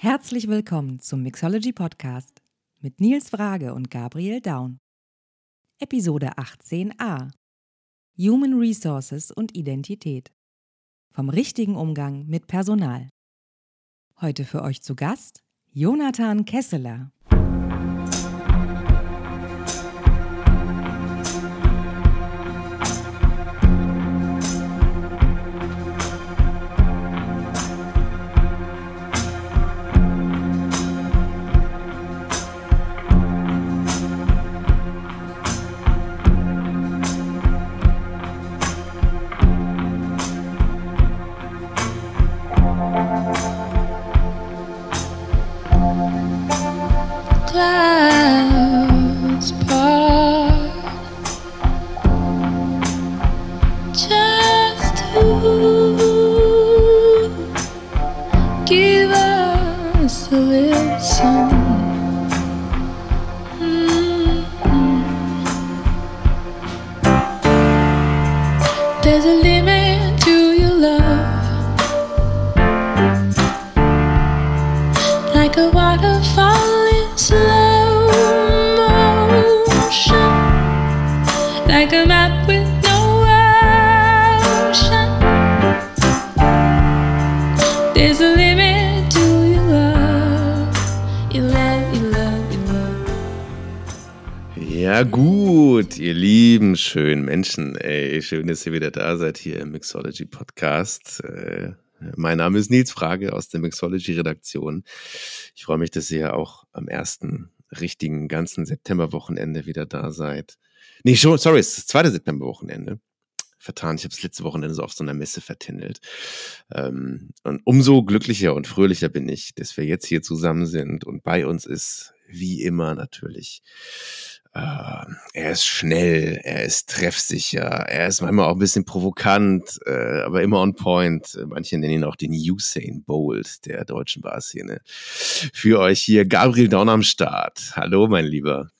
Herzlich willkommen zum Mixology Podcast mit Nils Frage und Gabriel Daun. Episode 18a Human Resources und Identität. Vom richtigen Umgang mit Personal. Heute für euch zu Gast Jonathan Kesseler. Ja, gut, ihr lieben, schönen Menschen. Ey, schön, dass ihr wieder da seid hier im Mixology Podcast. Äh, mein Name ist Nils Frage aus der Mixology-Redaktion. Ich freue mich, dass ihr auch am ersten richtigen ganzen Septemberwochenende wieder da seid. Nee, schon, sorry, es ist das zweite Septemberwochenende. Vertan, ich habe es letzte Wochenende so auf so einer Messe vertändelt. Ähm, und umso glücklicher und fröhlicher bin ich, dass wir jetzt hier zusammen sind und bei uns ist, wie immer natürlich, er ist schnell, er ist treffsicher, er ist manchmal auch ein bisschen provokant, äh, aber immer on point. Manche nennen ihn auch den Usain Bolt der deutschen Barszene. Für euch hier Gabriel Daun am Start. Hallo, mein Lieber.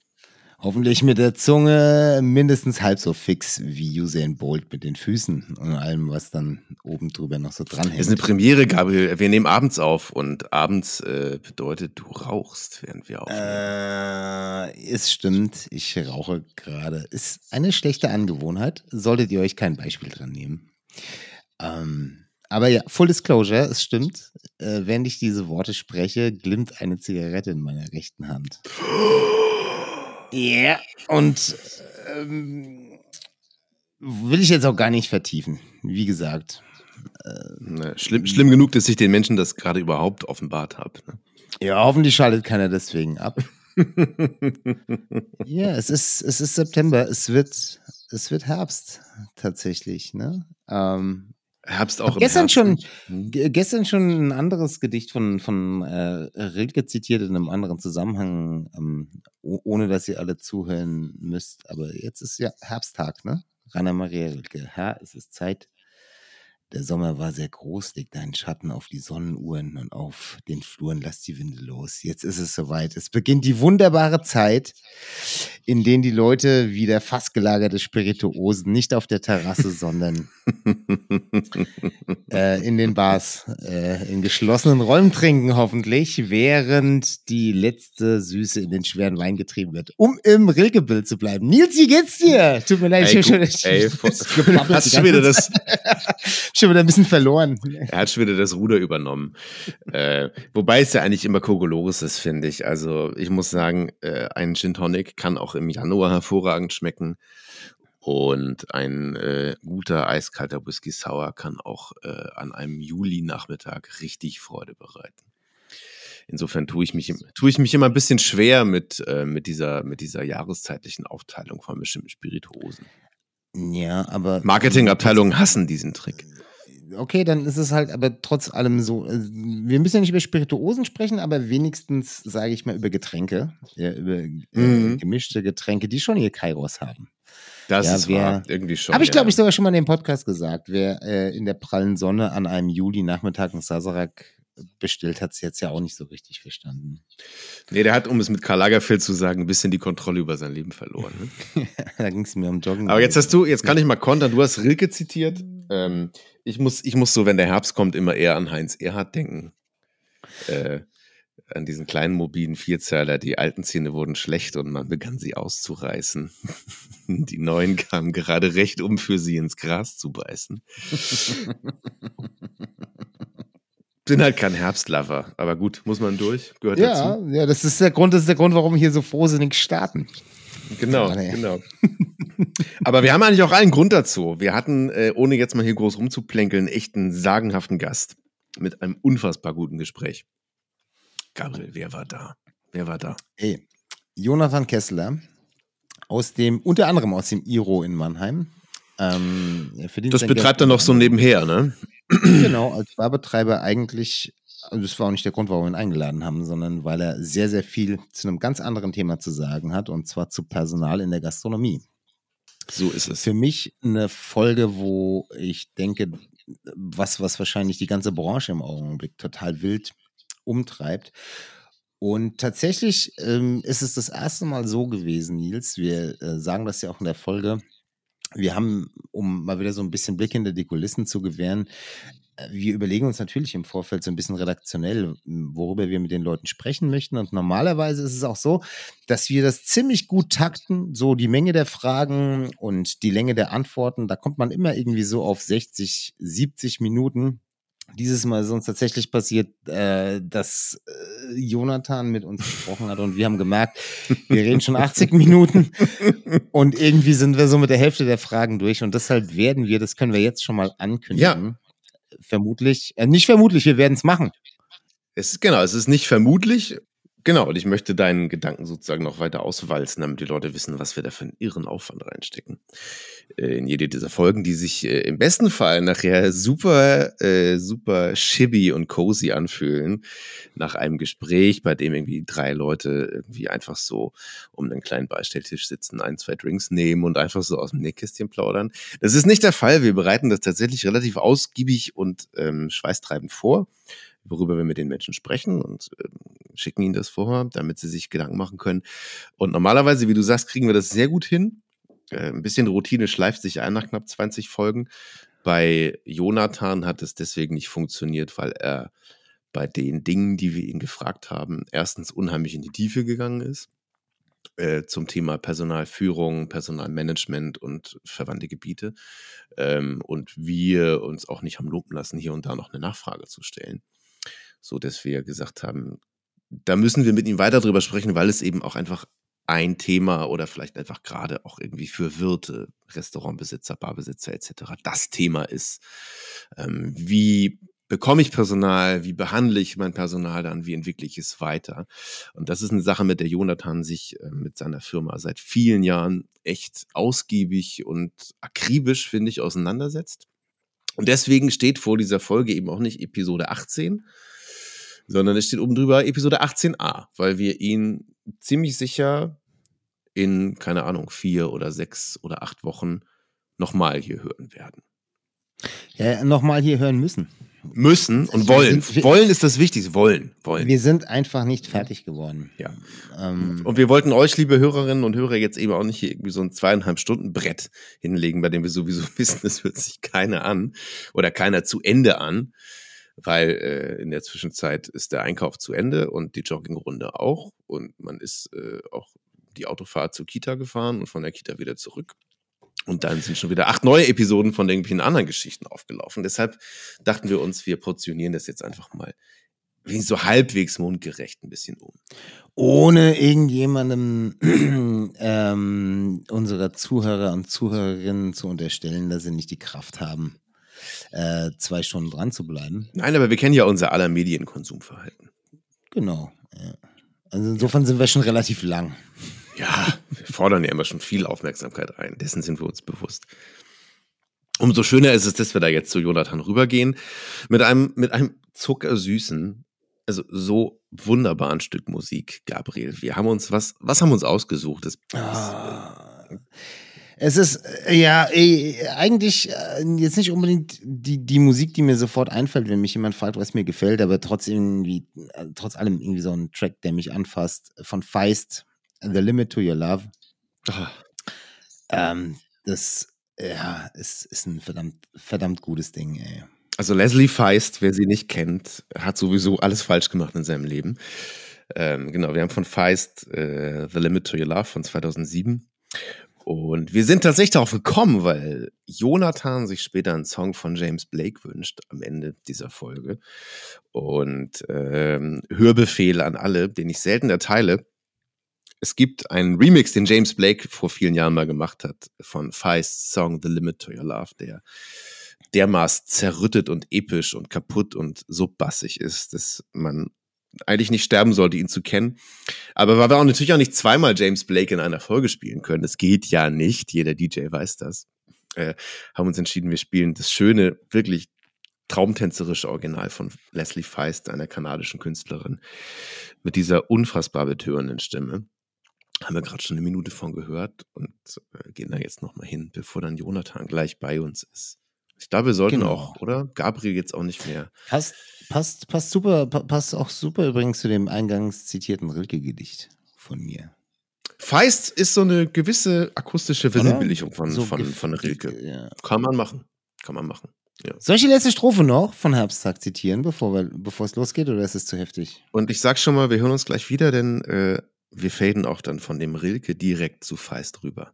Hoffentlich mit der Zunge mindestens halb so fix wie Usain Bolt mit den Füßen und allem, was dann oben drüber noch so Das ist eine dranhängt. Premiere, Gabriel. Wir nehmen abends auf und abends äh, bedeutet, du rauchst, während wir aufnehmen. Äh, es stimmt, ich rauche gerade. Ist eine schlechte Angewohnheit. Solltet ihr euch kein Beispiel dran nehmen. Ähm, aber ja, Full Disclosure, es stimmt. Äh, während ich diese Worte spreche, glimmt eine Zigarette in meiner rechten Hand. Ja, und ähm, will ich jetzt auch gar nicht vertiefen. Wie gesagt. Ne, schlimm, schlimm genug, dass ich den Menschen das gerade überhaupt offenbart habe. Ne? Ja, hoffentlich schaltet keiner deswegen ab. Ja, es ist, es ist September, es wird, es wird Herbst tatsächlich. Ne? Ähm, Herbst auch im gestern Herbst. schon, Hm. ge- gestern schon ein anderes Gedicht von, von äh, Rilke zitiert in einem anderen Zusammenhang, ähm, oh- ohne dass ihr alle zuhören müsst. Aber jetzt ist ja Herbsttag, ne? Rainer Maria Rilke. Herr, es ist Zeit. Der Sommer war sehr groß, legt einen Schatten auf die Sonnenuhren und auf den Fluren, lasst die Winde los. Jetzt ist es soweit. Es beginnt die wunderbare Zeit, in denen die Leute wieder fast gelagerte Spirituosen nicht auf der Terrasse, sondern äh, in den Bars, äh, in geschlossenen Räumen trinken hoffentlich, während die letzte Süße in den schweren Wein getrieben wird, um im Rilke-Bild zu bleiben. Nils, wie geht's dir? Tut mir leid, Ey, ich habe schon, ey, ich, geplappert hast schon wieder das. Schon wieder ein bisschen verloren. er hat schon wieder das Ruder übernommen. äh, wobei es ja eigentlich immer Kokolores ist, finde ich. Also ich muss sagen, äh, ein Gin Tonic kann auch im Januar hervorragend schmecken. Und ein äh, guter eiskalter Whisky Sour kann auch äh, an einem Juli-Nachmittag richtig Freude bereiten. Insofern tue ich mich, tue ich mich immer ein bisschen schwer mit, äh, mit, dieser, mit dieser jahreszeitlichen Aufteilung von bestimmten Spirituosen. Ja, aber. Marketingabteilungen hassen diesen Trick. Okay, dann ist es halt aber trotz allem so. äh, Wir müssen ja nicht über Spirituosen sprechen, aber wenigstens, sage ich mal, über Getränke. Ja, über äh, Mhm. gemischte Getränke, die schon ihr Kairos haben. Das Ja, ist wer- wahr. Irgendwie schon. Habe ich, ja. glaube ich, sogar schon mal in dem Podcast gesagt. Wer äh, in der prallen Sonne an einem Juli-Nachmittag einen Sazerac bestellt, hat es jetzt ja auch nicht so richtig verstanden. Nee, der hat, um es mit Karl Lagerfeld zu sagen, ein bisschen die Kontrolle über sein Leben verloren. Ne? da ging es mir um Joggen. Aber jetzt hast du, jetzt kann ich mal kontern, du hast Rilke zitiert. Ähm, ich, muss, ich muss so, wenn der Herbst kommt, immer eher an Heinz Erhardt denken. Äh, an diesen kleinen mobilen Vierzeiler, die alten Zähne wurden schlecht und man begann sie auszureißen. Die neuen kamen gerade recht, um für sie ins Gras zu beißen. Bin halt kein Herbstlover, aber gut, muss man durch, gehört Ja, dazu. ja, das ist der Grund, das ist der Grund, warum wir hier so frohsinnig starten. Genau, Ja, nee. genau. Aber wir haben eigentlich auch allen Grund dazu. Wir hatten, äh, ohne jetzt mal hier groß rumzuplänkeln, echt einen sagenhaften Gast mit einem unfassbar guten Gespräch. Gabriel, wer war da? Wer war da? Hey, Jonathan Kessler aus dem, unter anderem aus dem IRO in Mannheim. Ähm, Das betreibt er noch so nebenher, ne? Genau, als Barbetreiber eigentlich, also das war auch nicht der Grund, warum wir ihn eingeladen haben, sondern weil er sehr, sehr viel zu einem ganz anderen Thema zu sagen hat, und zwar zu Personal in der Gastronomie. So ist es. Für mich eine Folge, wo ich denke, was, was wahrscheinlich die ganze Branche im Augenblick total wild umtreibt. Und tatsächlich ähm, ist es das erste Mal so gewesen, Nils, wir äh, sagen das ja auch in der Folge, wir haben, um mal wieder so ein bisschen Blick hinter die Kulissen zu gewähren, äh, wir überlegen uns natürlich im Vorfeld so ein bisschen redaktionell, m, worüber wir mit den Leuten sprechen möchten. Und normalerweise ist es auch so, dass wir das ziemlich gut takten, so die Menge der Fragen und die Länge der Antworten. Da kommt man immer irgendwie so auf 60, 70 Minuten. Dieses Mal ist uns tatsächlich passiert, äh, dass äh, Jonathan mit uns gesprochen hat und wir haben gemerkt, wir reden schon 80 Minuten und irgendwie sind wir so mit der Hälfte der Fragen durch und deshalb werden wir, das können wir jetzt schon mal ankündigen, vermutlich, äh, nicht vermutlich, wir werden es machen. Es ist, genau, es ist nicht vermutlich. Genau, und ich möchte deinen Gedanken sozusagen noch weiter auswalzen, damit die Leute wissen, was wir da für einen irren Aufwand reinstecken. Äh, in jede dieser Folgen, die sich äh, im besten Fall nachher super, äh, super shibby und cozy anfühlen. Nach einem Gespräch, bei dem irgendwie drei Leute irgendwie einfach so um einen kleinen Beistelltisch sitzen, ein, zwei Drinks nehmen und einfach so aus dem Nähkästchen plaudern. Das ist nicht der Fall. Wir bereiten das tatsächlich relativ ausgiebig und ähm, schweißtreibend vor worüber wir mit den Menschen sprechen und ähm, schicken ihnen das vor, damit sie sich Gedanken machen können. Und normalerweise, wie du sagst, kriegen wir das sehr gut hin. Äh, ein bisschen Routine schleift sich ein nach knapp 20 Folgen. Bei Jonathan hat es deswegen nicht funktioniert, weil er bei den Dingen, die wir ihn gefragt haben, erstens unheimlich in die Tiefe gegangen ist äh, zum Thema Personalführung, Personalmanagement und verwandte Gebiete. Ähm, und wir uns auch nicht haben lumpen lassen, hier und da noch eine Nachfrage zu stellen. So dass wir gesagt haben, da müssen wir mit ihm weiter drüber sprechen, weil es eben auch einfach ein Thema oder vielleicht einfach gerade auch irgendwie für Wirte, Restaurantbesitzer, Barbesitzer etc. das Thema ist. Ähm, wie bekomme ich Personal? Wie behandle ich mein Personal dann? Wie entwickle ich es weiter? Und das ist eine Sache, mit der Jonathan sich äh, mit seiner Firma seit vielen Jahren echt ausgiebig und akribisch, finde ich, auseinandersetzt. Und deswegen steht vor dieser Folge eben auch nicht Episode 18, sondern es steht oben drüber Episode 18a, weil wir ihn ziemlich sicher in, keine Ahnung, vier oder sechs oder acht Wochen nochmal hier hören werden. Ja, nochmal hier hören müssen. Müssen und wollen. sind- wollen ist das Wichtigste. Wollen. Wollen. Wir sind einfach nicht fertig geworden. Ja. Ähm, Und wir wollten euch, liebe Hörerinnen und Hörer, jetzt eben auch nicht hier irgendwie so ein zweieinhalb Stunden Brett hinlegen, bei dem wir sowieso wissen, es hört sich keiner an oder keiner zu Ende an, weil äh, in der Zwischenzeit ist der Einkauf zu Ende und die Joggingrunde auch und man ist äh, auch die Autofahrt zur Kita gefahren und von der Kita wieder zurück. Und dann sind schon wieder acht neue Episoden von irgendwelchen anderen Geschichten aufgelaufen. Deshalb dachten wir uns, wir portionieren das jetzt einfach mal wie so halbwegs mundgerecht ein bisschen um. ohne irgendjemandem ähm, unserer Zuhörer und Zuhörerinnen zu unterstellen, dass sie nicht die Kraft haben, äh, zwei Stunden dran zu bleiben. Nein, aber wir kennen ja unser aller Medienkonsumverhalten. Genau. Ja. Also insofern sind wir schon relativ lang. Ja, wir fordern ja immer schon viel Aufmerksamkeit ein. Dessen sind wir uns bewusst. Umso schöner ist es, dass wir da jetzt zu Jonathan rübergehen. Mit einem, mit einem zuckersüßen, also so wunderbaren Stück Musik, Gabriel. Wir haben uns was, was haben wir uns ausgesucht? Das, Ah. Es ist, äh, ja, ey, eigentlich äh, jetzt nicht unbedingt die, die Musik, die mir sofort einfällt, wenn mich jemand fragt, was mir gefällt, aber trotz irgendwie, äh, trotz allem irgendwie so ein Track, der mich anfasst, von Feist, The Limit to Your Love. Ah, Ähm, das, ja, ist, ist ein verdammt, verdammt gutes Ding, ey. Also Leslie Feist, wer sie nicht kennt, hat sowieso alles falsch gemacht in seinem Leben. Ähm, genau, wir haben von Feist äh, The Limit to Your Love von 2007. Und wir sind tatsächlich darauf gekommen, weil Jonathan sich später einen Song von James Blake wünscht am Ende dieser Folge. Und ähm, Hörbefehl an alle, den ich selten erteile. Es gibt einen Remix, den James Blake vor vielen Jahren mal gemacht hat, von Feists Song The Limit to Your Love, der dermaßen zerrüttet und episch und kaputt und so bassig ist, dass man eigentlich nicht sterben sollte, ihn zu kennen. Aber weil wir auch natürlich auch nicht zweimal James Blake in einer Folge spielen können, das geht ja nicht, jeder DJ weiß das, äh, haben uns entschieden, wir spielen das schöne, wirklich traumtänzerische Original von Leslie Feist, einer kanadischen Künstlerin, mit dieser unfassbar betörenden Stimme. Haben wir gerade schon eine Minute von gehört und äh, gehen da jetzt nochmal hin, bevor dann Jonathan gleich bei uns ist. Ich glaube, wir sollten Genau. auch, oder? Gabriel jetzt auch nicht mehr. Passt, passt, passt super, pa- passt auch super übrigens zu dem eingangs zitierten Rilke-Gedicht von mir. Feist ist so eine gewisse akustische Versinnbildlichung von, So von, von Rilke. Ja. Kann man machen. Kann man machen. Soll ich die letzte Strophe noch von Herbsttag zitieren, bevor, wir, bevor es losgeht, oder ist es zu heftig? Und ich sag schon mal, wir hören uns gleich wieder, denn äh, wir faden auch dann von dem Rilke direkt zu Feist rüber.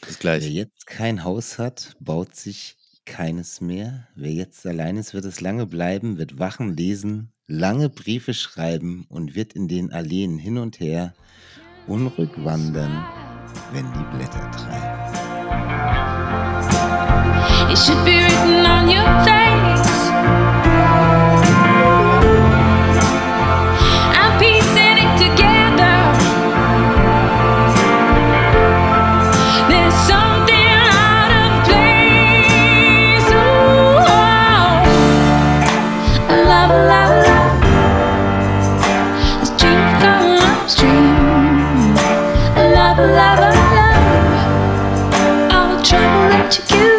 Bis Wer gleich. jetzt kein Haus hat, baut sich keines mehr. Wer jetzt allein ist, wird es lange bleiben, wird Wachen lesen, lange Briefe schreiben und wird in den Alleen hin und her unruhig wandern, wenn die Blätter treiben. It should be written on your face. you.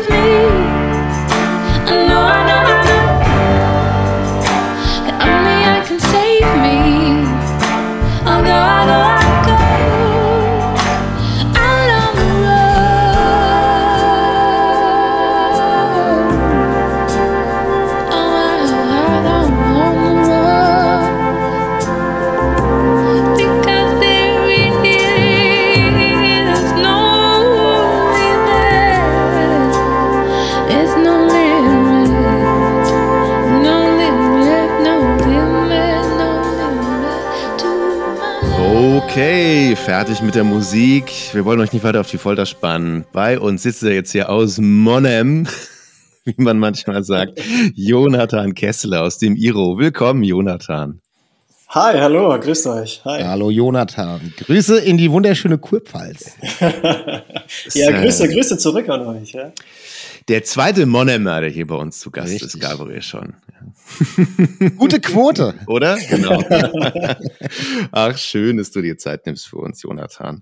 Fertig mit der Musik. Wir wollen euch nicht weiter auf die Folter spannen. Bei uns sitzt er jetzt hier aus Monem, wie man manchmal sagt, Jonathan Kessler aus dem Iro. Willkommen, Jonathan. Hi, hallo, grüßt euch. Hi. Hallo Jonathan, Grüße in die wunderschöne Kurpfalz. ja, Grüße, Grüße zurück an euch. Ja. Der zweite Monemer, der hier bei uns zu Gast Richtig. ist, Gabriel schon. Gute Quote. Oder? Genau. Ach, schön, dass du dir Zeit nimmst für uns, Jonathan.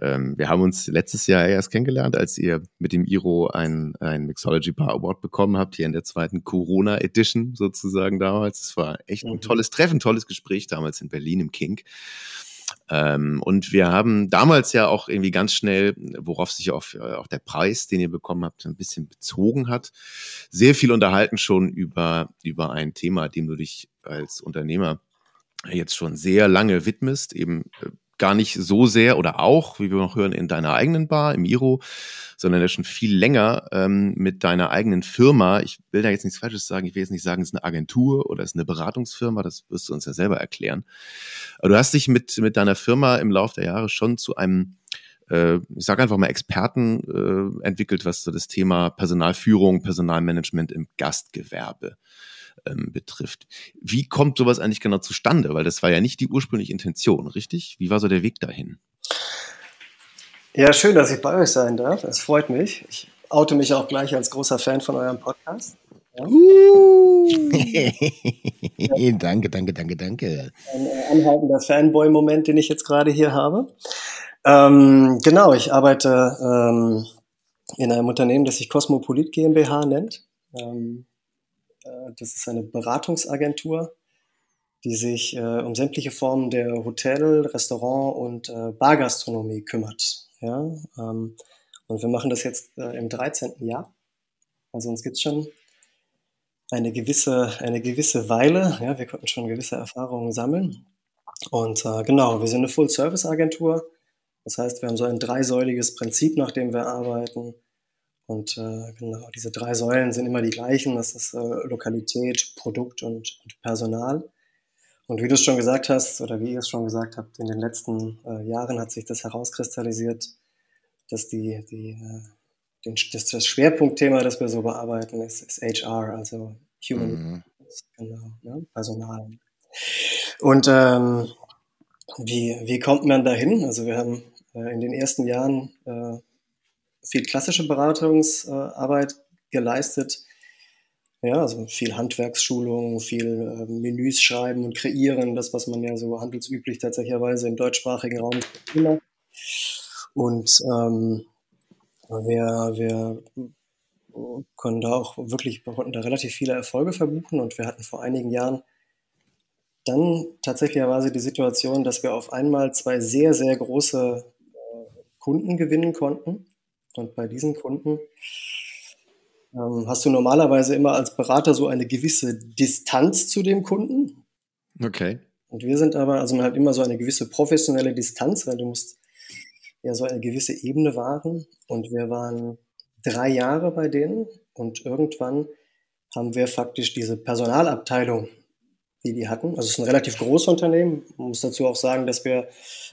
Ähm, wir haben uns letztes Jahr erst kennengelernt, als ihr mit dem Iro ein, ein Mixology Bar Award bekommen habt, hier in der zweiten Corona Edition sozusagen damals. Es war echt ein Mhm. tolles Treffen, tolles Gespräch damals in Berlin im Kink. Ähm, und wir haben damals ja auch irgendwie ganz schnell, worauf sich auf, äh, auch der Preis, den ihr bekommen habt, ein bisschen bezogen hat, sehr viel unterhalten schon über, über ein Thema, dem du dich als Unternehmer jetzt schon sehr lange widmest, eben äh, gar nicht so sehr oder auch, wie wir noch hören, in deiner eigenen Bar, im Iro, sondern ja schon viel länger ähm, mit deiner eigenen Firma. Ich will da jetzt nichts Falsches sagen, ich will jetzt nicht sagen, es ist eine Agentur oder es ist eine Beratungsfirma, das wirst du uns ja selber erklären. Aber du hast dich mit, mit deiner Firma im Laufe der Jahre schon zu einem äh, ich sage einfach mal Experten äh, entwickelt, was so das Thema Personalführung, Personalmanagement im Gastgewerbe ähm, betrifft. Wie kommt sowas eigentlich genau zustande? Weil das war ja nicht die ursprüngliche Intention, richtig? Wie war so der Weg dahin? ja, schön, dass ich bei euch sein darf. Es freut mich. Ich oute mich auch gleich als großer Fan von eurem Podcast. danke, danke, danke, danke. Ein äh, anhaltender Fanboy-Moment, den ich jetzt gerade hier habe. Ähm, genau, ich arbeite ähm, in einem Unternehmen, das sich Cosmopolit GmbH nennt. Ähm, äh, das ist eine Beratungsagentur, die sich äh, um sämtliche Formen der Hotel-, Restaurant- und äh, Bargastronomie kümmert. Ja? Ähm, und wir machen das jetzt äh, im 13. Jahr. Also uns gibt es schon eine gewisse, eine gewisse Weile. Ja, wir konnten schon gewisse Erfahrungen sammeln. Und äh, genau, wir sind eine Full-Service-Agentur. Das heißt, wir haben so ein dreisäuliges Prinzip, nach dem wir arbeiten. Und äh, genau, diese drei Säulen sind immer die gleichen. Das ist äh, Lokalität, Produkt und, und, Personal. Und wie du es schon gesagt hast, oder wie ihr es schon gesagt habt, in den letzten äh, Jahren hat sich das herauskristallisiert, dass die, die, äh, den, das, das, Schwerpunktthema, das wir so bearbeiten, ist, ist HR, also Human mhm. genau, ne? Personal. Und ähm, wie, wie kommt man dahin? Also wir haben äh, in den ersten Jahren äh, viel klassische Beratungsarbeit geleistet. Ja, also viel Handwerksschulung, viel äh, Menüs schreiben und kreieren, das, was man ja so handelsüblich tatsächlicherweise im deutschsprachigen Raum immer. Und ähm, wir, wir können da auch wirklich, wir konnten da relativ viele Erfolge verbuchen und wir hatten vor einigen Jahren dann tatsächlicherweise die Situation, dass wir auf einmal zwei sehr, sehr große äh, Kunden gewinnen konnten. Und bei diesen Kunden ähm, hast du normalerweise immer als Berater so eine gewisse Distanz zu dem Kunden. Okay. Und wir sind aber, also man hat immer so eine gewisse professionelle Distanz, weil du musst ja so eine gewisse Ebene wahren. Und wir waren drei Jahre bei denen und irgendwann haben wir faktisch diese Personalabteilung die die hatten. Also es ist ein relativ großes Unternehmen. Man muss dazu auch sagen, dass wir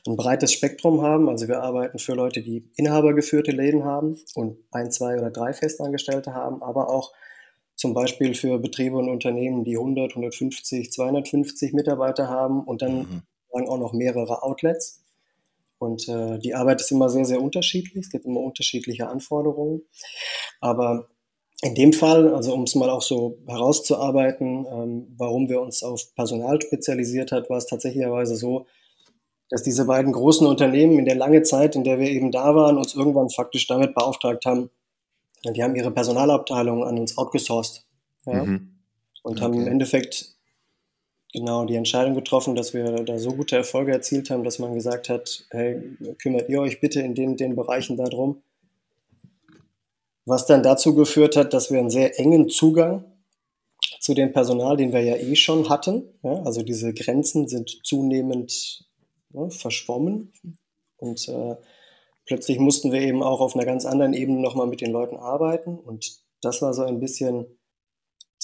ein breites Spektrum haben. Also wir arbeiten für Leute, die inhabergeführte Läden haben und ein, zwei oder drei Festangestellte haben, aber auch zum Beispiel für Betriebe und Unternehmen, die 100, 150, 250 Mitarbeiter haben und dann mhm. auch noch mehrere Outlets. Und äh, die Arbeit ist immer sehr, sehr unterschiedlich. Es gibt immer unterschiedliche Anforderungen. Aber in dem Fall, also um es mal auch so herauszuarbeiten, ähm, warum wir uns auf Personal spezialisiert hat, war es tatsächlicherweise so, dass diese beiden großen Unternehmen in der lange Zeit, in der wir eben da waren, uns irgendwann faktisch damit beauftragt haben, die haben ihre Personalabteilung an uns outgesourced. Ja? Mhm. Und okay. haben im Endeffekt genau die Entscheidung getroffen, dass wir da so gute Erfolge erzielt haben, dass man gesagt hat, hey, kümmert ihr euch bitte in den, den Bereichen darum was dann dazu geführt hat, dass wir einen sehr engen Zugang zu dem Personal, den wir ja eh schon hatten. Ja, also diese Grenzen sind zunehmend ja, verschwommen und äh, plötzlich mussten wir eben auch auf einer ganz anderen Ebene nochmal mit den Leuten arbeiten und das war so ein bisschen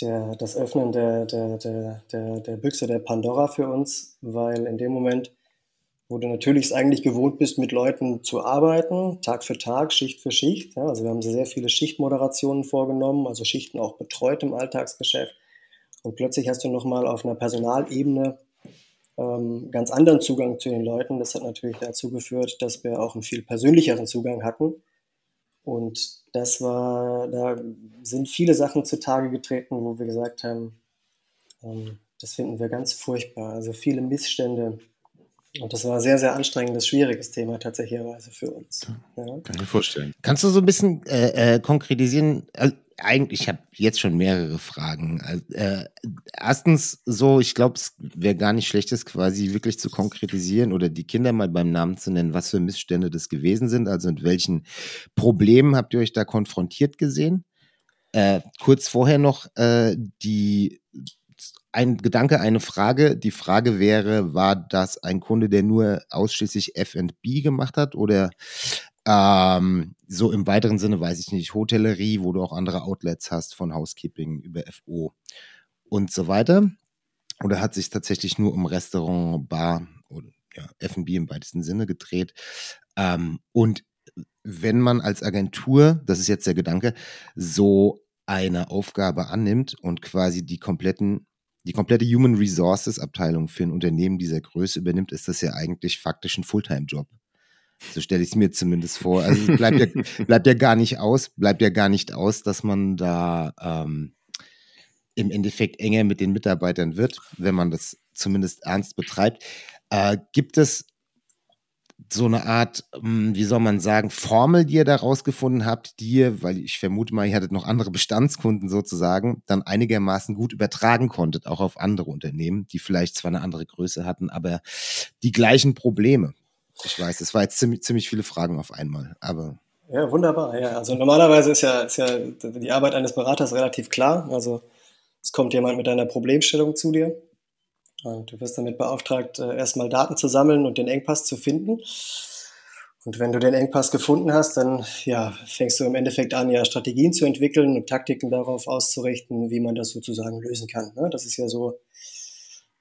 der, das Öffnen der, der, der, der, der Büchse der Pandora für uns, weil in dem Moment wo du natürlich eigentlich gewohnt bist, mit Leuten zu arbeiten, Tag für Tag, Schicht für Schicht. Ja, also wir haben sehr viele Schichtmoderationen vorgenommen, also Schichten auch betreut im Alltagsgeschäft. Und plötzlich hast du nochmal auf einer Personalebene ähm, ganz anderen Zugang zu den Leuten. Das hat natürlich dazu geführt, dass wir auch einen viel persönlicheren Zugang hatten. Und das war, da sind viele Sachen zutage getreten, wo wir gesagt haben, ähm, das finden wir ganz furchtbar. Also viele Missstände, und das war ein sehr, sehr anstrengendes, schwieriges Thema tatsächlicherweise für uns. Ja. Kann ich mir vorstellen. Kannst du so ein bisschen äh, äh, konkretisieren? Also, eigentlich, ich habe jetzt schon mehrere Fragen. Also, äh, erstens so, ich glaube, es wäre gar nicht schlecht, das quasi wirklich zu konkretisieren oder die Kinder mal beim Namen zu nennen, was für Missstände das gewesen sind. Also mit welchen Problemen habt ihr euch da konfrontiert gesehen? Äh, kurz vorher noch äh, die ein Gedanke, eine Frage. Die Frage wäre, war das ein Kunde, der nur ausschließlich F&B gemacht hat oder ähm, so im weiteren Sinne, weiß ich nicht, Hotellerie, wo du auch andere Outlets hast von Housekeeping über FO und so weiter? Oder hat sich tatsächlich nur um Restaurant, Bar oder ja, F&B im weitesten Sinne gedreht? Ähm, und wenn man als Agentur, das ist jetzt der Gedanke, so eine Aufgabe annimmt und quasi die kompletten die komplette Human Resources Abteilung für ein Unternehmen dieser Größe übernimmt, ist das ja eigentlich faktisch ein Fulltime-Job. So stelle ich es mir zumindest vor. Also es bleibt ja, bleibt ja gar nicht aus, bleibt ja gar nicht aus, dass man da ähm, im Endeffekt enger mit den Mitarbeitern wird, wenn man das zumindest ernst betreibt. Äh, gibt es so eine Art, hm, wie soll man sagen, Formel, die ihr da rausgefunden habt, die ihr, weil ich vermute mal, ihr hattet noch andere Bestandskunden sozusagen, dann einigermaßen gut übertragen konntet, auch auf andere Unternehmen, die vielleicht zwar eine andere Größe hatten, aber die gleichen Probleme. Ich weiß, es war jetzt ziemlich, ziemlich viele Fragen auf einmal, aber. Ja, wunderbar. Ja, also normalerweise ist ja, ist ja die Arbeit eines Beraters relativ klar. Also Es kommt jemand mit einer Problemstellung zu dir. Und du wirst damit beauftragt, äh, erstmal Daten zu sammeln und den Engpass zu finden. Und wenn du den Engpass gefunden hast, dann ja, fängst du im Endeffekt an, ja, Strategien zu entwickeln und Taktiken darauf auszurichten, wie man das sozusagen lösen kann. Ne? Das ist ja so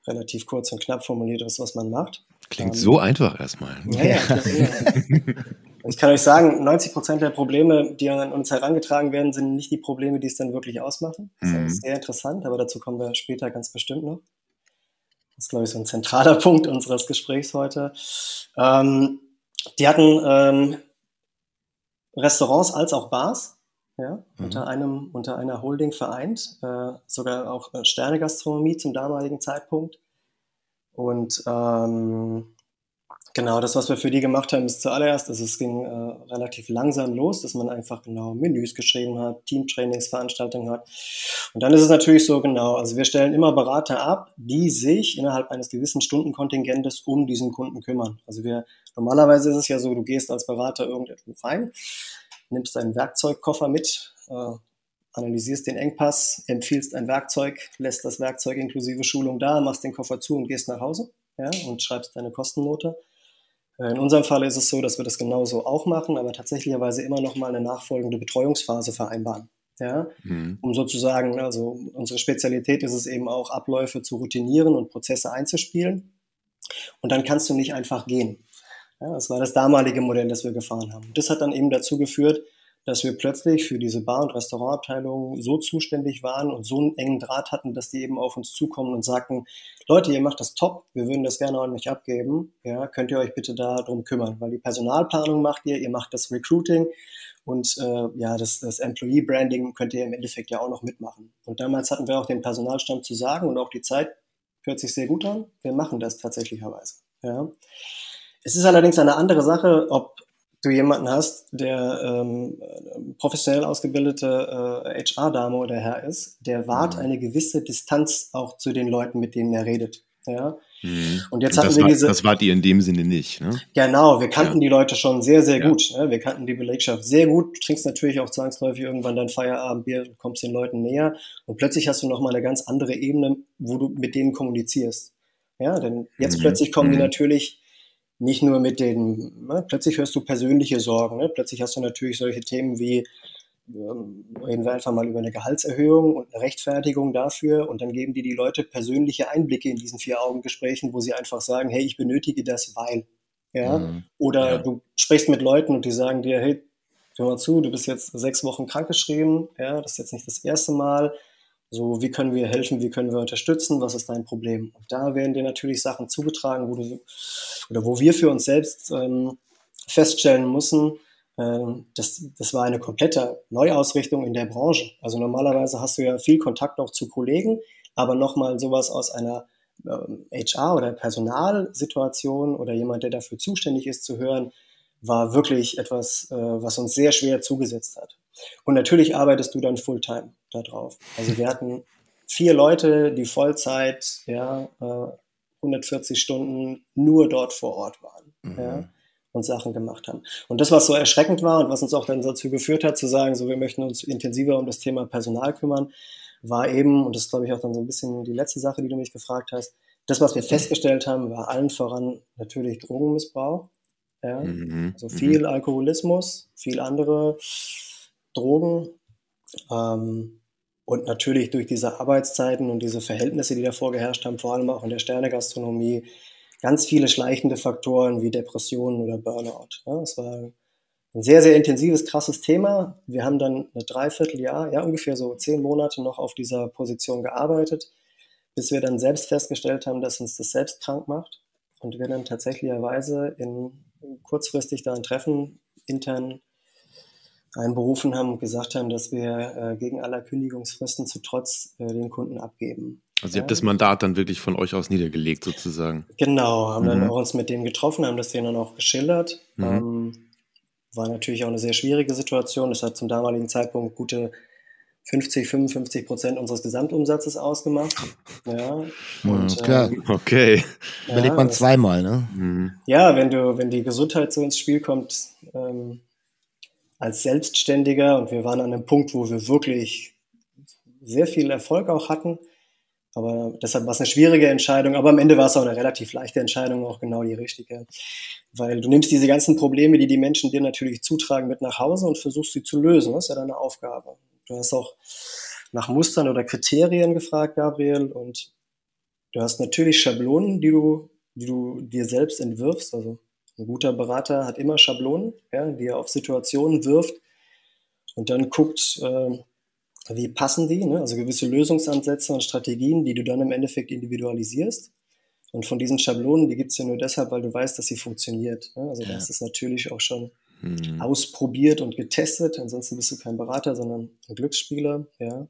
relativ kurz und knapp formuliert, was, was man macht. Klingt Ähm, so einfach erstmal. Ja, ja, das ist immer- ich kann euch sagen, 90 Prozent der Probleme, die an uns herangetragen werden, sind nicht die Probleme, die es dann wirklich ausmachen. Das Mhm. ist sehr interessant, aber dazu kommen wir später ganz bestimmt noch. Das ist, glaube ich, so ein zentraler Punkt unseres Gesprächs heute. Ähm, die hatten ähm, Restaurants als auch Bars, ja, Mhm. unter einem, unter einer Holding vereint, äh, sogar auch äh, Sternegastronomie zum damaligen Zeitpunkt. Und ähm, genau, das, was wir für die gemacht haben, ist zuallererst, also es ging äh, relativ langsam los, dass man einfach genau Menüs geschrieben hat, Teamtrainingsveranstaltungen hat. Und dann ist es natürlich so genau, also wir stellen immer Berater ab, die sich innerhalb eines gewissen Stundenkontingentes um diesen Kunden kümmern. Also wir, normalerweise ist es ja so, du gehst als Berater irgendwo rein, nimmst deinen Werkzeugkoffer mit, äh, analysierst den Engpass, empfiehlst ein Werkzeug, lässt das Werkzeug inklusive Schulung da, machst den Koffer zu und gehst nach Hause ja, und schreibst deine Kostennote. Äh, In unserem Fall ist es so, dass wir das genauso auch machen, aber tatsächlicherweise immer noch mal eine nachfolgende Betreuungsphase vereinbaren. Ja, Mhm. um sozusagen, also unsere Spezialität ist es eben auch, Abläufe zu routinieren und Prozesse einzuspielen. Und dann kannst du nicht einfach gehen. Ja, das war das damalige Modell, das wir gefahren haben. Das hat dann eben dazu geführt, dass wir plötzlich für diese Bar- und Restaurantabteilung so zuständig waren und so einen engen Draht hatten, dass die eben auf uns zukommen und sagten, Leute, ihr macht das top, wir würden das gerne an euch abgeben, ja, könnt ihr euch bitte darum kümmern, weil die Personalplanung macht ihr, ihr macht das Recruiting und äh, ja, das, das Employee Branding könnt ihr im Endeffekt ja auch noch mitmachen. Und damals hatten wir auch den Personalstamm zu sagen und auch die Zeit hört sich sehr gut an, wir machen das tatsächlicherweise. Ja. Es ist allerdings eine andere Sache, ob du jemanden hast, der ähm, professionell ausgebildete äh, HR-Dame oder Herr ist, der wahrt Mhm. eine gewisse Distanz auch zu den Leuten, mit denen er redet. Ja? Mhm. Und jetzt Und hatten wir war, diese. das wart ihr in dem Sinne nicht, ne? Genau, wir kannten die Leute schon sehr, sehr Ja. gut. Ne? Wir kannten die Belegschaft sehr gut. Du trinkst natürlich auch zwangsläufig irgendwann dein Feierabendbier und kommst den Leuten näher. Und plötzlich hast du nochmal eine ganz andere Ebene, wo du mit denen kommunizierst. Ja, denn jetzt Mhm. plötzlich kommen die Mhm. natürlich nicht nur mit den, ne? plötzlich hörst du persönliche Sorgen. Ne? Plötzlich hast du natürlich solche Themen wie, ähm, reden wir einfach mal über eine Gehaltserhöhung und eine Rechtfertigung dafür und dann geben die die Leute persönliche Einblicke in diesen Vier-Augen-Gesprächen, wo sie einfach sagen, hey, ich benötige das, weil. Ja, Mhm. oder Ja. du sprichst mit Leuten und die sagen dir, hey, hör mal zu, du bist jetzt sechs Wochen krankgeschrieben, ja, das ist jetzt nicht das erste Mal. So, wie können wir helfen, wie können wir unterstützen, was ist dein Problem? Und da werden dir natürlich Sachen zugetragen, wo du oder wo wir für uns selbst ähm, feststellen müssen, ähm, das, das war eine komplette Neuausrichtung in der Branche. Also normalerweise hast du ja viel Kontakt auch zu Kollegen, aber nochmal sowas aus einer ähm, HR- oder Personalsituation oder jemand, der dafür zuständig ist, zu hören, war wirklich etwas, äh, was uns sehr schwer zugesetzt hat. Und natürlich arbeitest du dann Fulltime darauf. Also wir hatten vier Leute, die Vollzeit, ja, äh, 140 Stunden nur dort vor Ort waren Mhm. ja, und Sachen gemacht haben. Und das, was so erschreckend war und was uns auch dann dazu geführt hat, zu sagen, so wir möchten uns intensiver um das Thema Personal kümmern, war eben, und das ist glaube ich auch dann so ein bisschen die letzte Sache, die du mich gefragt hast, das, was wir festgestellt haben, war allen voran natürlich Drogenmissbrauch. Ja, Mhm. also viel Alkoholismus, viel andere Drogen. Ähm, und natürlich durch diese Arbeitszeiten und diese Verhältnisse, die davor geherrscht haben, vor allem auch in der Sternegastronomie, ganz viele schleichende Faktoren wie Depressionen oder Burnout. Ja, es war ein sehr, sehr intensives, krasses Thema. Wir haben dann ein Dreivierteljahr, ja ungefähr so zehn Monate noch auf dieser Position gearbeitet, bis wir dann selbst festgestellt haben, dass uns das selbst krank macht und wir dann tatsächlicherweise in kurzfristig da ein Treffen intern einberufen haben und gesagt haben, dass wir äh, gegen aller Kündigungsfristen zu trotz äh, den Kunden abgeben. Also ihr habt das Mandat dann wirklich von euch aus niedergelegt, sozusagen. Genau, haben dann Mhm. auch uns mit denen getroffen, haben das denen dann auch geschildert. Mhm. Ähm, war natürlich auch eine sehr schwierige Situation. Das hat zum damaligen Zeitpunkt gute 50, 55 Prozent unseres Gesamtumsatzes ausgemacht. Ja, Ja, klar. ähm, Okay. Überlegt man zweimal, ne? Mhm. Ja, wenn du, wenn die Gesundheit so ins Spiel kommt, ähm, als Selbstständiger und wir waren an einem Punkt, wo wir wirklich sehr viel Erfolg auch hatten. Aber deshalb war es eine schwierige Entscheidung. Aber am Ende war es auch eine relativ leichte Entscheidung, auch genau die richtige. Weil du nimmst diese ganzen Probleme, die die Menschen dir natürlich zutragen, mit nach Hause und versuchst sie zu lösen. Das ist ja deine Aufgabe. Du hast auch nach Mustern oder Kriterien gefragt, Gabriel. Und du hast natürlich Schablonen, die du, die du dir selbst entwirfst. Also ein guter Berater hat immer Schablonen, ja, die er auf Situationen wirft und dann guckt, äh, wie passen die, ne? also gewisse Lösungsansätze und Strategien, die du dann im Endeffekt individualisierst. Und von diesen Schablonen, die gibt es ja nur deshalb, weil du weißt, dass sie funktioniert. Ne? Also ja. da ist es natürlich auch schon hm. ausprobiert und getestet. Ansonsten bist du kein Berater, sondern ein Glücksspieler. Ja.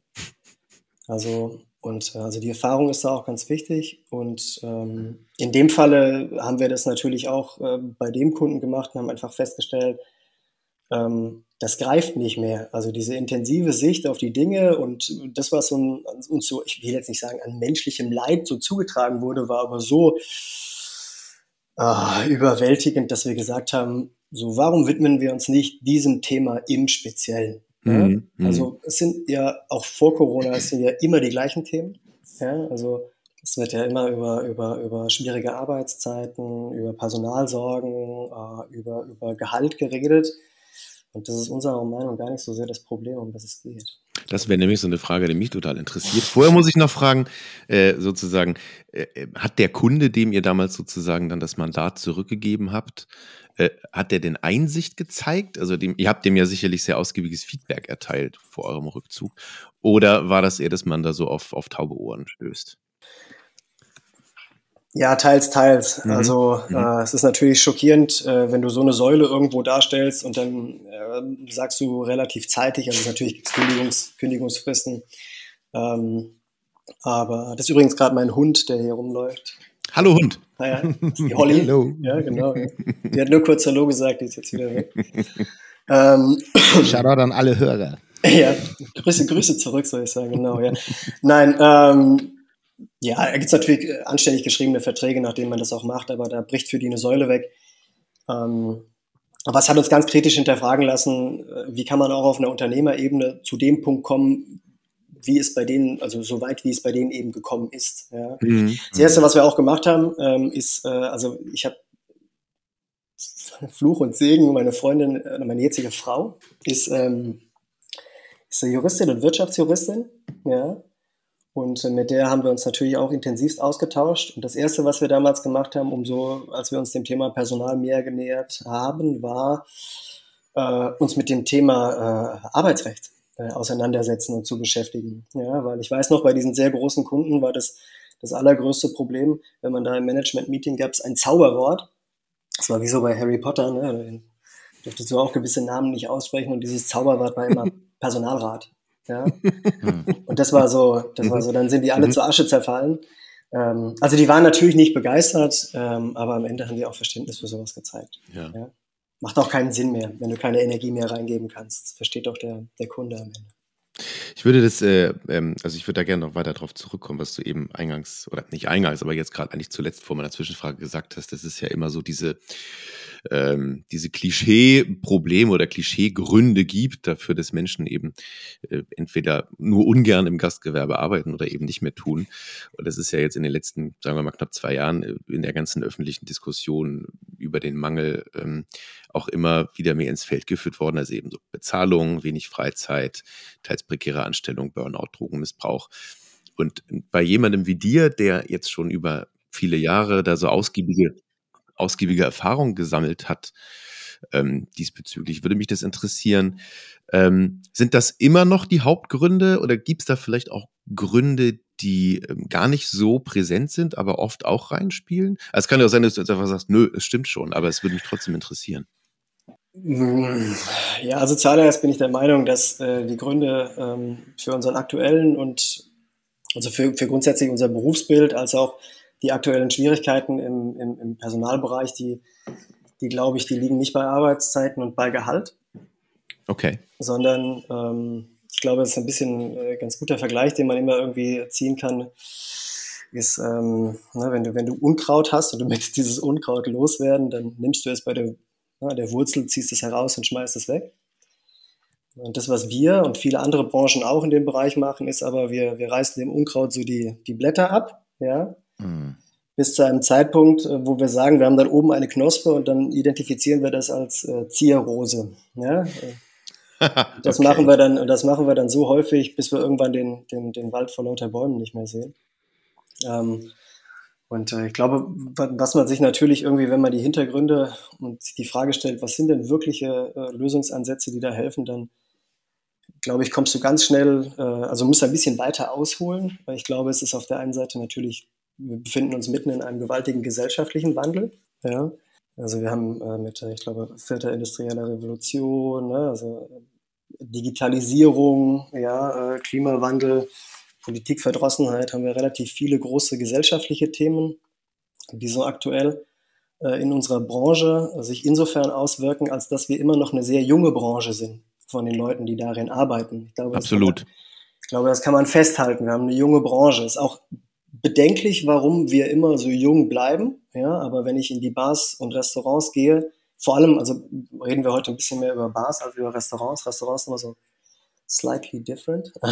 Also und also die Erfahrung ist da auch ganz wichtig. Und ähm, in dem Falle haben wir das natürlich auch äh, bei dem Kunden gemacht und haben einfach festgestellt, ähm, das greift nicht mehr. Also diese intensive Sicht auf die Dinge und das, was uns so, ich will jetzt nicht sagen, an menschlichem Leid so zugetragen wurde, war aber so äh, überwältigend, dass wir gesagt haben, so warum widmen wir uns nicht diesem Thema im Speziellen? Ja? Mhm, mhm. Also es sind ja auch vor Corona, es sind ja immer die gleichen Themen. Ja? Also es wird ja immer über, über, über schwierige Arbeitszeiten, über Personalsorgen, äh, über, über Gehalt geredet. Und das ist unserer Meinung gar nicht so sehr das Problem, um das es geht. Das wäre nämlich so eine Frage, die mich total interessiert. Vorher muss ich noch fragen, äh, sozusagen, äh, hat der Kunde, dem ihr damals sozusagen dann das Mandat zurückgegeben habt, äh, hat der denn Einsicht gezeigt? Also dem, ihr habt dem ja sicherlich sehr ausgiebiges Feedback erteilt vor eurem Rückzug. Oder war das eher, dass man da so auf, auf taube Ohren stößt? Ja, teils, teils. Mhm. Also mhm. Äh, es ist natürlich schockierend, äh, wenn du so eine Säule irgendwo darstellst und dann äh, sagst du relativ zeitig, also natürlich gibt es Kündigungs Kündigungsfristen. Ähm, aber das ist übrigens gerade mein Hund, der hier rumläuft. Hallo Hund. Naja, die Holly. Hallo. Ja, genau. Die hat nur kurz Hallo gesagt, die ist jetzt wieder weg. ähm, Shoutout an alle Hörer. Ja, Grüße, Grüße zurück, soll ich sagen, genau, ja. Nein, ähm, ja, da gibt es natürlich äh, anständig geschriebene Verträge, nach denen man das auch macht, aber da bricht für die eine Säule weg. Ähm, aber es hat uns ganz kritisch hinterfragen lassen, äh, wie kann man auch auf einer Unternehmerebene zu dem Punkt kommen, wie es bei denen, also so weit wie es bei denen eben gekommen ist. Ja. Mhm. Das erste, was wir auch gemacht haben, ähm, ist, äh, also ich habe Fluch und Segen, meine Freundin, äh, meine jetzige Frau, ist, ähm, ist eine Juristin und Wirtschaftsjuristin, ja. Und mit der haben wir uns natürlich auch intensivst ausgetauscht. Und das Erste, was wir damals gemacht haben, umso, als wir uns dem Thema Personal mehr genähert haben, war, äh, uns mit dem Thema äh, Arbeitsrecht äh, auseinandersetzen und zu beschäftigen. Ja, weil ich weiß noch, bei diesen sehr großen Kunden war das das allergrößte Problem, wenn man da im Management-Meeting gab es ein Zauberwort. Das war wie so bei Harry Potter, ne? Da durftest du auch gewisse Namen nicht aussprechen und dieses Zauberwort war immer Personalrat. Ja? Und das war so, das war so, dann sind die alle mhm. zur Asche zerfallen. Ähm, also die waren natürlich nicht begeistert, ähm, aber am Ende haben die auch Verständnis für sowas gezeigt. Ja. ja? Macht auch keinen Sinn mehr, wenn du keine Energie mehr reingeben kannst. Das versteht auch der, der Kunde am Ende. Ich würde das, äh, ähm, also ich würde da gerne noch weiter darauf zurückkommen, was du eben eingangs, oder nicht eingangs, aber jetzt gerade eigentlich zuletzt vor meiner Zwischenfrage gesagt hast. Das ist ja immer so diese, ähm, diese Klischee-Probleme oder Klischee-Gründe gibt dafür, dass Menschen eben äh, entweder nur ungern im Gastgewerbe arbeiten oder eben nicht mehr tun. Und das ist ja jetzt in den letzten, sagen wir mal, knapp zwei Jahren äh, in der ganzen öffentlichen Diskussion über den Mangel ähm, auch immer wieder mehr ins Feld geführt worden. Also eben so Bezahlung, wenig Freizeit, teils prekäre Anstellung, Burnout, Drogenmissbrauch. Und bei jemandem wie dir, der jetzt schon über viele Jahre da so ausgiebige ausgiebige Erfahrung gesammelt hat ähm, diesbezüglich. Würde mich das interessieren. Ähm, sind das immer noch die Hauptgründe oder gibt es da vielleicht auch Gründe, die ähm, gar nicht so präsent sind, aber oft auch reinspielen? Also es kann ja auch sein, dass du jetzt einfach sagst, nö, es stimmt schon, aber es würde mich trotzdem interessieren. Ja, also zuallererst bin ich der Meinung, dass äh, die Gründe ähm, für unseren aktuellen und also für, für grundsätzlich unser Berufsbild als auch die aktuellen Schwierigkeiten im, im, im Personalbereich, die, die glaube ich, die liegen nicht bei Arbeitszeiten und bei Gehalt. Okay. Sondern ähm, ich glaube, das ist ein bisschen äh, ganz guter Vergleich, den man immer irgendwie ziehen kann, ist, ähm, ne, wenn, du, wenn du Unkraut hast und du möchtest dieses Unkraut loswerden, dann nimmst du es bei der, na, der Wurzel, ziehst es heraus und schmeißt es weg. Und das, was wir und viele andere Branchen auch in dem Bereich machen, ist aber, wir, wir reißen dem Unkraut so die, die Blätter ab, ja, Mhm. bis zu einem Zeitpunkt, äh, wo wir sagen, wir haben dann oben eine Knospe und dann identifizieren wir das als äh, Zierrose. Ja? Das Okay. machen wir dann, das machen wir dann so häufig, bis wir irgendwann den, den, den Wald vor lauter Bäumen nicht mehr sehen. Ähm, und äh, ich glaube, wa- was man sich natürlich irgendwie, wenn man die Hintergründe und die Frage stellt, was sind denn wirkliche äh, Lösungsansätze, die da helfen, dann glaube ich, kommst du ganz schnell, äh, also musst ein bisschen weiter ausholen, weil ich glaube, es ist auf der einen Seite natürlich, wir befinden uns mitten in einem gewaltigen gesellschaftlichen Wandel. Ja? Also wir haben äh, mit, äh, ich glaube, vierter industrieller Revolution, ne? also Digitalisierung, ja, äh, Klimawandel, Politikverdrossenheit, haben wir relativ viele große gesellschaftliche Themen, die so aktuell äh, in unserer Branche sich insofern auswirken, als dass wir immer noch eine sehr junge Branche sind von den Leuten, die darin arbeiten. Ich glaube, Absolut. Man, ich glaube, das kann man festhalten. Wir haben eine junge Branche. Ist auch bedenklich, warum wir immer so jung bleiben. Ja, aber wenn ich in die Bars und Restaurants gehe, vor allem, also reden wir heute ein bisschen mehr über Bars als über Restaurants. Restaurants sind immer so slightly different.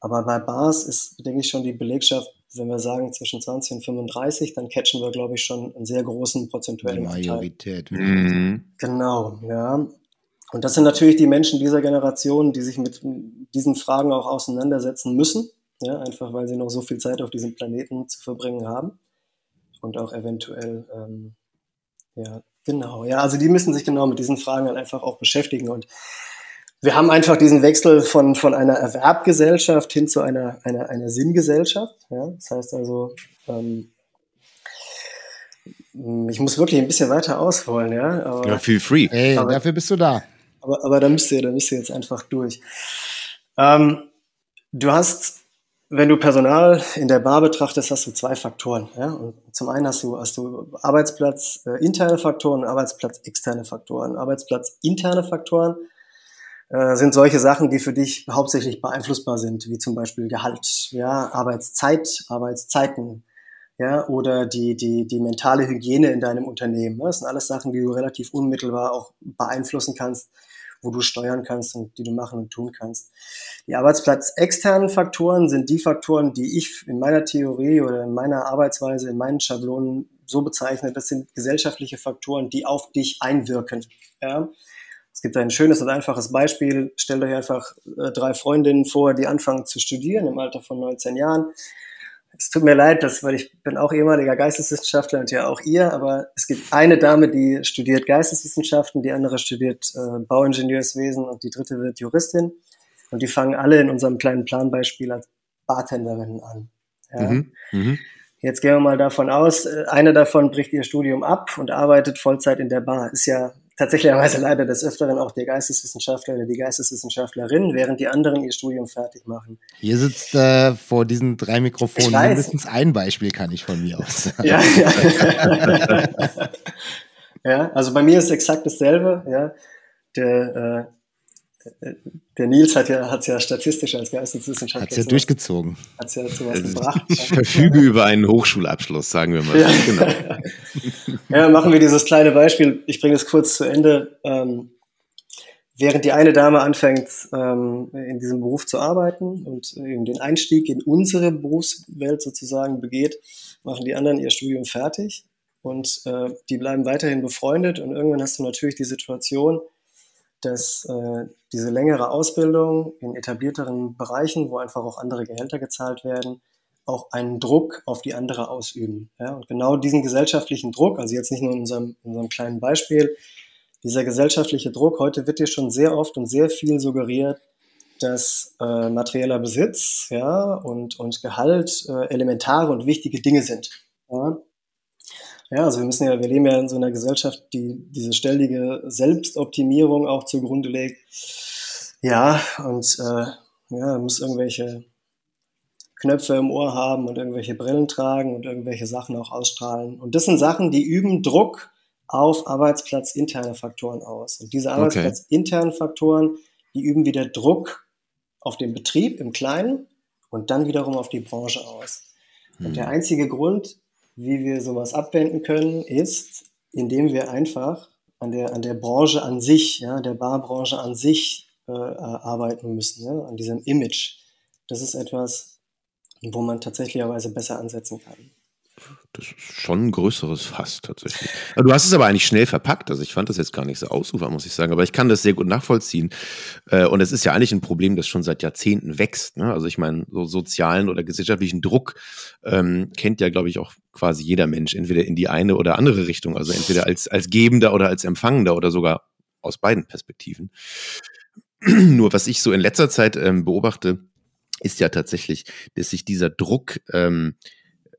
aber bei Bars ist, denke ich, schon die Belegschaft, wenn wir sagen zwischen 20 und 35, dann catchen wir, glaube ich, schon einen sehr großen Die prozentuellen Anteil. Majorität. Mhm. Genau, ja. Und das sind natürlich die Menschen dieser Generation, die sich mit diesen Fragen auch auseinandersetzen müssen. Ja, einfach weil sie noch so viel Zeit auf diesem Planeten zu verbringen haben. Und auch eventuell, ähm, ja, genau. Ja, also die müssen sich genau mit diesen Fragen halt einfach auch beschäftigen. Und wir haben einfach diesen Wechsel von, von einer Erwerbgesellschaft hin zu einer, einer, einer Sinngesellschaft. Ja, das heißt also, ähm, ich muss wirklich ein bisschen weiter ausholen, ja. Aber, Ja, feel free. Ey, Aber- dafür bist du da. aber, aber da müsst ihr, da müsst ihr jetzt einfach durch. Ähm, du hast, wenn du Personal in der Bar betrachtest, hast du zwei Faktoren. Ja? Und zum einen hast du, hast du Arbeitsplatz äh, interne Faktoren und Arbeitsplatz externe Faktoren. Arbeitsplatz interne Faktoren sind solche Sachen, die für dich hauptsächlich beeinflussbar sind, wie zum Beispiel Gehalt, ja, Arbeitszeit, Arbeitszeiten, ja, oder die, die, die mentale Hygiene in deinem Unternehmen. Ne? Das sind alles Sachen, die du relativ unmittelbar auch beeinflussen kannst, wo du steuern kannst und die du machen und tun kannst. Die arbeitsplatzexternen Faktoren sind die Faktoren, die ich in meiner Theorie oder in meiner Arbeitsweise, in meinen Schablonen so bezeichne. Das sind gesellschaftliche Faktoren, die auf dich einwirken. Ja? Es gibt ein schönes und einfaches Beispiel. Stellt euch einfach äh, drei Freundinnen vor, die anfangen zu studieren im Alter von 19 Jahren. Es tut mir leid, dass, weil ich bin auch ehemaliger Geisteswissenschaftler und ja auch ihr, aber es gibt eine Dame, die studiert Geisteswissenschaften, die andere studiert äh, Bauingenieurswesen und die dritte wird Juristin. Und die fangen alle in unserem kleinen Planbeispiel als Bartenderinnen an. Ja. Mhm. Mhm. Jetzt gehen wir mal davon aus, äh, eine davon bricht ihr Studium ab und arbeitet Vollzeit in der Bar. Ist ja tatsächlicherweise leider des Öfteren auch der Geisteswissenschaftler oder die Geisteswissenschaftlerin, während die anderen ihr Studium fertig machen. Hier sitzt äh, vor diesen drei Mikrofonen mindestens ein Beispiel, kann ich von mir aus sagen. Ja, ja. ja, also bei mir ist exakt dasselbe. Ja. Der, äh, der Nils hat ja, hat's ja statistisch als Geisteswissenschaftler Hat's ja sowas- durchgezogen. hat's ja sowas Also, gebracht. Ich verfüge über einen Hochschulabschluss, sagen wir mal. Ja. so. Genau. Ja, machen wir dieses kleine Beispiel. Ich bringe es kurz zu Ende. Ähm, während die eine Dame anfängt, ähm, in diesem Beruf zu arbeiten und eben den Einstieg in unsere Berufswelt sozusagen begeht, machen die anderen ihr Studium fertig und äh, die bleiben weiterhin befreundet und irgendwann hast du natürlich die Situation, dass äh, diese längere Ausbildung in etablierteren Bereichen, wo einfach auch andere Gehälter gezahlt werden, auch einen Druck auf die andere ausüben. Ja? Und genau diesen gesellschaftlichen Druck, also jetzt nicht nur in unserem, in unserem kleinen Beispiel, dieser gesellschaftliche Druck, heute wird dir schon sehr oft und sehr viel suggeriert, dass äh, materieller Besitz ja, und, und Gehalt äh, elementare und wichtige Dinge sind. Ja? Ja, also wir müssen ja, wir leben ja in so einer Gesellschaft, die diese ständige Selbstoptimierung auch zugrunde legt. Ja, und äh, ja, muss irgendwelche Knöpfe im Ohr haben und irgendwelche Brillen tragen und irgendwelche Sachen auch ausstrahlen. Und das sind Sachen, die üben Druck auf arbeitsplatzinterne Faktoren aus. Und diese Okay. arbeitsplatzinternen Faktoren, die üben wieder Druck auf den Betrieb im Kleinen und dann wiederum auf die Branche aus. Und der einzige Grund, wie wir sowas abwenden können, ist, indem wir einfach an der, an der Branche an sich, ja, der Barbranche an sich äh, arbeiten müssen, ja, an diesem Image. Das ist etwas, wo man tatsächlicherweise besser ansetzen kann. Das ist schon ein größeres Fass tatsächlich. Du hast es aber eigentlich schnell verpackt. Also ich fand das jetzt gar nicht so ausufer, muss ich sagen. Aber ich kann das sehr gut nachvollziehen. Äh, und es ist ja eigentlich ein Problem, das schon seit Jahrzehnten wächst. Ne? Also ich meine, so sozialen oder gesellschaftlichen Druck ähm, kennt ja, glaube ich, auch quasi jeder Mensch, entweder in die eine oder andere Richtung. Also entweder als, als Gebender oder als Empfangender oder sogar aus beiden Perspektiven. Nur was ich so in letzter Zeit ähm, beobachte, ist ja tatsächlich, dass sich dieser Druck ähm,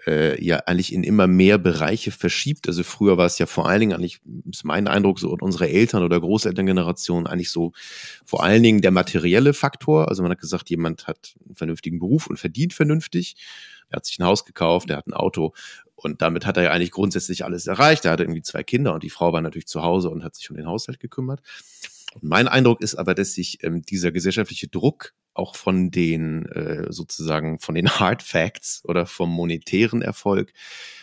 äh, ja eigentlich in immer mehr Bereiche verschiebt. Also früher war es ja vor allen Dingen eigentlich, ist mein Eindruck, so unsere Eltern oder Großelterngeneration eigentlich so vor allen Dingen der materielle Faktor. Also man hat gesagt, jemand hat einen vernünftigen Beruf und verdient vernünftig. Er hat sich ein Haus gekauft, er hat ein Auto und damit hat er ja eigentlich grundsätzlich alles erreicht. Er hatte irgendwie zwei Kinder und die Frau war natürlich zu Hause und hat sich um den Haushalt gekümmert. Und mein Eindruck ist aber, dass sich ähm, dieser gesellschaftliche Druck auch von den äh, sozusagen von den Hard Facts oder vom monetären Erfolg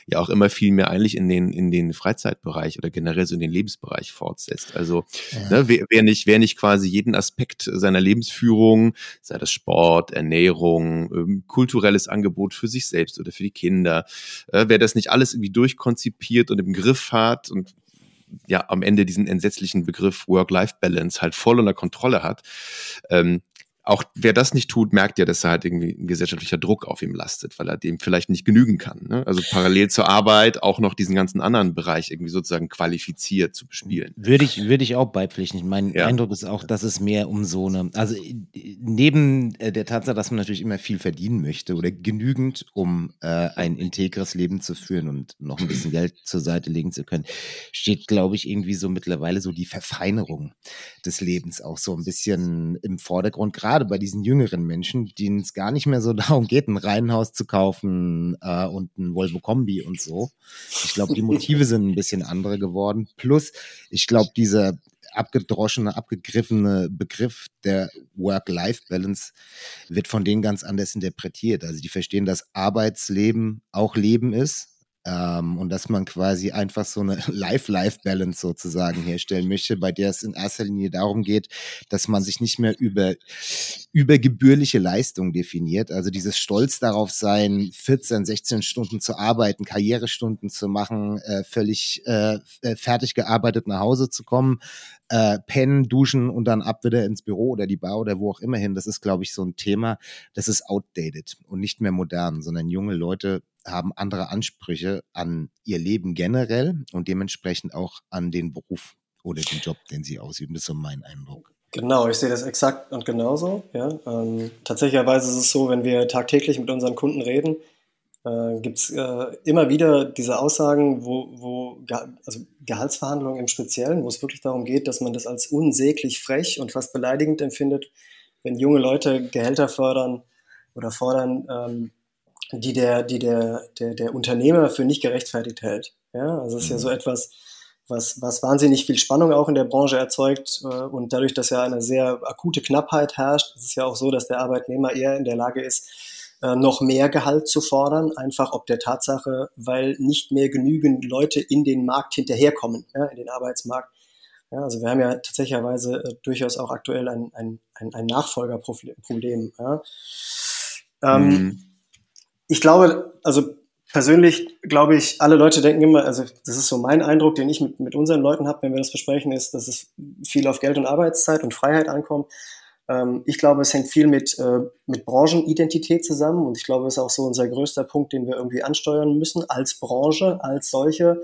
ja auch immer viel mehr eigentlich in den in den Freizeitbereich oder generell so in den Lebensbereich fortsetzt. Also ja. ne, wer, wer nicht wer nicht quasi jeden Aspekt seiner Lebensführung, sei das Sport, Ernährung, ähm, kulturelles Angebot für sich selbst oder für die Kinder, äh, wer das nicht alles irgendwie durchkonzipiert und im Griff hat und ja am Ende diesen entsetzlichen Begriff Work-Life-Balance halt voll unter Kontrolle hat, ähm, auch wer das nicht tut, merkt ja, dass da halt irgendwie ein gesellschaftlicher Druck auf ihm lastet, weil er dem vielleicht nicht genügen kann. Ne? Also parallel zur Arbeit auch noch diesen ganzen anderen Bereich irgendwie sozusagen qualifiziert zu bespielen. Würde ich, würde ich auch beipflichten. Mein ja. Eindruck ist auch, dass es mehr um so eine, also neben äh, der Tatsache, dass man natürlich immer viel verdienen möchte oder genügend, um äh, ein integres Leben zu führen und noch ein bisschen Geld zur Seite legen zu können, steht, glaube ich, irgendwie so mittlerweile so die Verfeinerung des Lebens auch so ein bisschen im Vordergrund. Gerade gerade bei diesen jüngeren Menschen, denen es gar nicht mehr so darum geht, ein Reihenhaus zu kaufen äh, und ein Volvo Kombi und so. Ich glaube, die Motive sind ein bisschen andere geworden. Plus, ich glaube, dieser abgedroschene, abgegriffene Begriff der Work-Life-Balance wird von denen ganz anders interpretiert. Also die verstehen, dass Arbeitsleben auch Leben ist ähm, und dass man quasi einfach so eine Life-Life-Balance sozusagen herstellen möchte, bei der es in erster Linie darum geht, dass man sich nicht mehr über, über gebührliche Leistung definiert. Also dieses Stolz darauf sein, 14, 16 Stunden zu arbeiten, Karrierestunden zu machen, äh, völlig äh, äh, fertig gearbeitet nach Hause zu kommen, äh, pennen, duschen und dann ab wieder ins Büro oder die Bar oder wo auch immer hin. Das ist, glaube ich, so ein Thema, das ist outdated und nicht mehr modern, sondern junge Leute haben andere Ansprüche an ihr Leben generell und dementsprechend auch an den Beruf oder den Job, den sie ausüben. Das ist so mein Eindruck. Genau, ich sehe das exakt und genauso. Ja. Ähm, tatsächlicherweise ist es so, wenn wir tagtäglich mit unseren Kunden reden, äh, gibt es äh, immer wieder diese Aussagen, wo, wo also Gehaltsverhandlungen im Speziellen, wo es wirklich darum geht, dass man das als unsäglich frech und fast beleidigend empfindet, wenn junge Leute Gehälter fördern oder fordern, ähm, die der, die der, der, der Unternehmer für nicht gerechtfertigt hält. Ja, also es ist ja so mhm. etwas, was, was wahnsinnig viel Spannung auch in der Branche erzeugt. Äh, und dadurch, dass ja eine sehr akute Knappheit herrscht, ist es ja auch so, dass der Arbeitnehmer eher in der Lage ist, äh, noch mehr Gehalt zu fordern, einfach ob der Tatsache, weil nicht mehr genügend Leute in den Markt hinterherkommen, ja, in den Arbeitsmarkt. Ja, also wir haben ja tatsächlicherweise äh, durchaus auch aktuell ein, ein, ein, ein Nachfolgerproblem. Ja. Ähm, mhm ich glaube, also persönlich glaube ich, alle Leute denken immer, also das ist so mein Eindruck, den ich mit, mit unseren Leuten habe, wenn wir das besprechen, ist, dass es viel auf Geld und Arbeitszeit und Freiheit ankommt. Ähm, ich glaube, es hängt viel mit, äh, mit Branchenidentität zusammen und ich glaube, es ist auch so unser größter Punkt, den wir irgendwie ansteuern müssen als Branche, als solche.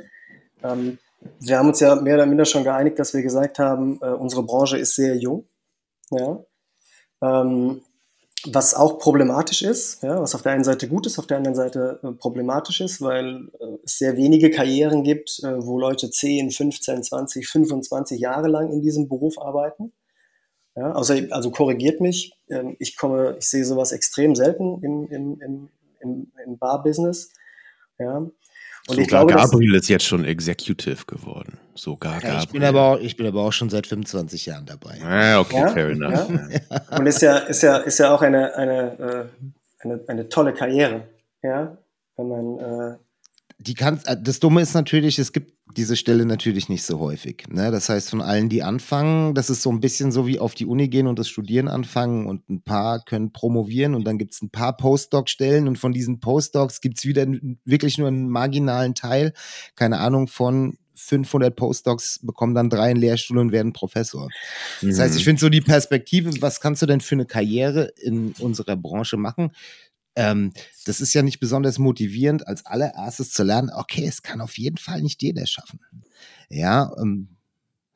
Ähm, wir haben uns ja mehr oder minder schon geeinigt, dass wir gesagt haben, äh, unsere Branche ist sehr jung. Ja. Ähm, was auch problematisch ist, ja, was auf der einen Seite gut ist, auf der anderen Seite äh, problematisch ist, weil äh, es sehr wenige Karrieren gibt, äh, wo Leute 10, 15, 20, 25 Jahre lang in diesem Beruf arbeiten. Ja, also, also korrigiert mich, ähm, ich komme, ich sehe sowas extrem selten im, im, im, im, im Bar-Business. Ja, und Sogar ich glaube, Gabriel ist jetzt schon Executive geworden. Sogar ja, Gabriel. Ich bin, aber auch, ich bin aber auch schon seit 25 Jahren dabei. Ah, okay, ja, fair enough. Ja. Und ist ja, ist ja, ist ja auch eine, eine, äh, eine, eine tolle Karriere. Ja, wenn man. Äh die kann, äh, das Dumme ist natürlich, es gibt diese Stelle natürlich nicht so häufig. Ne? Das heißt, von allen, die anfangen, das ist so ein bisschen so wie auf die Uni gehen und das Studieren anfangen und ein paar können promovieren und dann gibt es ein paar Postdoc-Stellen und von diesen Postdocs gibt es wieder wirklich nur einen marginalen Teil, keine Ahnung, von 500 Postdocs bekommen dann drei einen Lehrstuhl und werden Professor. Das heißt, ich Mhm. finde so die Perspektive, was kannst du denn für eine Karriere in unserer Branche machen? Ähm, das ist ja nicht besonders motivierend, als allererstes zu lernen, okay, es kann auf jeden Fall nicht jeder schaffen. Ja, ähm,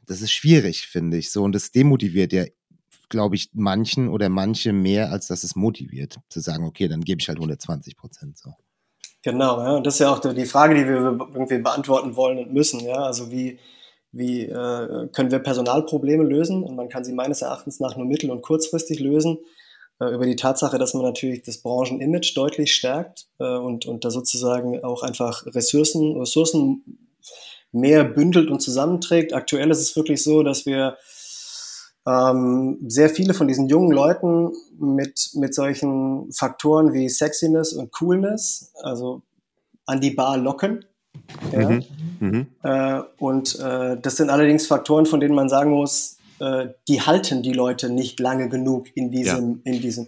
das ist schwierig, finde ich so. Und das demotiviert ja, glaube ich, manchen oder manche mehr, als dass es motiviert, zu sagen, okay, dann gebe ich halt 120 Prozent so. Genau, ja. Und das ist ja auch die Frage, die wir irgendwie beantworten wollen und müssen. Ja, also wie, wie äh, können wir Personalprobleme lösen? Und man kann sie meines Erachtens nach nur mittel- und kurzfristig lösen über die Tatsache, dass man natürlich das Branchenimage deutlich stärkt äh, und, und da sozusagen auch einfach Ressourcen, Ressourcen mehr bündelt und zusammenträgt. Aktuell ist es wirklich so, dass wir ähm, sehr viele von diesen jungen Leuten mit, mit solchen Faktoren wie Sexiness und Coolness, also an die Bar locken. Ja? Mhm. Mhm. Äh, und äh, das sind allerdings Faktoren, von denen man sagen muss, äh, die halten die Leute nicht lange genug in diesem, in diesem.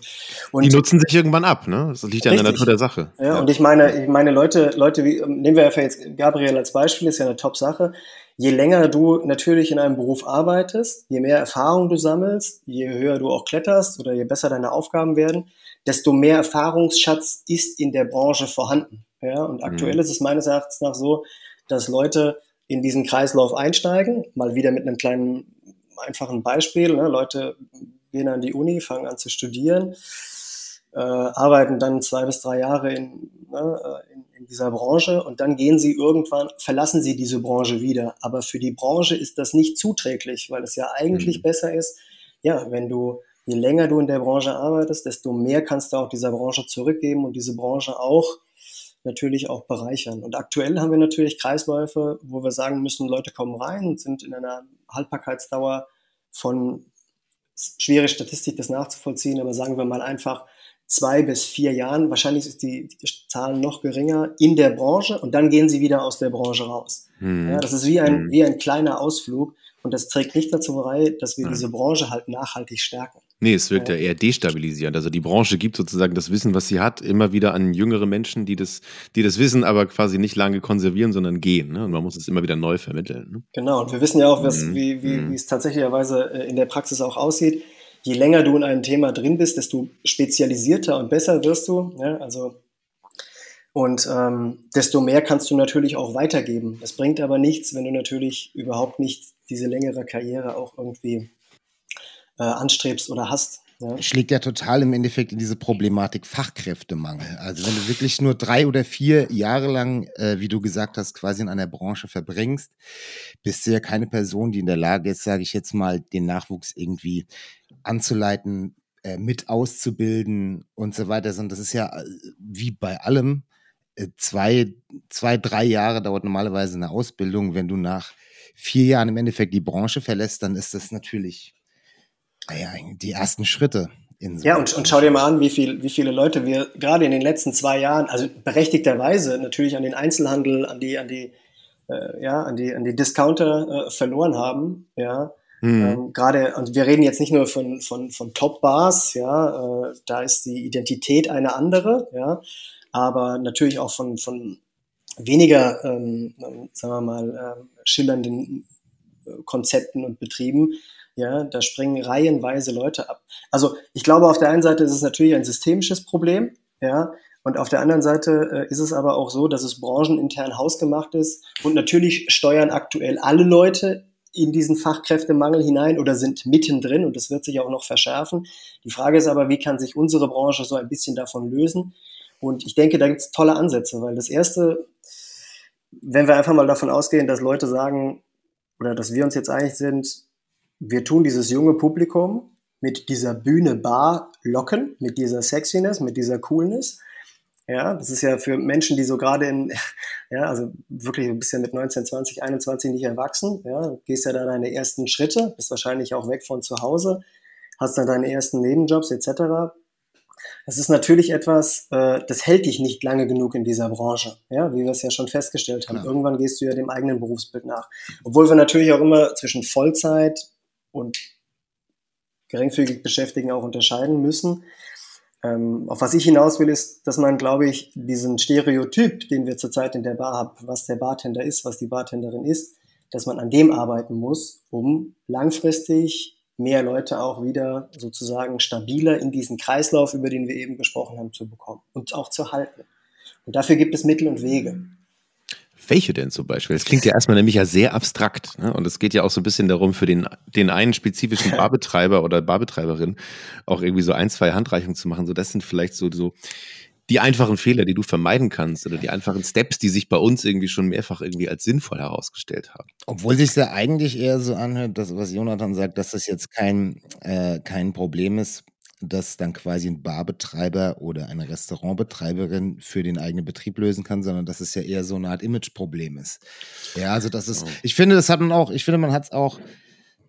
Und Die nutzen sich irgendwann ab, ne? Das liegt ja in der. Natur der Sache. ja, und ich meine, ich meine Leute, Leute wie, ähm, nehmen wir einfach jetzt Gabriel als Beispiel, ist ja eine Top-Sache. Je länger du natürlich in einem Beruf arbeitest, je mehr Erfahrung du sammelst, je höher du auch kletterst oder je besser deine Aufgaben werden, desto mehr Erfahrungsschatz ist in der Branche vorhanden. Ja, und aktuell Mhm. ist es meines Erachtens nach so, dass Leute in diesen Kreislauf einsteigen, mal wieder mit einem kleinen, einfachen Beispiel. Ne? Leute gehen an die Uni, fangen an zu studieren, äh, arbeiten dann zwei bis drei Jahre in, ne, äh, in, in dieser Branche und dann gehen sie irgendwann, verlassen sie diese Branche wieder. Aber für die Branche ist das nicht zuträglich, weil es ja eigentlich Mhm. besser ist, ja, wenn du, je länger du in der Branche arbeitest, desto mehr kannst du auch dieser Branche zurückgeben und diese Branche auch natürlich auch bereichern. Und aktuell haben wir natürlich Kreisläufe, wo wir sagen müssen, Leute kommen rein und sind in einer Haltbarkeitsdauer von schwere Statistik, das nachzuvollziehen, aber sagen wir mal einfach zwei bis vier Jahren. Wahrscheinlich ist die, die Zahl noch geringer in der Branche und dann gehen sie wieder aus der Branche raus. Mhm. Ja, das ist wie ein, Mhm. wie ein kleiner Ausflug und das trägt nicht dazu bei, dass wir Nein. diese Branche halt nachhaltig stärken. Nee, es wirkt ja eher destabilisierend. Also die Branche gibt sozusagen das Wissen, was sie hat, immer wieder an jüngere Menschen, die das, die das Wissen aber quasi nicht lange konservieren, sondern gehen. Ne? Und man muss es immer wieder neu vermitteln. Ne? Genau, und wir wissen ja auch, was, Mhm. wie, wie, Mhm. wie es tatsächlicherweise äh, in der Praxis auch aussieht. Je länger du in einem Thema drin bist, desto spezialisierter und besser wirst du. Ja? Also, und ähm, desto mehr kannst du natürlich auch weitergeben. Das bringt aber nichts, wenn du natürlich überhaupt nicht diese längere Karriere auch irgendwie äh, anstrebst oder hast. Ja? schlägt ja total im Endeffekt in diese Problematik Fachkräftemangel. Also wenn du wirklich nur drei oder vier Jahre lang, äh, wie du gesagt hast, quasi in einer Branche verbringst, bist du ja keine Person, die in der Lage ist, sage ich jetzt mal, den Nachwuchs irgendwie anzuleiten, äh, mit auszubilden und so weiter. Sondern das ist ja äh, wie bei allem, äh, zwei, zwei, drei Jahre dauert normalerweise eine Ausbildung. Wenn du nach vier Jahren im Endeffekt die Branche verlässt, dann ist das natürlich die ersten Schritte. In so Ja, und, und schau dir mal an, wie, viel, wie viele Leute wir gerade in den letzten zwei Jahren, also berechtigterweise natürlich an den Einzelhandel, an die, an die, äh, ja, an die, an die Discounter äh, verloren haben, ja. Mhm. Ähm, gerade, und wir reden jetzt nicht nur von, von, von Top-Bars, ja, äh, da ist die Identität eine andere, ja, aber natürlich auch von, von weniger, ähm, sagen wir mal, ähm, schillernden äh, Konzepten und Betrieben, ja, da springen reihenweise Leute ab. Also ich glaube, auf der einen Seite ist es natürlich ein systemisches Problem, ja, und auf der anderen Seite äh, ist es aber auch so, dass es branchenintern hausgemacht ist und natürlich steuern aktuell alle Leute in diesen Fachkräftemangel hinein oder sind mittendrin und das wird sich auch noch verschärfen. Die Frage ist aber, wie kann sich unsere Branche so ein bisschen davon lösen? Und ich denke, da gibt es tolle Ansätze, weil das Erste, wenn wir einfach mal davon ausgehen, dass Leute sagen, oder dass wir uns jetzt einig sind, wir tun dieses junge Publikum mit dieser Bühne Bar locken, mit dieser Sexiness, mit dieser Coolness. Ja, das ist ja für Menschen, die so gerade in, ja, also wirklich ein bisschen mit 19, 20, 21 nicht erwachsen, ja, du gehst ja da deine ersten Schritte, bist wahrscheinlich auch weg von zu Hause, hast dann deine ersten Nebenjobs etc. Das ist natürlich etwas, äh, das hält dich nicht lange genug in dieser Branche, ja, wie wir es ja schon festgestellt haben. Klar. Irgendwann gehst du ja dem eigenen Berufsbild nach. Obwohl wir natürlich auch immer zwischen Vollzeit und geringfügig Beschäftigten auch unterscheiden müssen. Ähm, auf was ich hinaus will, ist, dass man, glaube ich, diesen Stereotyp, den wir zurzeit in der Bar haben, was der Bartender ist, was die Bartenderin ist, dass man an dem arbeiten muss, um langfristig mehr Leute auch wieder sozusagen stabiler in diesen Kreislauf, über den wir eben gesprochen haben, zu bekommen und auch zu halten. Und dafür gibt es Mittel und Wege. Welche denn zum Beispiel? Das klingt ja erstmal nämlich ja sehr abstrakt. Ne? Und es geht ja auch so ein bisschen darum, für den, den einen spezifischen Barbetreiber oder Barbetreiberin auch irgendwie so ein, zwei Handreichungen zu machen. So, das sind vielleicht so, so die einfachen Fehler, die du vermeiden kannst oder die einfachen Steps, die sich bei uns irgendwie schon mehrfach irgendwie als sinnvoll herausgestellt haben. Obwohl sich ja eigentlich eher so anhört, dass, was Jonathan sagt, dass das jetzt kein, äh, kein Problem ist, dass dann quasi ein Barbetreiber oder eine Restaurantbetreiberin für den eigenen Betrieb lösen kann, sondern dass es ja eher so eine Art Imageproblem ist. Ja, also das ist, Oh. ich finde, das hat man auch, ich finde, man hat es auch,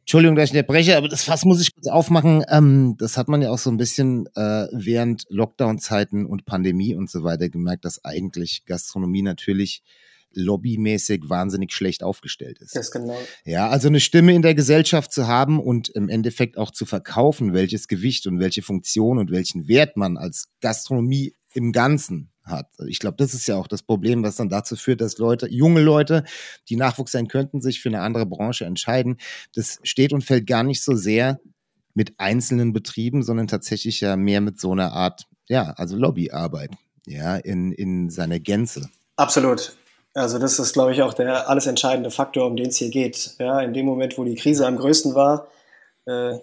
Entschuldigung, dass ich unterbreche, aber das Fass muss ich kurz aufmachen. Ähm, das hat man ja auch so ein bisschen äh, während Lockdown-Zeiten und Pandemie und so weiter gemerkt, dass eigentlich Gastronomie natürlich lobbymäßig wahnsinnig schlecht aufgestellt ist. Das genau. Ja, also eine Stimme in der Gesellschaft zu haben und im Endeffekt auch zu verkaufen, welches Gewicht und welche Funktion und welchen Wert man als Gastronomie im Ganzen hat. Ich glaube, das ist ja auch das Problem, was dann dazu führt, dass Leute, junge Leute, die Nachwuchs sein könnten, sich für eine andere Branche entscheiden. Das steht und fällt gar nicht so sehr mit einzelnen Betrieben, sondern tatsächlich ja mehr mit so einer Art, ja, also Lobbyarbeit, ja, in, in seiner Gänze. Absolut. Also das ist, glaube ich, auch der alles entscheidende Faktor, um den es hier geht. Ja, in dem Moment, wo die Krise am größten war, äh,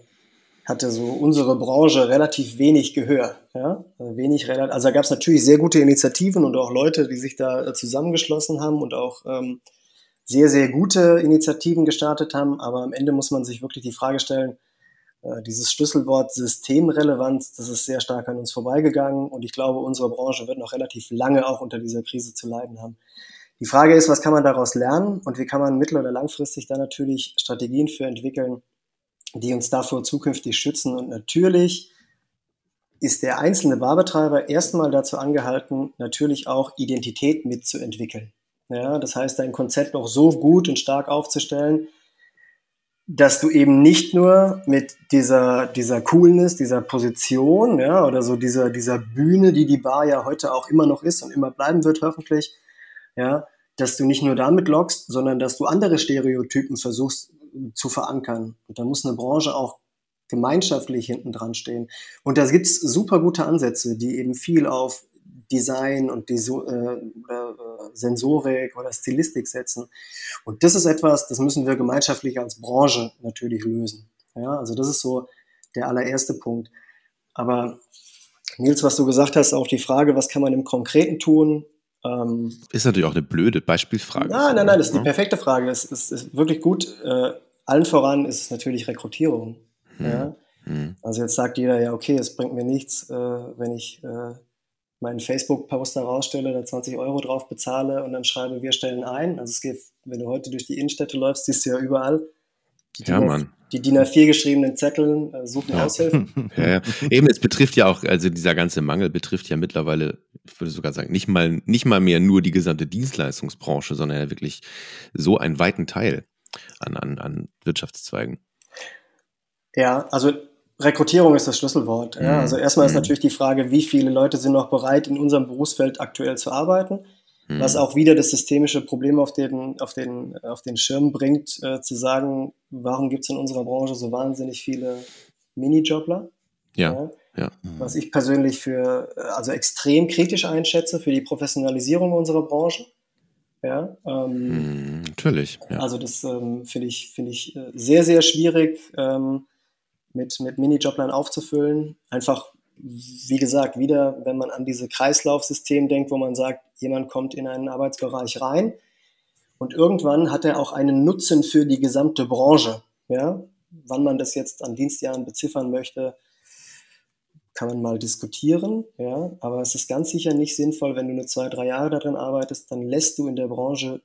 hatte so unsere Branche relativ wenig Gehör. Ja? Also Wenig, also da gab es natürlich sehr gute Initiativen und auch Leute, die sich da äh, zusammengeschlossen haben und auch ähm, sehr, sehr gute Initiativen gestartet haben. Aber am Ende muss man sich wirklich die Frage stellen, äh, dieses Schlüsselwort Systemrelevanz, das ist sehr stark an uns vorbeigegangen und ich glaube, unsere Branche wird noch relativ lange auch unter dieser Krise zu leiden haben. Die Frage ist, was kann man daraus lernen und wie kann man mittel- oder langfristig da natürlich Strategien für entwickeln, die uns davor zukünftig schützen. Und natürlich ist der einzelne Barbetreiber erstmal dazu angehalten, natürlich auch Identität mitzuentwickeln. Ja, das heißt, dein Konzept noch so gut und stark aufzustellen, dass du eben nicht nur mit dieser, dieser Coolness, dieser Position, ja, oder so dieser, dieser Bühne, die die Bar ja heute auch immer noch ist und immer bleiben wird, hoffentlich, ja, dass du nicht nur damit lockst, sondern dass du andere Stereotypen versuchst äh, zu verankern. Und da muss eine Branche auch gemeinschaftlich hinten dran stehen. Und da gibt's super gute Ansätze, die eben viel auf Design und die äh, äh, Sensorik oder Stilistik setzen. Und das ist etwas, das müssen wir gemeinschaftlich als Branche natürlich lösen. Ja, also das ist so der allererste Punkt. Aber Nils, was du gesagt hast, auch die Frage, was kann man im Konkreten tun? Ähm, Ist natürlich auch eine blöde Beispielfrage. Nein, nein, nein, das ist die Ne? perfekte Frage. Das ist, ist wirklich gut. Äh, allen voran ist es natürlich Rekrutierung. Ja? Hm. Also jetzt sagt jeder, ja, okay, es bringt mir nichts, äh, wenn ich äh, meinen Facebook-Poster rausstelle, da 20 Euro drauf bezahle und dann schreibe, wir stellen ein. Also es geht, wenn du heute durch die Innenstädte läufst, siehst du ja überall die, Ja, Mann. die DIN A4 geschriebenen Zetteln, äh, suchen Ja. Aushilfen. Ja, ja. Eben, es betrifft ja auch, also dieser ganze Mangel betrifft ja mittlerweile, ich würde sogar sagen, nicht mal, nicht mal mehr nur die gesamte Dienstleistungsbranche, sondern ja wirklich so einen weiten Teil an, an, an Wirtschaftszweigen. Ja, also Rekrutierung ist das Schlüsselwort. Ja, Mhm. also erstmal ist Mhm. natürlich die Frage, wie viele Leute sind noch bereit, in unserem Berufsfeld aktuell zu arbeiten. Hm. was auch wieder das systemische Problem auf den, auf den, auf den Schirm bringt, äh, zu sagen, warum gibt es in unserer Branche so wahnsinnig viele Minijobler? Ja, ja. Was ich persönlich für äh, also extrem kritisch einschätze für die Professionalisierung unserer Branche. Ja, ähm, Hm, natürlich. Ja. also das ähm, finde ich, finde ich äh, sehr, sehr schwierig, ähm, mit, mit Minijoblern aufzufüllen. Einfach, wie gesagt, wieder, wenn man an diese Kreislaufsystem denkt, wo man sagt, jemand kommt in einen Arbeitsbereich rein und irgendwann hat er auch einen Nutzen für die gesamte Branche. Ja? Wann man das jetzt an Dienstjahren beziffern möchte, kann man mal diskutieren, ja, aber es ist ganz sicher nicht sinnvoll, wenn du nur zwei, drei Jahre darin arbeitest, dann lässt du in der Branche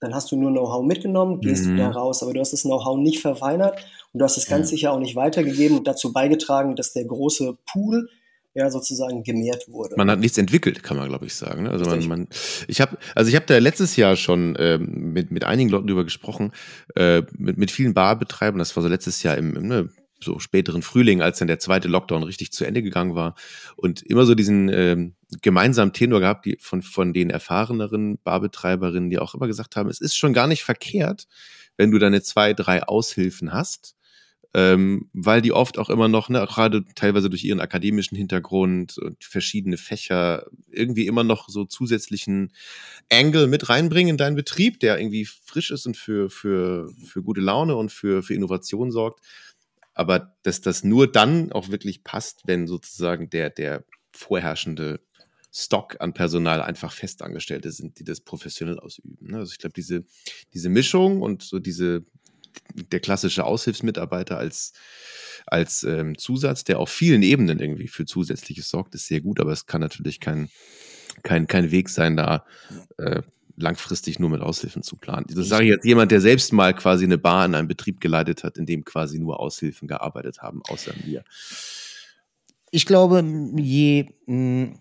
dann hast du nur Know-how mitgenommen, gehst Mhm. wieder raus, aber du hast das Know-how nicht verfeinert und du hast es ganz sicher auch nicht weitergegeben und dazu beigetragen, dass der große Pool ja, sozusagen gemehrt wurde. Man hat nichts entwickelt, kann man, glaube ich, sagen. ne? Also man, man, ich habe, also ich habe da letztes Jahr schon ähm, mit mit einigen Leuten drüber gesprochen, äh, mit mit vielen Barbetreibern. Das war so letztes Jahr im, im ne, so späteren Frühling, als dann der zweite Lockdown richtig zu Ende gegangen war und immer so diesen ähm, gemeinsamen Tenor gehabt, die von von den erfahreneren Barbetreiberinnen, die auch immer gesagt haben, es ist schon gar nicht verkehrt, wenn du deine zwei, drei Aushilfen hast ähm, weil die oft auch immer noch, ne, gerade teilweise durch ihren akademischen Hintergrund und verschiedene Fächer irgendwie immer noch so zusätzlichen Angle mit reinbringen in deinen Betrieb, der irgendwie frisch ist und für, für, für gute Laune und für, für Innovation sorgt. Aber dass das nur dann auch wirklich passt, wenn sozusagen der, der vorherrschende Stock an Personal einfach Festangestellte sind, die das professionell ausüben. ne? Also ich glaube, diese, diese Mischung und so diese, der klassische Aushilfsmitarbeiter als, als ähm, Zusatz, der auf vielen Ebenen irgendwie für Zusätzliches sorgt, ist sehr gut, aber es kann natürlich kein, kein, kein Weg sein, da äh, langfristig nur mit Aushilfen zu planen. Das sage ich jetzt jemand, der selbst mal quasi eine Bar in einem Betrieb geleitet hat, in dem quasi nur Aushilfen gearbeitet haben, außer mir. Ich glaube, je, mh,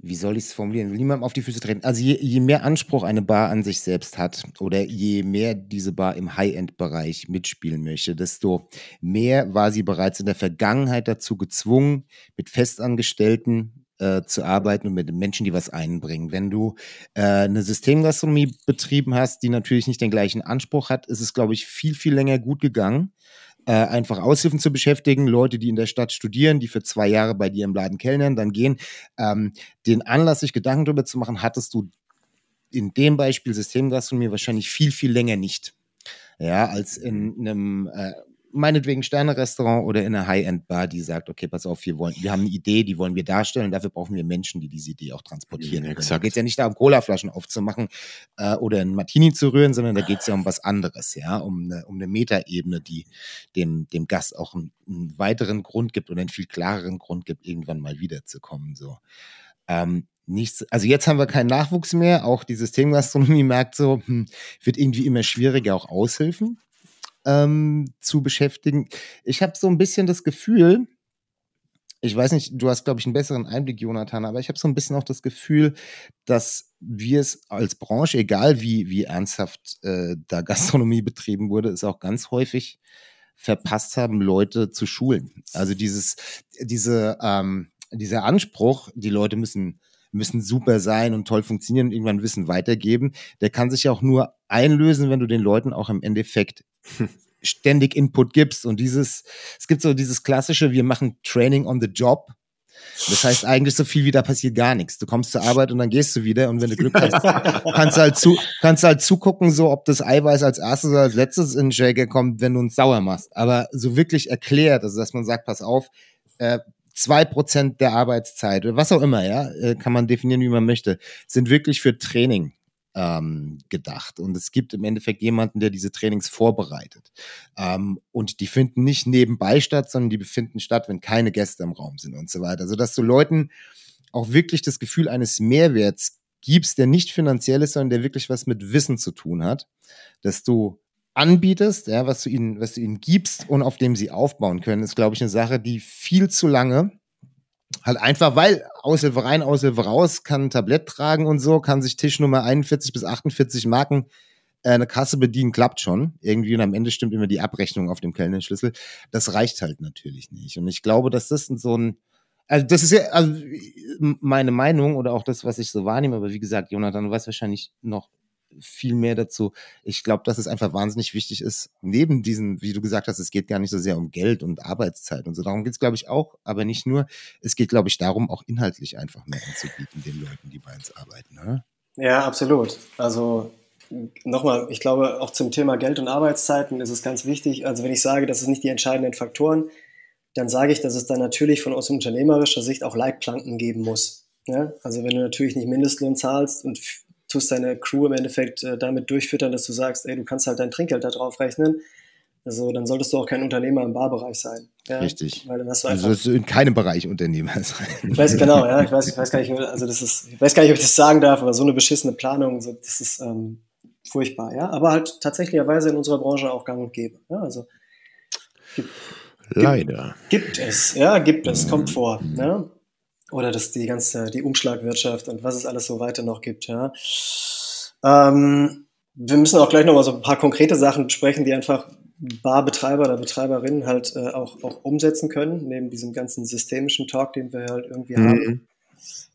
wie soll ich es formulieren, will niemandem auf die Füße treten. Also je, je mehr Anspruch eine Bar an sich selbst hat oder je mehr diese Bar im High-End-Bereich mitspielen möchte, desto mehr war sie bereits in der Vergangenheit dazu gezwungen, mit Festangestellten äh, zu arbeiten und mit Menschen, die was einbringen. Wenn du äh, eine Systemgastronomie betrieben hast, die natürlich nicht den gleichen Anspruch hat, ist es, glaube ich, viel, viel länger gut gegangen äh, einfach Aushilfen zu beschäftigen, Leute, die in der Stadt studieren, die für zwei Jahre bei dir im Laden kellnern, dann gehen. Ähm, den Anlass, sich Gedanken darüber zu machen, hattest du in dem Beispiel Systemgastronomie wahrscheinlich viel, viel länger nicht. Ja, als in einem äh, meinetwegen Sterne-Restaurant oder in einer High-End-Bar, die sagt, okay, pass auf, wir wollen, wir haben eine Idee, die wollen wir darstellen, dafür brauchen wir Menschen, die diese Idee auch transportieren Ja. Da geht es ja nicht darum, Colaflaschen aufzumachen äh, oder einen Martini zu rühren, sondern da geht es ja um was anderes, ja, um eine, um eine Metaebene, die dem, dem Gast auch einen, einen weiteren Grund gibt oder einen viel klareren Grund gibt, irgendwann mal wiederzukommen. So. Ähm, nichts, also jetzt haben wir keinen Nachwuchs mehr, auch die Systemgastronomie merkt so, hm, wird irgendwie immer schwieriger, auch Aushilfen ähm, zu beschäftigen. Ich habe so ein bisschen das Gefühl, ich weiß nicht, du hast, glaube ich, einen besseren Einblick, Jonathan, aber ich habe so ein bisschen auch das Gefühl, dass wir es als Branche, egal wie, wie ernsthaft äh, da Gastronomie betrieben wurde, es auch ganz häufig verpasst haben, Leute zu schulen. Also dieses, diese, ähm, dieser Anspruch, die Leute müssen, müssen super sein und toll funktionieren und irgendwann Wissen weitergeben, der kann sich auch nur einlösen, wenn du den Leuten auch im Endeffekt ständig Input gibst. Und dieses, es gibt so dieses klassische, wir machen Training on the Job. Das heißt eigentlich so viel wie da passiert gar nichts. Du kommst zur Arbeit und dann gehst du wieder und wenn du Glück hast, kannst du halt zu, kannst halt zugucken, so ob das Eiweiß als erstes oder als letztes in den Shaker kommt, wenn du uns sauer machst. Aber so wirklich erklärt, also dass man sagt, pass auf, äh, zwei Prozent der Arbeitszeit oder was auch immer, ja, äh, kann man definieren, wie man möchte, sind wirklich für Training ähm, gedacht. Und es gibt im Endeffekt jemanden, der diese Trainings vorbereitet. Ähm, und die finden nicht nebenbei statt, sondern die befinden statt, wenn keine Gäste im Raum sind und so weiter. Also dass du Leuten auch wirklich das Gefühl eines Mehrwerts gibst, der nicht finanziell ist, sondern der wirklich was mit Wissen zu tun hat, dass du anbietest, ja, was du ihnen, was du ihnen gibst und auf dem sie aufbauen können, ist, glaube ich, eine Sache, die viel zu lange halt einfach, weil Aushilfe rein, Aushilfe raus, kann Tablett tragen und so, kann sich Tisch Nummer 41 bis 48 Marken äh, eine Kasse bedienen, klappt schon. Irgendwie und am Ende stimmt immer die Abrechnung auf dem Kellnerschlüssel. Das reicht halt natürlich nicht. Und ich glaube, dass das so ein, also das ist ja also meine Meinung oder auch das, was ich so wahrnehme, aber wie gesagt, Jonathan, du weißt wahrscheinlich noch viel mehr dazu. Ich glaube, dass es einfach wahnsinnig wichtig ist, neben diesen, wie du gesagt hast, es geht gar nicht so sehr um Geld und Arbeitszeit und so. Darum geht es, glaube ich, auch, aber nicht nur. Es geht, glaube ich, darum, auch inhaltlich einfach mehr anzubieten den Leuten, die bei uns arbeiten. Ne? Ja, absolut. Also nochmal, ich glaube, auch zum Thema Geld und Arbeitszeiten ist es ganz wichtig. Also wenn ich sage, das sind nicht die entscheidenden Faktoren, dann sage ich, dass es dann natürlich von aus unternehmerischer Sicht auch Leitplanken geben muss. Ja? Also wenn du natürlich nicht Mindestlohn zahlst und tust deine Crew im Endeffekt äh, damit durchfüttern, dass du sagst, ey, du kannst halt dein Trinkgeld da drauf rechnen, also dann solltest du auch kein Unternehmer im Barbereich sein. Ja? Richtig. Weil dann hast du Also einfach dass du in keinem Bereich Unternehmer sein. ich weiß genau, ja, ich weiß, ich weiß gar nicht, also das ist, ich weiß gar nicht, ob ich das sagen darf, aber so eine beschissene Planung, so, das ist ähm, furchtbar, ja. Aber halt tatsächlicherweise in unserer Branche auch gang und gäbe. Ja, also Leider. gibt es, ja, gibt es, kommt vor. Ja. Oder das die ganze die Umschlagwirtschaft und was es alles so weiter noch gibt. Ja. Ähm, wir müssen auch gleich noch mal so ein paar konkrete Sachen besprechen, die einfach Barbetreiber oder Betreiberinnen halt äh, auch, auch umsetzen können, neben diesem ganzen systemischen Talk, den wir halt irgendwie Mhm. haben.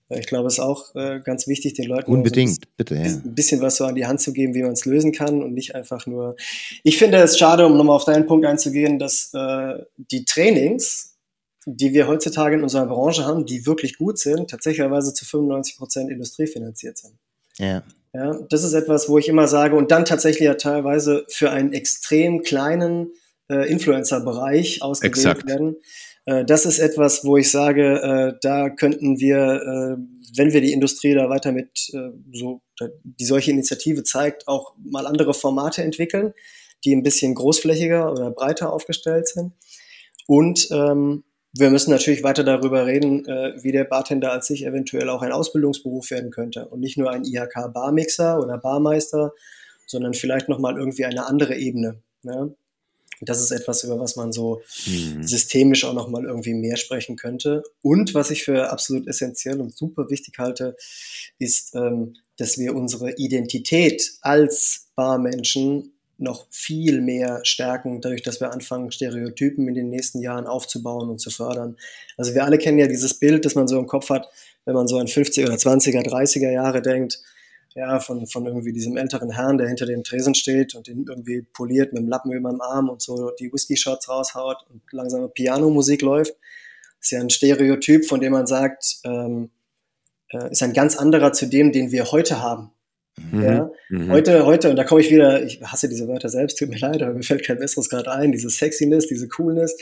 Äh, Ich glaube, es ist auch äh, ganz wichtig, den Leuten Unbedingt, so ein bitte, ja. bisschen, ein bisschen was so an die Hand zu geben, wie man es lösen kann und nicht einfach nur. Ich finde es schade, um nochmal auf deinen Punkt einzugehen, dass äh, die Trainings, die wir heutzutage in unserer Branche haben, die wirklich gut sind, tatsächlich zu 95 Prozent industriefinanziert sind. Ja. Ja, das ist etwas, wo ich immer sage, und dann tatsächlich ja teilweise für einen extrem kleinen äh, Influencer-Bereich ausgewählt Exakt. werden. Äh, das ist etwas, wo ich sage, äh, da könnten wir, äh, wenn wir die Industrie da weiter mit äh, so, die solche Initiative zeigt, auch mal andere Formate entwickeln, die ein bisschen großflächiger oder breiter aufgestellt sind. Und ähm, wir müssen natürlich weiter darüber reden, äh, wie der Bartender als sich eventuell auch ein Ausbildungsberuf werden könnte und nicht nur ein IHK-Barmixer oder Barmeister, sondern vielleicht nochmal irgendwie eine andere Ebene. Ne? Das ist etwas, über was man so Mhm. systemisch auch nochmal irgendwie mehr sprechen könnte. Und was ich für absolut essentiell und super wichtig halte, ist, ähm, dass wir unsere Identität als Barmenschen noch viel mehr stärken, dadurch, dass wir anfangen, Stereotypen in den nächsten Jahren aufzubauen und zu fördern. Also wir alle kennen ja dieses Bild, das man so im Kopf hat, wenn man so an 50er oder 20er, 30er Jahre denkt, ja, von, von irgendwie diesem älteren Herrn, der hinter dem Tresen steht und den irgendwie poliert mit dem Lappen über dem Arm und so die Whisky-Shots raushaut und langsame Pianomusik läuft. Das ist ja ein Stereotyp, von dem man sagt, ähm, äh, ist ein ganz anderer zu dem, den wir heute haben. Mhm. Ja? Mhm. Heute, heute, und da komme ich wieder, ich hasse diese Wörter selbst, tut mir leid, aber mir fällt kein besseres gerade ein, diese Sexiness, diese Coolness.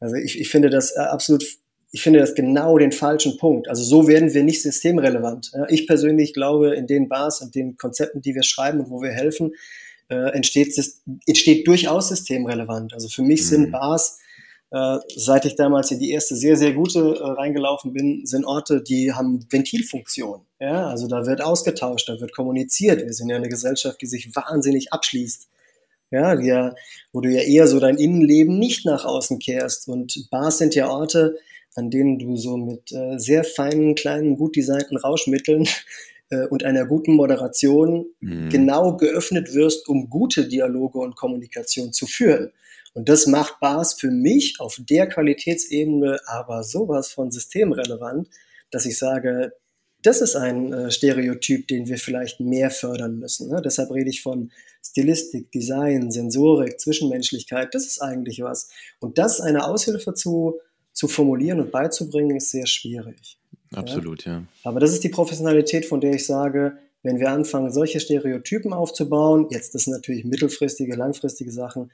Also ich, ich finde das äh, absolut, ich finde das genau den falschen Punkt. Also so werden wir nicht systemrelevant. Ich persönlich glaube, in den Bars und den Konzepten, die wir schreiben und wo wir helfen, äh, entsteht, entsteht durchaus systemrelevant. Also für mich sind Mhm. Bars, äh, seit ich damals in die erste sehr, sehr gute äh, reingelaufen bin, sind Orte, die haben Ventilfunktion. Ja, also da wird ausgetauscht, da wird kommuniziert. Wir sind ja eine Gesellschaft, die sich wahnsinnig abschließt. Ja, die ja, wo du ja eher so dein Innenleben nicht nach außen kehrst. Und Bars sind ja Orte, an denen du so mit äh, sehr feinen, kleinen, gut designten Rauschmitteln äh, und einer guten Moderation Mhm. genau geöffnet wirst, um gute Dialoge und Kommunikation zu führen. Und das macht Bars für mich auf der Qualitätsebene aber sowas von systemrelevant, dass ich sage, das ist ein äh, Stereotyp, den wir vielleicht mehr fördern müssen. Ne? Deshalb rede ich von Stilistik, Design, Sensorik, Zwischenmenschlichkeit. Das ist eigentlich was. Und das eine Aushilfe zu, zu formulieren und beizubringen, ist sehr schwierig. Absolut, ja. Aber das ist die Professionalität, von der ich sage, wenn wir anfangen, solche Stereotypen aufzubauen, jetzt das sind natürlich mittelfristige, langfristige Sachen,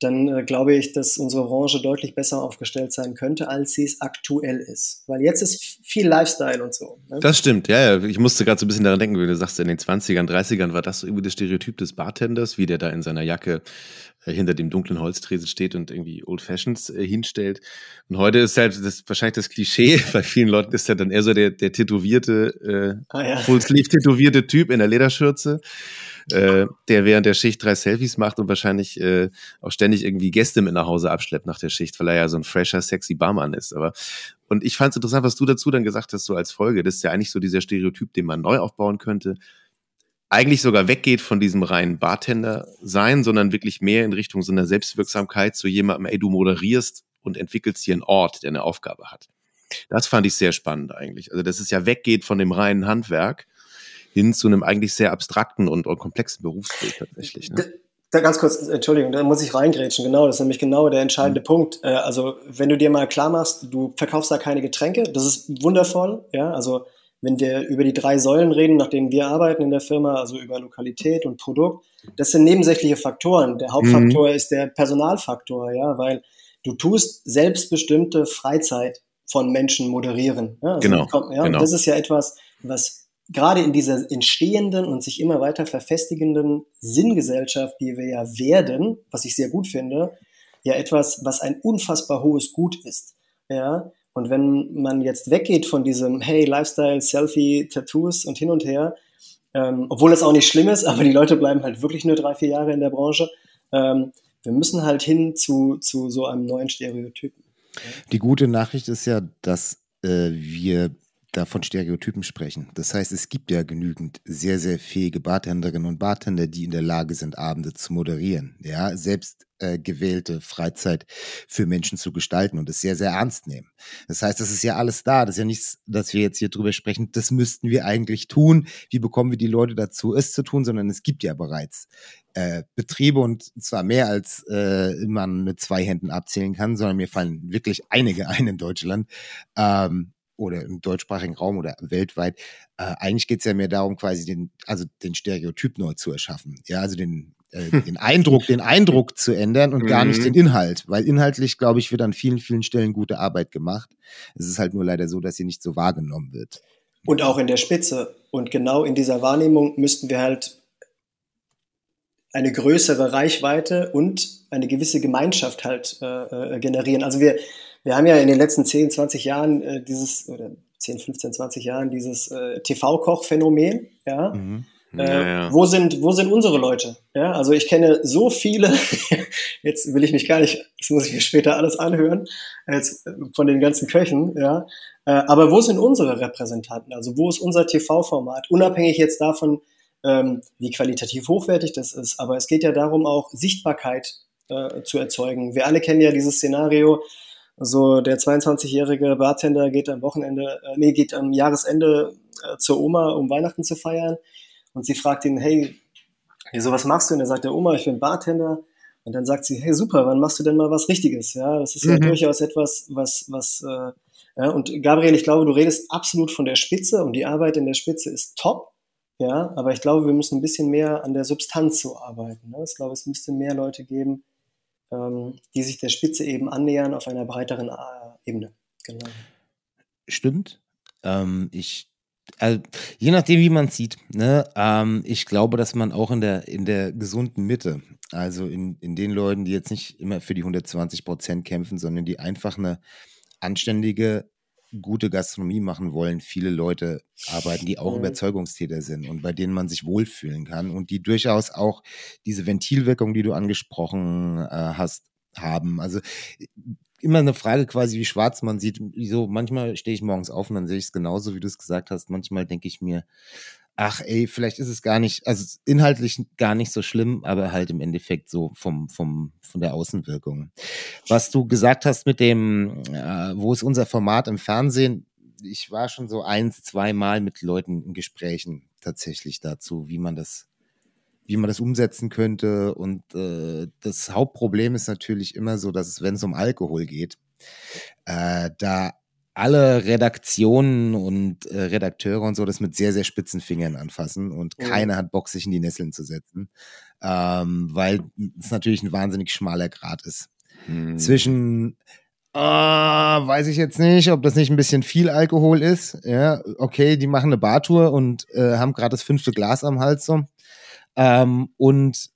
dann äh, glaube ich, dass unsere Branche deutlich besser aufgestellt sein könnte, als sie es aktuell ist. Weil jetzt ist viel Lifestyle und so. Ne? Das stimmt, ja, ja. Ich musste gerade so ein bisschen daran denken, wie du sagst, in den 20ern, 30ern war das irgendwie das Stereotyp des Bartenders, wie der da in seiner Jacke äh, hinter dem dunklen Holztresen steht und irgendwie Old Fashions äh, hinstellt. Und heute ist halt das wahrscheinlich das Klischee, bei vielen Leuten ist er dann eher so der, der tätowierte, äh, Ah, ja. Full-Sleeve tätowierte Typ in der Lederschürze, äh, der während der Schicht drei Selfies macht und wahrscheinlich äh, auch ständig irgendwie Gäste mit nach Hause abschleppt nach der Schicht, weil er ja so ein fresher, sexy Barmann ist. Aber und ich fand es interessant, was du dazu dann gesagt hast, so als Folge. Das ist ja eigentlich so dieser Stereotyp, den man neu aufbauen könnte. Eigentlich sogar weggeht von diesem reinen Bartender sein, sondern wirklich mehr in Richtung so einer Selbstwirksamkeit zu jemandem, ey, du moderierst und entwickelst hier einen Ort, der eine Aufgabe hat. Das fand ich sehr spannend eigentlich. Also, dass es ja weggeht von dem reinen Handwerk hin zu einem eigentlich sehr abstrakten und, und komplexen Berufsbild tatsächlich. Ne? Da, ganz kurz, Entschuldigung, da muss ich reingrätschen. Genau, das ist nämlich genau der entscheidende Punkt. Äh, also, wenn du dir mal klar machst, du verkaufst da keine Getränke, das ist wundervoll. Ja, also, wenn wir über die drei Säulen reden, nach denen wir arbeiten in der Firma, also über Lokalität und Produkt, das sind nebensächliche Faktoren. Der Hauptfaktor ist der Personalfaktor, ja, weil du tust selbstbestimmte Freizeit von Menschen moderieren. Ja, also Genau, komm, ja, genau. Und das ist ja etwas, was gerade in dieser entstehenden und sich immer weiter verfestigenden Sinngesellschaft, die wir ja werden, was ich sehr gut finde, ja etwas, was ein unfassbar hohes Gut ist. Ja, und wenn man jetzt weggeht von diesem Hey, Lifestyle, Selfie, Tattoos und hin und her, ähm, obwohl das auch nicht schlimm ist, aber die Leute bleiben halt wirklich nur drei, vier Jahre in der Branche, ähm, wir müssen halt hin zu, zu so einem neuen Stereotypen. Die gute Nachricht ist ja, dass äh, wir da von Stereotypen sprechen. Das heißt, es gibt ja genügend sehr, sehr fähige Bartenderinnen und Bartender, die in der Lage sind, Abende zu moderieren. Ja, selbst äh, gewählte Freizeit für Menschen zu gestalten und es sehr, sehr ernst nehmen. Das heißt, das ist ja alles da. Das ist ja nichts, dass wir jetzt hier drüber sprechen. Das müssten wir eigentlich tun. Wie bekommen wir die Leute dazu, es zu tun? Sondern es gibt ja bereits äh, Betriebe und zwar mehr als äh, man mit zwei Händen abzählen kann, sondern mir fallen wirklich einige ein in Deutschland, ähm, oder im deutschsprachigen Raum oder weltweit, äh, eigentlich geht es ja mehr darum, quasi den, also den Stereotyp neu zu erschaffen. Ja, also den, äh, den Eindruck, den Eindruck zu ändern und gar nicht Mhm. den Inhalt. Weil inhaltlich, glaube ich, wird an vielen, vielen Stellen gute Arbeit gemacht. Es ist halt nur leider so, dass sie nicht so wahrgenommen wird. Und auch in der Spitze. Und genau in dieser Wahrnehmung müssten wir halt eine größere Reichweite und eine gewisse Gemeinschaft halt äh, äh, generieren. Also wir, wir haben ja in den letzten 10, 20 Jahren äh, dieses, oder 10, 15, 20 Jahren dieses äh, TV-Koch-Phänomen, ja. Mhm. Äh, Ja, ja. Wo sind, wo sind unsere Leute? Ja, also ich kenne so viele, jetzt will ich mich gar nicht, das muss ich mir später alles anhören, jetzt von den ganzen Köchen, ja. Äh, aber wo sind unsere Repräsentanten? Also wo ist unser TV-Format? Unabhängig jetzt davon, ähm, wie qualitativ hochwertig das ist, aber es geht ja darum, auch Sichtbarkeit äh, zu erzeugen. Wir alle kennen ja dieses Szenario, so der 22-jährige Bartender geht am Wochenende, äh, nee, geht am Jahresende äh, zur Oma, um Weihnachten zu feiern. Und sie fragt ihn, hey, wieso, was machst du? Und er sagt, der Oma, ich bin Bartender. Und dann sagt sie, hey, super, wann machst du denn mal was Richtiges? Ja, das ist ja Mhm. durchaus etwas, was, was, äh, ja, und Gabriel, ich glaube, du redest absolut von der Spitze und die Arbeit in der Spitze ist top. Ja, aber ich glaube, wir müssen ein bisschen mehr an der Substanz so arbeiten. Ne? Ich glaube, es müsste mehr Leute geben, die sich der Spitze eben annähern auf einer breiteren äh, Ebene. Genau. Stimmt. Ähm, ich, also, je nachdem, wie man sieht, ne, ähm, ich glaube, dass man auch in der, in der gesunden Mitte, also in, in den Leuten, die jetzt nicht immer für die 120 Prozent kämpfen, sondern die einfach eine anständige, gute Gastronomie machen wollen, viele Leute arbeiten, die auch Mhm. Überzeugungstäter sind und bei denen man sich wohlfühlen kann und die durchaus auch diese Ventilwirkung, die du angesprochen äh, hast, haben. Also immer eine Frage quasi, wie schwarz man sieht. So, manchmal stehe ich morgens auf und dann sehe ich es genauso, wie du es gesagt hast. Manchmal denke ich mir, ach ey, vielleicht ist es gar nicht, also inhaltlich gar nicht so schlimm, aber halt im Endeffekt so vom, vom, von der Außenwirkung. Was du gesagt hast mit dem, äh, wo ist unser Format im Fernsehen? Ich war schon so eins, zwei Mal mit Leuten in Gesprächen tatsächlich dazu, wie man das wie man das umsetzen könnte. Und äh, das Hauptproblem ist natürlich immer so, dass es, wenn es um Alkohol geht, äh, da alle Redaktionen und äh, Redakteure und so das mit sehr, sehr spitzen Fingern anfassen und Mhm. keiner hat Bock, sich in die Nesseln zu setzen, ähm, weil es natürlich ein wahnsinnig schmaler Grad ist. Hm. Zwischen Ah, weiß ich jetzt nicht, ob das nicht ein bisschen viel Alkohol ist. Ja, okay, die machen eine Bartour und äh, haben gerade das fünfte Glas am Hals so. Ähm, und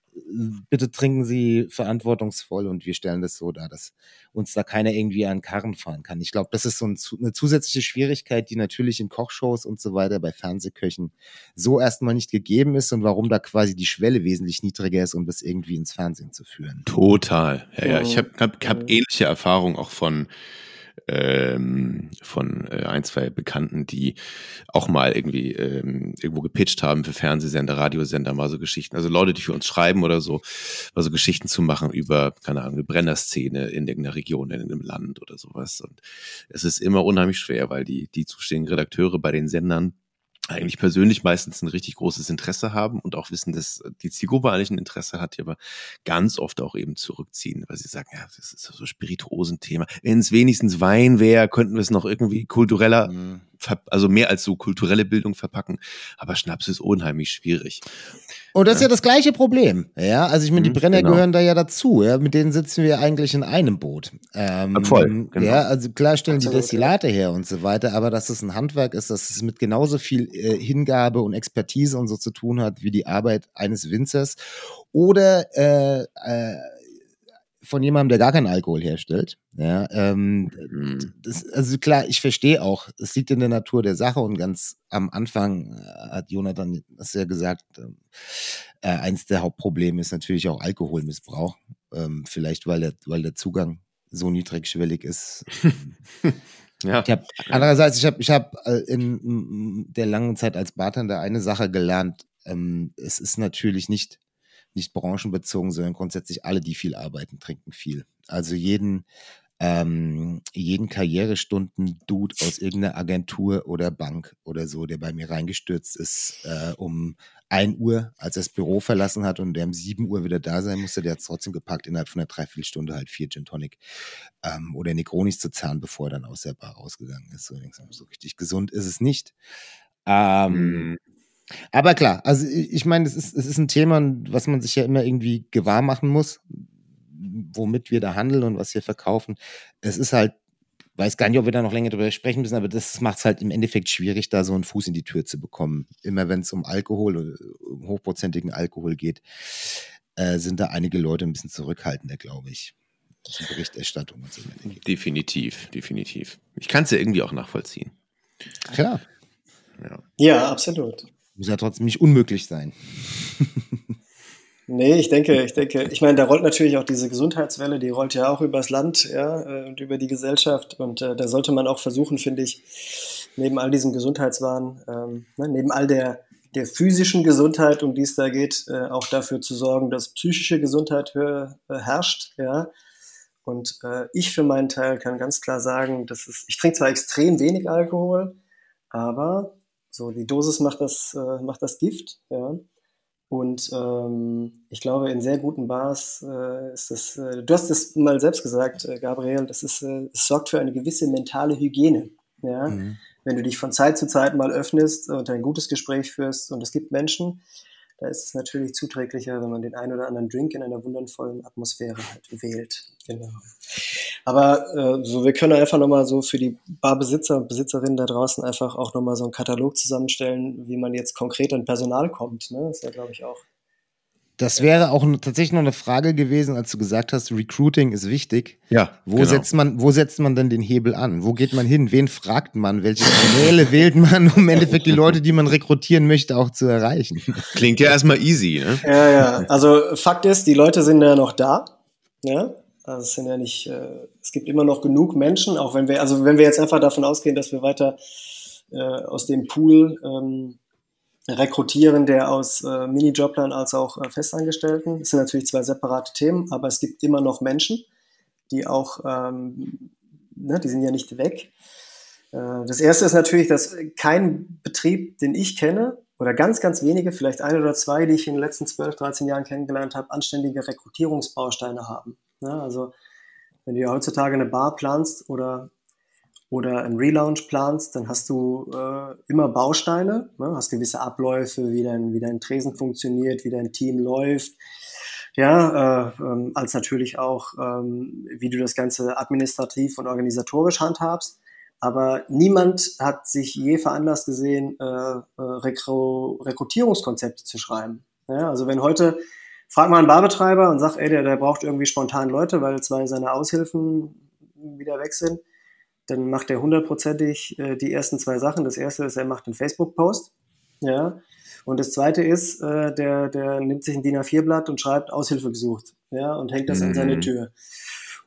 bitte trinken Sie verantwortungsvoll und wir stellen das so dar, dass uns da keiner irgendwie an Karren fahren kann. Ich glaube, das ist so ein, eine zusätzliche Schwierigkeit, die natürlich in Kochshows und so weiter bei Fernsehköchen so erstmal nicht gegeben ist und warum da quasi die Schwelle wesentlich niedriger ist, um das irgendwie ins Fernsehen zu führen. Total. Ja, ja. Ich Mhm. habe hab, hab Mhm. ähnliche Erfahrungen auch von ähm, von äh, ein, zwei Bekannten, die auch mal irgendwie ähm, irgendwo gepitcht haben für Fernsehsender, Radiosender, mal so Geschichten. Also Leute, die für uns schreiben oder so, mal so Geschichten zu machen über, keine Ahnung, eine Brennerszene in irgendeiner Region, in einem Land oder sowas. Und es ist immer unheimlich schwer, weil die, die zuständigen Redakteure bei den Sendern eigentlich persönlich meistens ein richtig großes Interesse haben und auch wissen, dass die Zielgruppe eigentlich ein Interesse hat, die aber ganz oft auch eben zurückziehen, weil sie sagen, ja, das ist so Spirituosenthema. Wenn es wenigstens Wein wäre, könnten wir es noch irgendwie kultureller, Mhm. Also mehr als so kulturelle Bildung verpacken. Aber Schnaps ist unheimlich schwierig. Und das ist ja das gleiche Problem. Ja, also ich meine, die Mhm, Brenner genau. gehören da ja dazu. Ja, mit denen sitzen wir eigentlich in einem Boot. Ähm, Ja, voll, genau. Ja, also klar stellen die Absolut, Destillate her und so weiter, aber dass es ein Handwerk ist, dass es mit genauso viel äh, Hingabe und Expertise und so zu tun hat wie die Arbeit eines Winzers oder äh, äh, von jemandem, der gar keinen Alkohol herstellt. Ja, ähm, Mhm. das, also klar, ich verstehe auch, es liegt in der Natur der Sache und ganz am Anfang äh, hat Jonathan das ja gesagt, ähm, äh, eins der Hauptprobleme ist natürlich auch Alkoholmissbrauch. Ähm, vielleicht weil der, weil der Zugang so niedrigschwellig ist. Ja. Ich hab, andererseits, ich habe ich hab äh, in der langen Zeit als Bartender eine Sache gelernt. Ähm, es ist natürlich nicht, nicht branchenbezogen, sondern grundsätzlich alle, die viel arbeiten, trinken viel. Also jeden, ähm, jeden Karrierestunden-Dude aus irgendeiner Agentur oder Bank oder so, der bei mir reingestürzt ist, äh, um 1 Uhr, als er das Büro verlassen hat und der um 7 Uhr wieder da sein musste, der hat es trotzdem gepackt, innerhalb von einer Dreiviertelstunde halt vier Gin Tonic ähm, oder Negronis zu zahlen, bevor er dann aus der Bar rausgegangen ist. So, so richtig gesund ist es nicht. Ähm, Mhm. Aber klar, also ich meine, es ist, es ist ein Thema, was man sich ja immer irgendwie gewahr machen muss, womit wir da handeln und was wir verkaufen. Es ist halt, weiß gar nicht, ob wir da noch länger drüber sprechen müssen, aber das macht es halt im Endeffekt schwierig, da so einen Fuß in die Tür zu bekommen. Immer wenn es um Alkohol, um hochprozentigen Alkohol geht, äh, sind da einige Leute ein bisschen zurückhaltender, glaube ich. Berichterstattung und so weiter. Definitiv, definitiv. Ich kann es ja irgendwie auch nachvollziehen. Klar, Ja. Ja, absolut. Muss ja trotzdem nicht unmöglich sein. Nee, ich denke, ich denke, ich meine, da rollt natürlich auch diese Gesundheitswelle, die rollt ja auch übers Land, ja, äh, und über die Gesellschaft. Und äh, da sollte man auch versuchen, finde ich, neben all diesem Gesundheitswahn, ähm, ne, neben all der, der physischen Gesundheit, um die es da geht, äh, auch dafür zu sorgen, dass psychische Gesundheit äh, herrscht, ja. Und äh, ich für meinen Teil kann ganz klar sagen, dass es, ich trinke zwar extrem wenig Alkohol, aber so die Dosis macht das, äh, macht das Gift, ja. Und ähm, ich glaube, in sehr guten Bars äh, ist das, äh, du hast es mal selbst gesagt, äh, Gabriel, das ist, äh, es sorgt für eine gewisse mentale Hygiene. Ja? Mhm. Wenn du dich von Zeit zu Zeit mal öffnest und ein gutes Gespräch führst und es gibt Menschen, da ist es natürlich zuträglicher, wenn man den einen oder anderen Drink in einer wundervollen Atmosphäre halt wählt. Genau. Aber äh, so, wir können einfach nochmal so für die Barbesitzer und Besitzerinnen da draußen einfach auch nochmal so einen Katalog zusammenstellen, wie man jetzt konkret an Personal kommt. Ne? Das ist ja, glaube ich, auch. Das wäre auch tatsächlich noch eine Frage gewesen, als du gesagt hast, Recruiting ist wichtig. Ja, Wo, genau. setzt man, wo setzt man denn den Hebel an? Wo geht man hin? Wen fragt man? Welche Kanäle wählt man, um im Endeffekt die Leute, die man rekrutieren möchte, auch zu erreichen? Klingt ja erstmal easy, ne? Ja, ja. Also Fakt ist, die Leute sind ja noch da. Ja. Also es sind ja nicht, äh, es gibt immer noch genug Menschen, auch wenn wir, also wenn wir jetzt einfach davon ausgehen, dass wir weiter äh, aus dem Pool ähm, rekrutieren, der aus äh, Minijoblern als auch äh, Festangestellten. Das sind natürlich zwei separate Themen, aber es gibt immer noch Menschen, die auch, ähm, ne, die sind ja nicht weg. Äh, das erste ist natürlich, dass kein Betrieb, den ich kenne, oder ganz, ganz wenige, vielleicht ein oder zwei, die ich in den letzten 12, 13 Jahren kennengelernt habe, anständige Rekrutierungsbausteine haben. Ja, also wenn du ja heutzutage eine Bar planst oder, oder einen Relaunch planst, dann hast du äh, immer Bausteine, ne? hast gewisse Abläufe, wie dein, wie dein Tresen funktioniert, wie dein Team läuft. Ja, äh, ähm, als natürlich auch, ähm, wie du das Ganze administrativ und organisatorisch handhabst. Aber niemand hat sich je veranlasst gesehen, äh, äh, Rekru Rekrutierungskonzepte zu schreiben. Ja, also wenn heute, frag mal einen Barbetreiber und sag, ey, der, der braucht irgendwie spontan Leute, weil zwei seiner Aushilfen wieder weg sind, dann macht er hundertprozentig äh, die ersten zwei Sachen. Das erste ist, er macht einen Facebook-Post. Ja. Und das zweite ist, äh, der, der nimmt sich ein DIN A4-Blatt und schreibt Aushilfe gesucht. Ja, und hängt das an seine Mhm. Tür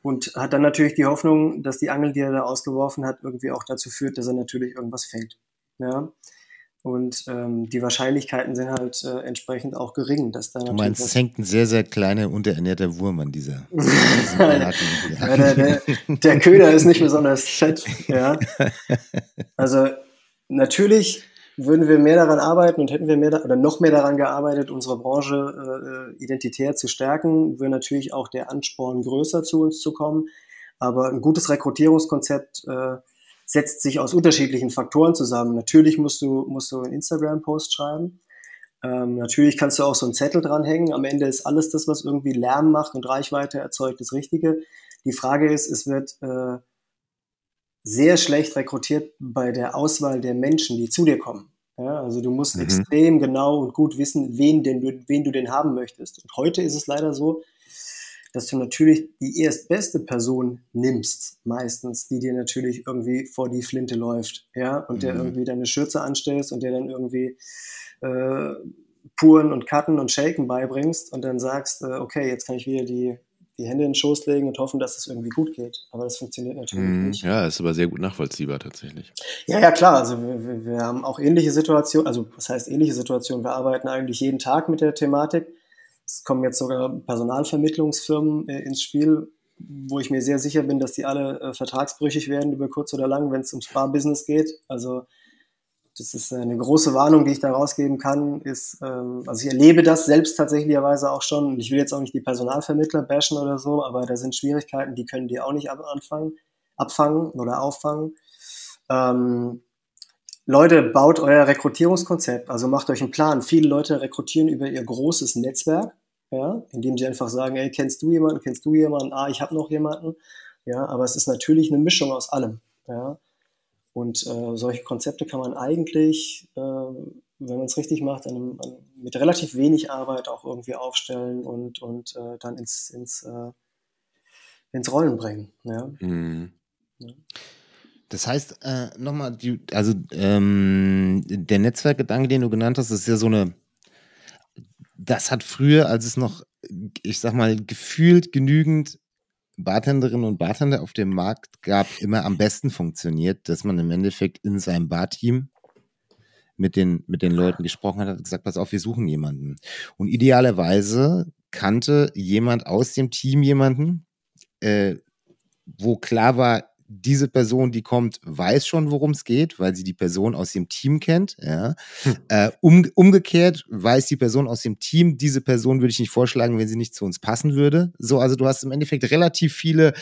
und hat dann natürlich die Hoffnung, dass die Angel, die er da ausgeworfen hat, irgendwie auch dazu führt, dass er natürlich irgendwas fängt. Ja. Und ähm, die Wahrscheinlichkeiten sind halt äh, entsprechend auch gering, dass da Du meinst, es hängt ein sehr, sehr kleiner, unterernährter Wurm an dieser. Braten. ja, der, der, der Köder ist nicht besonders fett. Ja. Also natürlich würden wir mehr daran arbeiten und hätten wir mehr oder noch mehr daran gearbeitet, unsere Branche äh, identitär zu stärken, wäre natürlich auch der Ansporn größer zu uns zu kommen. Aber ein gutes Rekrutierungskonzept äh, setzt sich aus unterschiedlichen Faktoren zusammen. Natürlich musst du, musst du einen Instagram-Post schreiben. Ähm, natürlich kannst du auch so einen Zettel dranhängen. Am Ende ist alles das, was irgendwie Lärm macht und Reichweite erzeugt, das Richtige. Die Frage ist, es wird äh, sehr schlecht rekrutiert bei der Auswahl der Menschen, die zu dir kommen. Ja, also du musst Mhm. extrem genau und gut wissen, wen, denn wen du denn haben möchtest. Und heute ist es leider so, dass du natürlich die erstbeste Person nimmst, meistens, die dir natürlich irgendwie vor die Flinte läuft, ja, und der Mhm. irgendwie deine Schürze anstellst und der dann irgendwie äh, Puren und Cutten und Shaken beibringst und dann sagst, äh, okay, jetzt kann ich wieder die die Hände in den Schoß legen und hoffen, dass es irgendwie gut geht. Aber das funktioniert natürlich Mhm. nicht. Ja, ist aber sehr gut nachvollziehbar tatsächlich. Ja, ja, klar. Also wir, wir, wir haben auch ähnliche Situationen, also was heißt ähnliche Situationen? Wir arbeiten eigentlich jeden Tag mit der Thematik. Es kommen jetzt sogar Personalvermittlungsfirmen äh, ins Spiel, wo ich mir sehr sicher bin, dass die alle äh, vertragsbrüchig werden über kurz oder lang, wenn es ums Bar-Business geht. Also das ist eine große Warnung, die ich da rausgeben kann, ist, ähm, also ich erlebe das selbst tatsächlicherweise auch schon. Ich will jetzt auch nicht die Personalvermittler bashen oder so, aber da sind Schwierigkeiten, die können die auch nicht anfangen, abfangen oder auffangen. Ähm, Leute, baut euer Rekrutierungskonzept, also macht euch einen Plan. Viele Leute rekrutieren über ihr großes Netzwerk, ja, indem sie einfach sagen, ey, kennst du jemanden, kennst du jemanden, ah, ich habe noch jemanden, ja, aber es ist natürlich eine Mischung aus allem, ja. Und äh, solche Konzepte kann man eigentlich, äh, wenn man es richtig macht, an einem, an, mit relativ wenig Arbeit auch irgendwie aufstellen und, und äh, dann ins, ins, äh, ins Rollen bringen. Ja. Mhm. Das heißt, äh, nochmal, also ähm, der Netzwerkgedanke, den du genannt hast, ist ja so eine, das hat früher, als es noch, ich sag mal, gefühlt genügend Bartenderinnen und Bartender auf dem Markt gab, immer am besten funktioniert, dass man im Endeffekt in seinem Barteam mit den, mit den Leuten gesprochen hat, hat gesagt, pass auf, wir suchen jemanden. Und idealerweise kannte jemand aus dem Team jemanden, äh, wo klar war, diese Person, die kommt, weiß schon, worum es geht, weil sie die Person aus dem Team kennt. Ja. Äh, um, umgekehrt weiß die Person aus dem Team, diese Person würde ich nicht vorschlagen, wenn sie nicht zu uns passen würde. So, also du hast im Endeffekt relativ viele,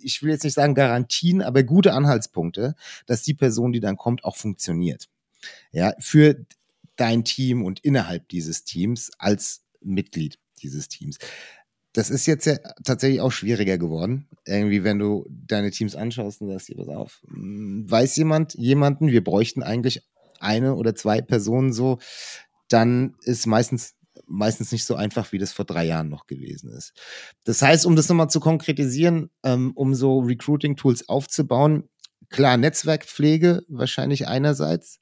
ich will jetzt nicht sagen Garantien, aber gute Anhaltspunkte, dass die Person, die dann kommt, auch funktioniert. Ja, für dein Team und innerhalb dieses Teams als Mitglied dieses Teams. Das ist jetzt ja tatsächlich auch schwieriger geworden. Irgendwie, wenn du deine Teams anschaust und sagst, hier, pass auf, hm, weiß jemand jemanden, wir bräuchten eigentlich eine oder zwei Personen so, dann ist meistens meistens nicht so einfach, wie das vor drei Jahren noch gewesen ist. Das heißt, um das nochmal zu konkretisieren, ähm, um so Recruiting-Tools aufzubauen, klar, Netzwerkpflege wahrscheinlich einerseits.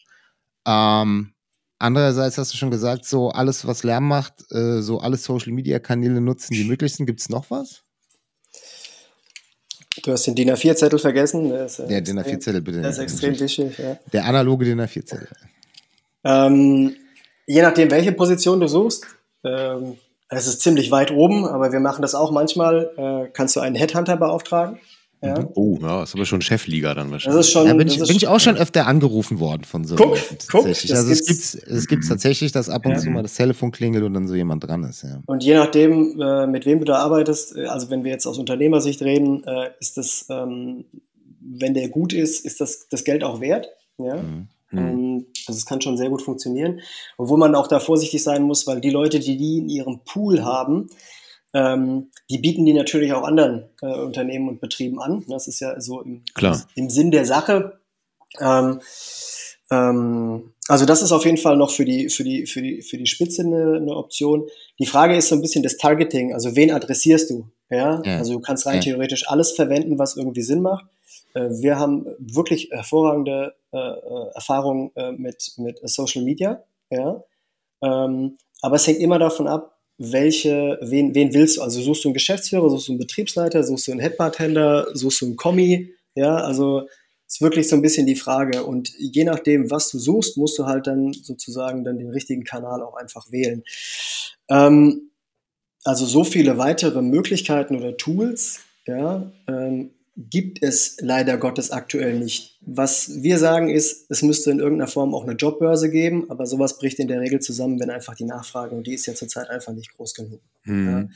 Ähm, andererseits hast du schon gesagt, so alles, was Lärm macht, äh, so alle Social-Media-Kanäle nutzen, die möglich sind. Gibt es noch was? Du hast den DIN A4-Zettel vergessen. Der, ist, äh, Der DIN extrem- A4-Zettel, bitte. Der ist extrem wichtig, ja. Der analoge DIN A4-Zettel. Ähm, je nachdem, welche Position du suchst, ähm, es ist ziemlich weit oben, aber wir machen das auch manchmal. Äh, kannst du einen Headhunter beauftragen? Ja. Oh, ja, ist aber schon Chefliga dann Das wahrscheinlich. ist schon. Da bin das ich, ist bin ich auch schon öfter angerufen worden von so Guck, guck, das Also es gibt es gibt's tatsächlich, dass ab und Ja. zu mal das Telefon klingelt und dann so jemand dran ist. Ja. Und je nachdem, äh, mit wem du da arbeitest, äh, also wenn wir jetzt aus Unternehmersicht reden, äh, ist das, ähm, wenn der gut ist, ist das das Geld auch wert. Ja? Mhm. Ähm, Also es kann schon sehr gut funktionieren. Obwohl man auch da vorsichtig sein muss, weil die Leute, die die in ihrem Pool haben, ähm, die bieten die natürlich auch anderen äh, Unternehmen und Betrieben an. Das ist ja so im, Klar. im Sinn der Sache. Ähm, ähm, also das ist auf jeden Fall noch für die, für die, für die, für die Spitze eine, eine Option. Die Frage ist so ein bisschen das Targeting, also wen adressierst du? Ja, Ja. also du kannst rein Ja. theoretisch alles verwenden, was irgendwie Sinn macht. Äh, Wir haben wirklich hervorragende äh, äh, Erfahrungen äh, mit, mit Social Media, ja. Ähm, aber es hängt immer davon ab, welche, wen, wen willst du? Also suchst du einen Geschäftsführer, suchst du einen Betriebsleiter, suchst du einen Headbartender, suchst du einen Kommi, ja, also ist wirklich so ein bisschen die Frage. Und je nachdem, was du suchst, musst du halt dann sozusagen dann den richtigen Kanal auch einfach wählen. Ähm, also so viele weitere Möglichkeiten oder Tools, ja, ähm, gibt es leider Gottes aktuell nicht. Was wir sagen ist, es müsste in irgendeiner Form auch eine Jobbörse geben, aber sowas bricht in der Regel zusammen, wenn einfach die Nachfrage, und die ist ja zurzeit einfach nicht groß genug. Mhm.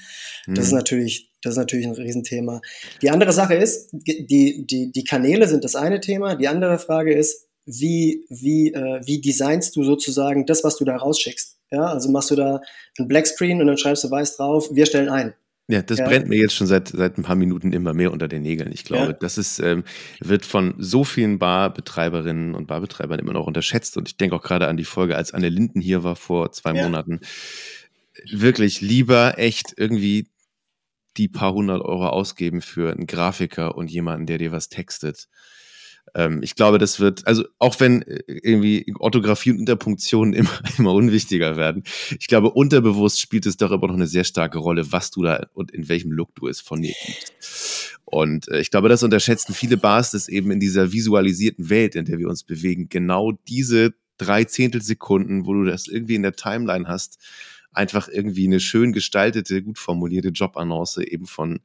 Das ist natürlich, das ist natürlich ein Riesenthema. Die andere Sache ist, die, die, die Kanäle sind das eine Thema. Die andere Frage ist, wie, wie, äh, wie designst du sozusagen das, was du da rausschickst? Ja, also machst du da ein Blackscreen und dann schreibst du weiß drauf, wir stellen ein. Ja, das Ja. brennt mir jetzt schon seit, seit ein paar Minuten immer mehr unter den Nägeln. Ich glaube, Ja. das ist, ähm, wird von so vielen Barbetreiberinnen und Barbetreibern immer noch unterschätzt. Und ich denke auch gerade an die Folge, als Anne Linden hier war vor zwei Ja. Monaten. Wirklich lieber echt irgendwie die paar hundert Euro ausgeben für einen Grafiker und jemanden, der dir was textet. Ähm, ich glaube, das wird, also auch wenn äh, irgendwie Orthographie und Interpunktion immer, immer unwichtiger werden, ich glaube, unterbewusst spielt es immer noch eine sehr starke Rolle, was du da und in welchem Look du es von dir gibst. Und äh, ich glaube, das unterschätzen viele Bars, dass eben in dieser visualisierten Welt, in der wir uns bewegen, genau diese drei Zehntelsekunden, wo du das irgendwie in der Timeline hast, einfach irgendwie eine schön gestaltete, gut formulierte Jobannonce eben von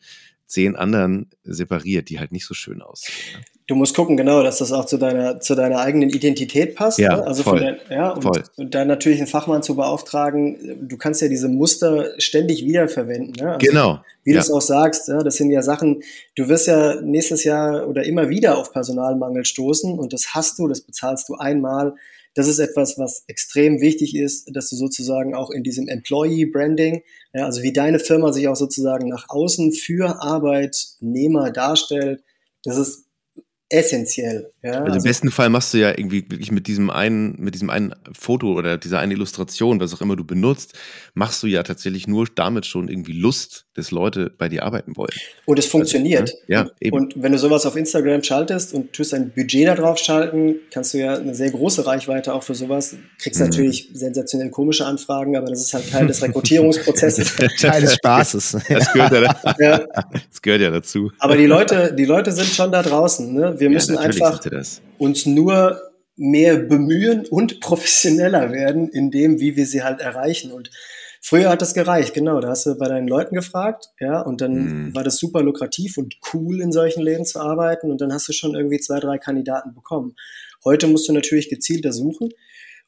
zehn anderen separiert, die halt nicht so schön aussehen. Ne? Du musst gucken, genau, dass das auch zu deiner, zu deiner eigenen Identität passt. Ja, ne? also voll, dein, ja, und, voll. und dann natürlich einen Fachmann zu beauftragen. Du kannst ja diese Muster ständig wiederverwenden. Ne? Also, Genau. Wie ja. du es auch sagst, ja, das sind ja Sachen, du wirst ja nächstes Jahr oder immer wieder auf Personalmangel stoßen und das hast du, das bezahlst du einmal. Das ist etwas, was extrem wichtig ist, dass du sozusagen auch in diesem Employee Branding, ja, also wie deine Firma sich auch sozusagen nach außen für Arbeitnehmer darstellt, das ist essentiell. Ja, Also im besten Fall machst du ja irgendwie wirklich mit diesem einen, mit diesem einen Foto oder dieser einen Illustration, was auch immer du benutzt, machst du ja tatsächlich nur damit schon irgendwie Lust, dass Leute bei dir arbeiten wollen. Und es funktioniert. Also, ne? Ja, eben. Und wenn du sowas auf Instagram schaltest und tust ein Budget da drauf schalten, kannst du ja eine sehr große Reichweite auch für sowas. Kriegst Mhm. natürlich sensationell komische Anfragen, aber das ist halt Teil des Rekrutierungsprozesses. Teil des Spaßes. Das gehört ja, ja. das gehört ja dazu. Aber die Leute, die Leute sind schon da draußen. Ne? Wir müssen ja, einfach das. uns nur mehr bemühen und professioneller werden in dem, wie wir sie halt erreichen. Und früher hat das gereicht, genau. Da hast du bei deinen Leuten gefragt, ja, und dann Mhm. war das super lukrativ und cool, in solchen Läden zu arbeiten. Und dann hast du schon irgendwie zwei, drei Kandidaten bekommen. Heute musst du natürlich gezielter suchen.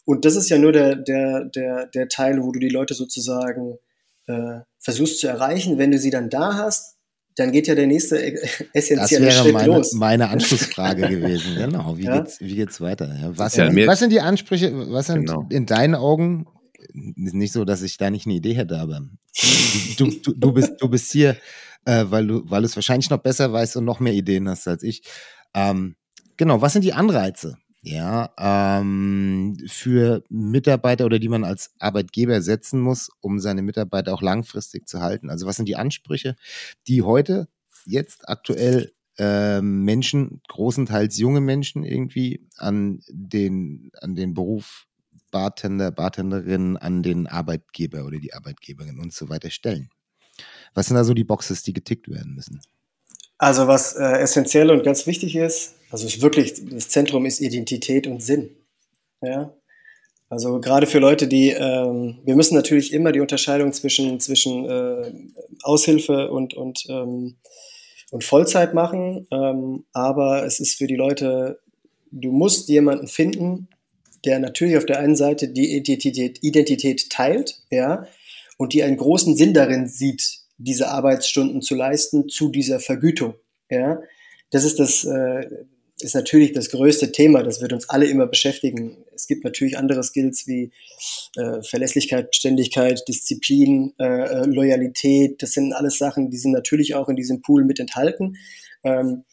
Und das ist ja nur der, der, der, der Teil, wo du die Leute sozusagen äh, versuchst zu erreichen. Wenn du sie dann da hast, dann geht ja der nächste Das essentielle wäre Schritt meine, los. meine Anschlussfrage gewesen. Genau. Wie, Ja? geht's, wie geht's weiter? Was, ja was sind die Ansprüche? Was sind Genau. in deinen Augen? Ist nicht so, dass ich da nicht eine Idee hätte, aber du, du, du, bist, du bist hier, äh, weil du, weil du es wahrscheinlich noch besser weißt und noch mehr Ideen hast als ich. Ähm, genau, was sind die Anreize? Ja, ähm, für Mitarbeiter oder die man als Arbeitgeber setzen muss, um seine Mitarbeiter auch langfristig zu halten. Also was sind die Ansprüche, die heute jetzt aktuell ähm, Menschen, großenteils junge Menschen irgendwie an den, an den Beruf Bartender, Bartenderin, an den Arbeitgeber oder die Arbeitgeberin und so weiter stellen. Was sind da so die Boxes, die getickt werden müssen? Also was äh, essentiell und ganz wichtig ist, also ist wirklich, das Zentrum ist Identität und Sinn. Ja? Also gerade für Leute, die, ähm, wir müssen natürlich immer die Unterscheidung zwischen, zwischen äh, Aushilfe und, und, ähm, und Vollzeit machen, ähm, aber es ist für die Leute, du musst jemanden finden, der natürlich auf der einen Seite die Identität, Identität teilt, ja, und die einen großen Sinn darin sieht, diese Arbeitsstunden zu leisten zu dieser Vergütung. Ja, das ist das äh, ist natürlich das größte Thema. Das wird uns alle immer beschäftigen. Es gibt natürlich andere Skills wie äh, Verlässlichkeit, Beständigkeit, Disziplin, äh, äh, Loyalität. Das sind alles Sachen, die sind natürlich auch in diesem Pool mit enthalten. Ähm,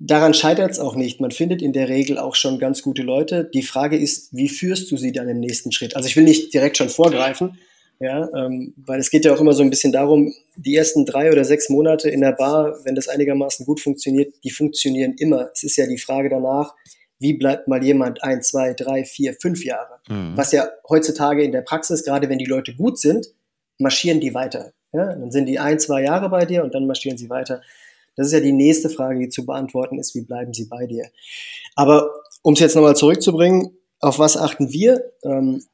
daran scheitert es auch nicht. Man findet in der Regel auch schon ganz gute Leute. Die Frage ist, wie führst du sie dann im nächsten Schritt? Also ich will nicht direkt schon vorgreifen, ja, ähm, weil es geht ja auch immer so ein bisschen darum, die ersten drei oder sechs Monate in der Bar, wenn das einigermaßen gut funktioniert, die funktionieren immer. Es ist ja die Frage danach, wie bleibt mal jemand ein, zwei, drei, vier, fünf Jahre? Was ja heutzutage in der Praxis, gerade wenn die Leute gut sind, marschieren die weiter. Ja? Dann sind die ein, zwei Jahre bei dir und dann marschieren sie weiter. Das ist ja die nächste Frage, die zu beantworten ist, wie bleiben sie bei dir? Aber um es jetzt nochmal zurückzubringen, auf was achten wir? Ähm,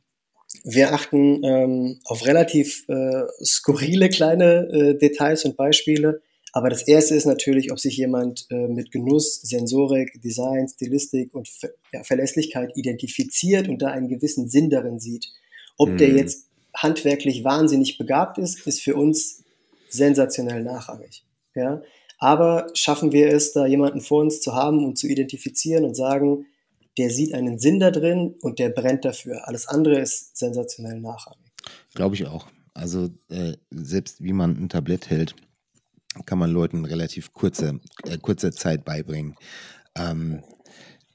wir achten ähm, auf relativ äh, skurrile kleine äh, Details und Beispiele. Aber das erste ist natürlich, ob sich jemand äh, mit Genuss, Sensorik, Design, Stilistik und Ver ja, Verlässlichkeit identifiziert und da einen gewissen Sinn darin sieht. Ob der Mhm. jetzt handwerklich wahnsinnig begabt ist, ist für uns sensationell nachrangig. Ja? Aber schaffen wir es, da jemanden vor uns zu haben und zu identifizieren und sagen, der sieht einen Sinn da drin und der brennt dafür. Alles andere ist sensationell nachrangig. Glaube ich auch. Also äh, selbst wie man ein Tablett hält, kann man Leuten relativ kurzer, äh, kurzer Zeit beibringen. Ähm,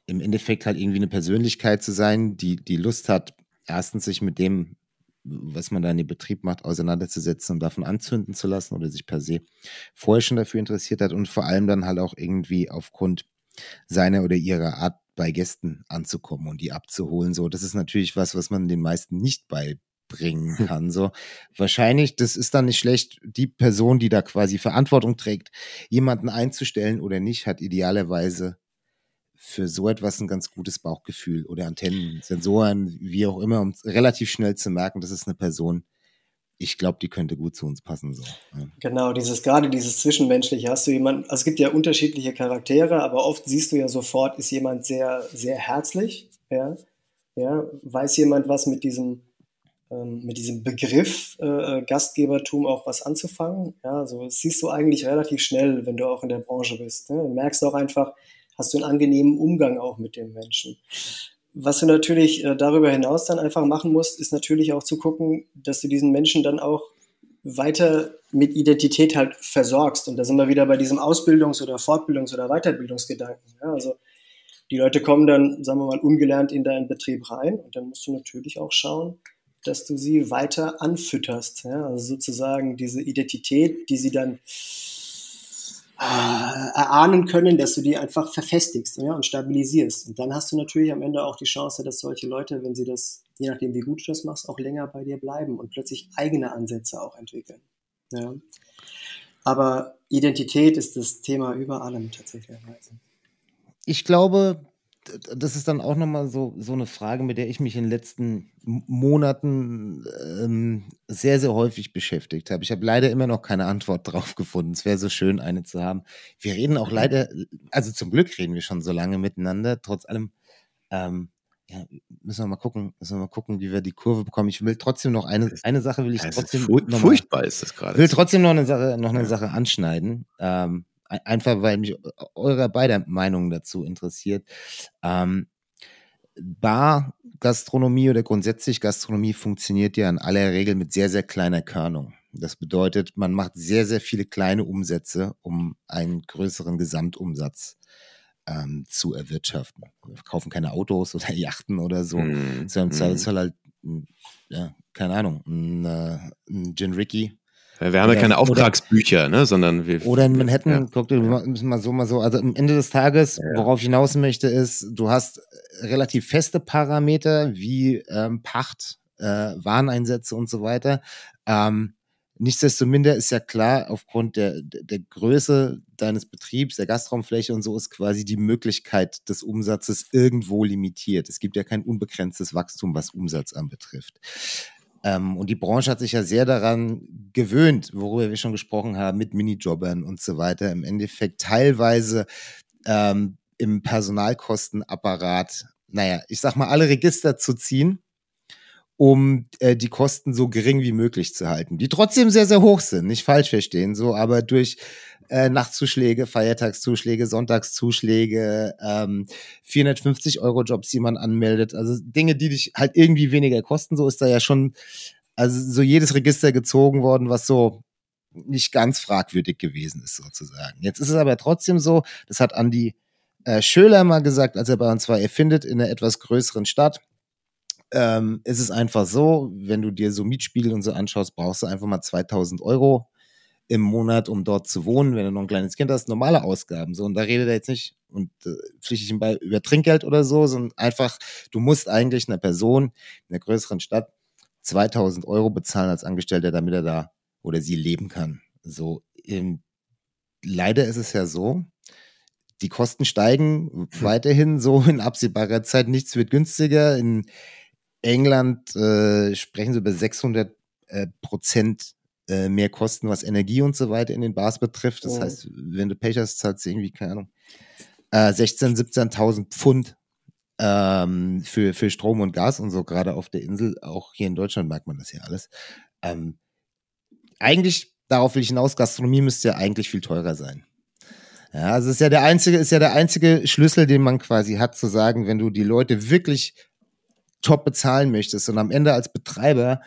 Im Endeffekt halt irgendwie eine Persönlichkeit zu sein, die, die Lust hat, erstens sich mit dem, was man da in dem Betrieb macht, auseinanderzusetzen und davon anzünden zu lassen oder sich per se vorher schon dafür interessiert hat und vor allem dann halt auch irgendwie aufgrund seiner oder ihrer Art bei Gästen anzukommen und die abzuholen. So, das ist natürlich was, was man den meisten nicht beibringen Hm. kann. So, wahrscheinlich, das ist dann nicht schlecht, die Person, die da quasi Verantwortung trägt, jemanden einzustellen oder nicht, hat idealerweise für so etwas ein ganz gutes Bauchgefühl oder Antennen, Sensoren, wie auch immer, um relativ schnell zu merken, das ist eine Person, ich glaube, die könnte gut zu uns passen. So. Ja. Genau, dieses gerade dieses Zwischenmenschliche. Hast du jemanden, also es gibt ja unterschiedliche Charaktere, aber oft siehst du ja sofort, ist jemand sehr, sehr herzlich, ja, ja, weiß jemand was mit diesem, ähm, mit diesem Begriff äh, Gastgebertum auch was anzufangen. Ja, so das siehst du eigentlich relativ schnell, wenn du auch in der Branche bist. Ne? Merkst auch einfach, hast du einen angenehmen Umgang auch mit dem Menschen. Was du natürlich äh, darüber hinaus dann einfach machen musst, ist natürlich auch zu gucken, dass du diesen Menschen dann auch weiter mit Identität halt versorgst. Und da sind wir wieder bei diesem Ausbildungs- oder Fortbildungs- oder Weiterbildungsgedanken. Ja, also die Leute kommen dann, sagen wir mal, ungelernt in deinen Betrieb rein und dann musst du natürlich auch schauen, dass du sie weiter anfütterst. Ja? Also sozusagen diese Identität, die sie dann erahnen können, dass du die einfach verfestigst ja, und stabilisierst. Und dann hast du natürlich am Ende auch die Chance, dass solche Leute, wenn sie das, je nachdem wie gut du das machst, auch länger bei dir bleiben und plötzlich eigene Ansätze auch entwickeln. Ja. Aber Identität ist das Thema über allem tatsächlich. Ich glaube, das ist dann auch nochmal so, so eine Frage, mit der ich mich in den letzten Monaten ähm, sehr, sehr häufig beschäftigt habe. Ich habe leider immer noch keine Antwort drauf gefunden. Es wäre so schön, eine zu haben. Wir reden auch leider, also zum Glück reden wir schon so lange miteinander. Trotz allem, ähm, ja, müssen wir mal gucken, müssen wir mal gucken, wie wir die Kurve bekommen. Ich will trotzdem noch eine, eine Sache will ich ist trotzdem furch- noch mal- furchtbar ist das ich gerade. will trotzdem noch eine Sache, noch eine Ja. Sache anschneiden. Ähm, einfach weil mich eure beider Meinungen dazu interessiert. Ähm, Bar, Gastronomie oder grundsätzlich Gastronomie funktioniert ja in aller Regel mit sehr, sehr kleiner Körnung. Das bedeutet, man macht sehr, sehr viele kleine Umsätze, um einen größeren Gesamtumsatz ähm, zu erwirtschaften. Wir kaufen keine Autos oder Yachten oder so, Mhm. sondern im. Zweifelsfall halt, m, ja, keine Ahnung, ein, äh, ein Gin Ricky Wir haben ja Oder- keine oder- Auftragsbücher, ne, sondern wir. oder in Manhattan, Ja. guck dir mal, mal so, mal so. Also am Ende des Tages, Ja. worauf ich hinaus möchte, ist, du hast relativ feste Parameter wie ähm, Pacht, äh, Wareneinsätze und so weiter. Ähm, nichtsdestominder ist ja klar, aufgrund der der Größe deines Betriebs, der Gastraumfläche und so, ist quasi die Möglichkeit des Umsatzes irgendwo limitiert. Es gibt ja kein unbegrenztes Wachstum, was Umsatz anbetrifft. Ähm, und die Branche hat sich ja sehr daran gewöhnt, worüber wir schon gesprochen haben, mit Minijobbern und so weiter. Im Endeffekt teilweise ähm, im Personalkostenapparat, naja, ich sag mal, alle Register zu ziehen, um äh, die Kosten so gering wie möglich zu halten, die trotzdem sehr, sehr hoch sind, nicht falsch verstehen, so, aber durch äh, Nachtzuschläge, Feiertagszuschläge, Sonntagszuschläge, ähm, 450 Euro Jobs, die man anmeldet, also Dinge, die dich halt irgendwie weniger kosten, so ist da ja schon, also so jedes Register gezogen worden, was so nicht ganz fragwürdig gewesen ist, sozusagen. Jetzt ist es aber trotzdem so, das hat Andi äh, Schöler mal gesagt, als er bei uns war, er findet in einer etwas größeren Stadt, ähm, ist einfach so, wenn du dir so Mietspiegel und so anschaust, brauchst du einfach mal 2000 Euro im Monat, um dort zu wohnen, wenn du noch ein kleines Kind hast, normale Ausgaben. So, und da redet er jetzt nicht und äh, pflichtig ihm bei über Trinkgeld oder so, sondern einfach, du musst eigentlich einer Person in einer größeren Stadt 2000 Euro bezahlen als Angestellter, damit er da oder sie leben kann. So, ähm, leider ist es ja so, die Kosten steigen weiterhin so in absehbarer Zeit. Nichts wird günstiger. In England äh, sprechen sie über 600 äh, Prozent äh, mehr Kosten, was Energie und so weiter in den Bars betrifft. Das Oh. heißt, wenn du Pech hast, zahlst du irgendwie, keine Ahnung, äh, 16.000, 17.000 Pfund ähm, für, für Strom und Gas und so, gerade auf der Insel. Auch hier in Deutschland merkt man das ja alles. Ähm, eigentlich, darauf will ich hinaus, Gastronomie müsste ja eigentlich viel teurer sein. Ja, also ist ja der einzige, ist ja der einzige Schlüssel, den man quasi hat, zu sagen, wenn du die Leute wirklich top bezahlen möchtest und am Ende als Betreiber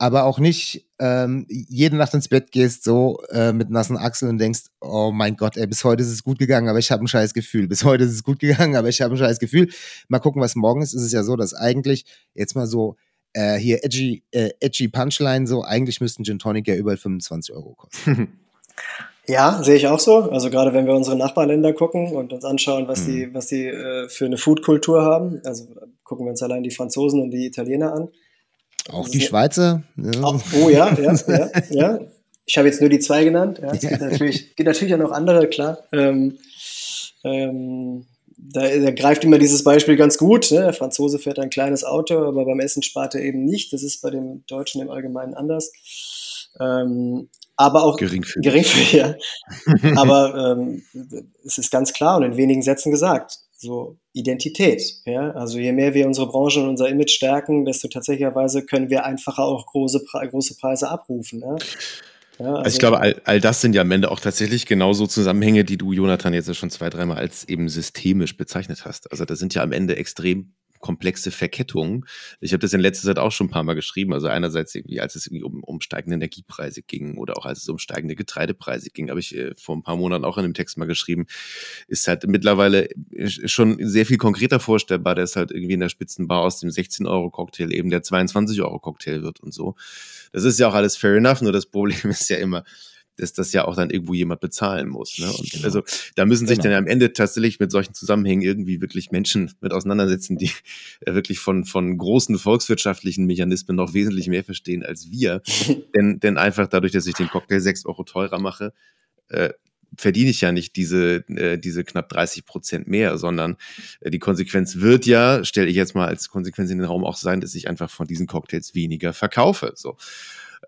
aber auch nicht ähm, jede Nacht ins Bett gehst so äh, mit nassen Achseln und denkst, oh mein Gott, ey, bis heute ist es gut gegangen, aber ich habe ein scheiß Gefühl. Bis heute ist es gut gegangen, aber ich habe ein scheiß Gefühl. Mal gucken, was morgen ist. Es ist ja so, dass eigentlich jetzt mal so äh, hier edgy, äh, edgy Punchline so, eigentlich müssten Gin Tonic ja über 25 Euro kosten. Ja, sehe ich auch so. Also gerade wenn wir unsere Nachbarländer gucken und uns anschauen, was Mhm. die, was die äh, für eine Foodkultur haben. Also gucken wir uns allein die Franzosen und die Italiener an. Auch die Schweizer. Ja. Oh, oh ja, ja, ja, ja. Ich habe jetzt nur die zwei genannt. Ja, es gibt natürlich, gibt natürlich auch noch andere, klar. Ähm, ähm, da, da greift immer dieses Beispiel ganz gut. Ne? Der Franzose fährt ein kleines Auto, aber beim Essen spart er eben nicht. Das ist bei dem Deutschen im Allgemeinen anders. Ähm, aber auch Geringfügig. geringfügig, ja. Aber ähm, es ist ganz klar und in wenigen Sätzen gesagt, so Identität. Ja? Also je mehr wir unsere Branche und unser Image stärken, desto tatsächlicherweise können wir einfacher auch große, große Preise abrufen. Ja? Ja, Also ich glaube, all, all das sind ja am Ende auch tatsächlich genauso Zusammenhänge, die du, Jonathan, jetzt schon zwei, dreimal als eben systemisch bezeichnet hast. Also das sind ja am Ende extrem komplexe Verkettungen. Ich habe das in letzter Zeit auch schon ein paar Mal geschrieben. Also einerseits irgendwie, als es irgendwie um, um steigende Energiepreise ging oder auch als es um steigende Getreidepreise ging, habe ich äh, vor ein paar Monaten auch in einem Text mal geschrieben, ist halt mittlerweile schon sehr viel konkreter vorstellbar, dass halt irgendwie in der Spitzenbar aus dem 16-Euro-Cocktail eben der 22-Euro-Cocktail wird und so. Das ist ja auch alles fair enough, nur das Problem ist ja immer, dass das ja auch dann irgendwo jemand bezahlen muss. Ne? Und Genau. also da müssen sich Genau. dann am Ende tatsächlich mit solchen Zusammenhängen irgendwie wirklich Menschen mit auseinandersetzen, die äh, wirklich von, von großen volkswirtschaftlichen Mechanismen noch wesentlich mehr verstehen als wir. denn, denn einfach dadurch, dass ich den Cocktail sechs Euro teurer mache, äh, verdiene ich ja nicht diese, äh, diese knapp 30 Prozent mehr, sondern äh, die Konsequenz wird ja, stelle ich jetzt mal als Konsequenz in den Raum auch sein, dass ich einfach von diesen Cocktails weniger verkaufe. So.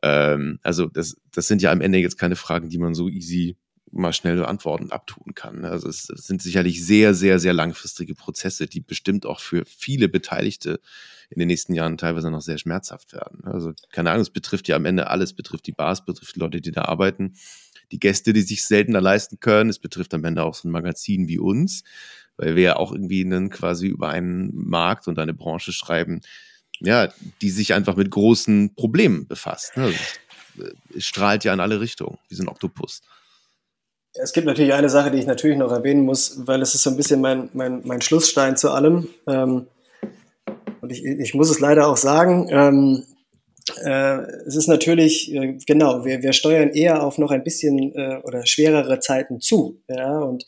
Ähm, also das, das sind ja am Ende jetzt keine Fragen, die man so easy mal schnell beantworten und abtun kann. ne? Also es, sind sicherlich sehr, sehr, sehr langfristige Prozesse, die bestimmt auch für viele Beteiligte in den nächsten Jahren teilweise noch sehr schmerzhaft werden. Also keine Ahnung, es betrifft ja am Ende alles, betrifft die Bars, betrifft die Leute, die da arbeiten, die Gäste, die sich seltener leisten können. Es betrifft am Ende auch so ein Magazin wie uns, weil wir ja auch irgendwie einen quasi über einen Markt und eine Branche schreiben, ja, die sich einfach mit großen Problemen befasst. ne? Es strahlt ja in alle Richtungen, wie so ein Oktopus. Es gibt natürlich eine Sache, die ich natürlich noch erwähnen muss, weil es ist so ein bisschen mein, mein, mein Schlussstein zu allem. Ähm, und ich, ich muss es leider auch sagen. Ähm, äh, es ist natürlich, äh, genau, wir, wir steuern eher auf noch ein bisschen äh, oder schwerere Zeiten zu. Ja, und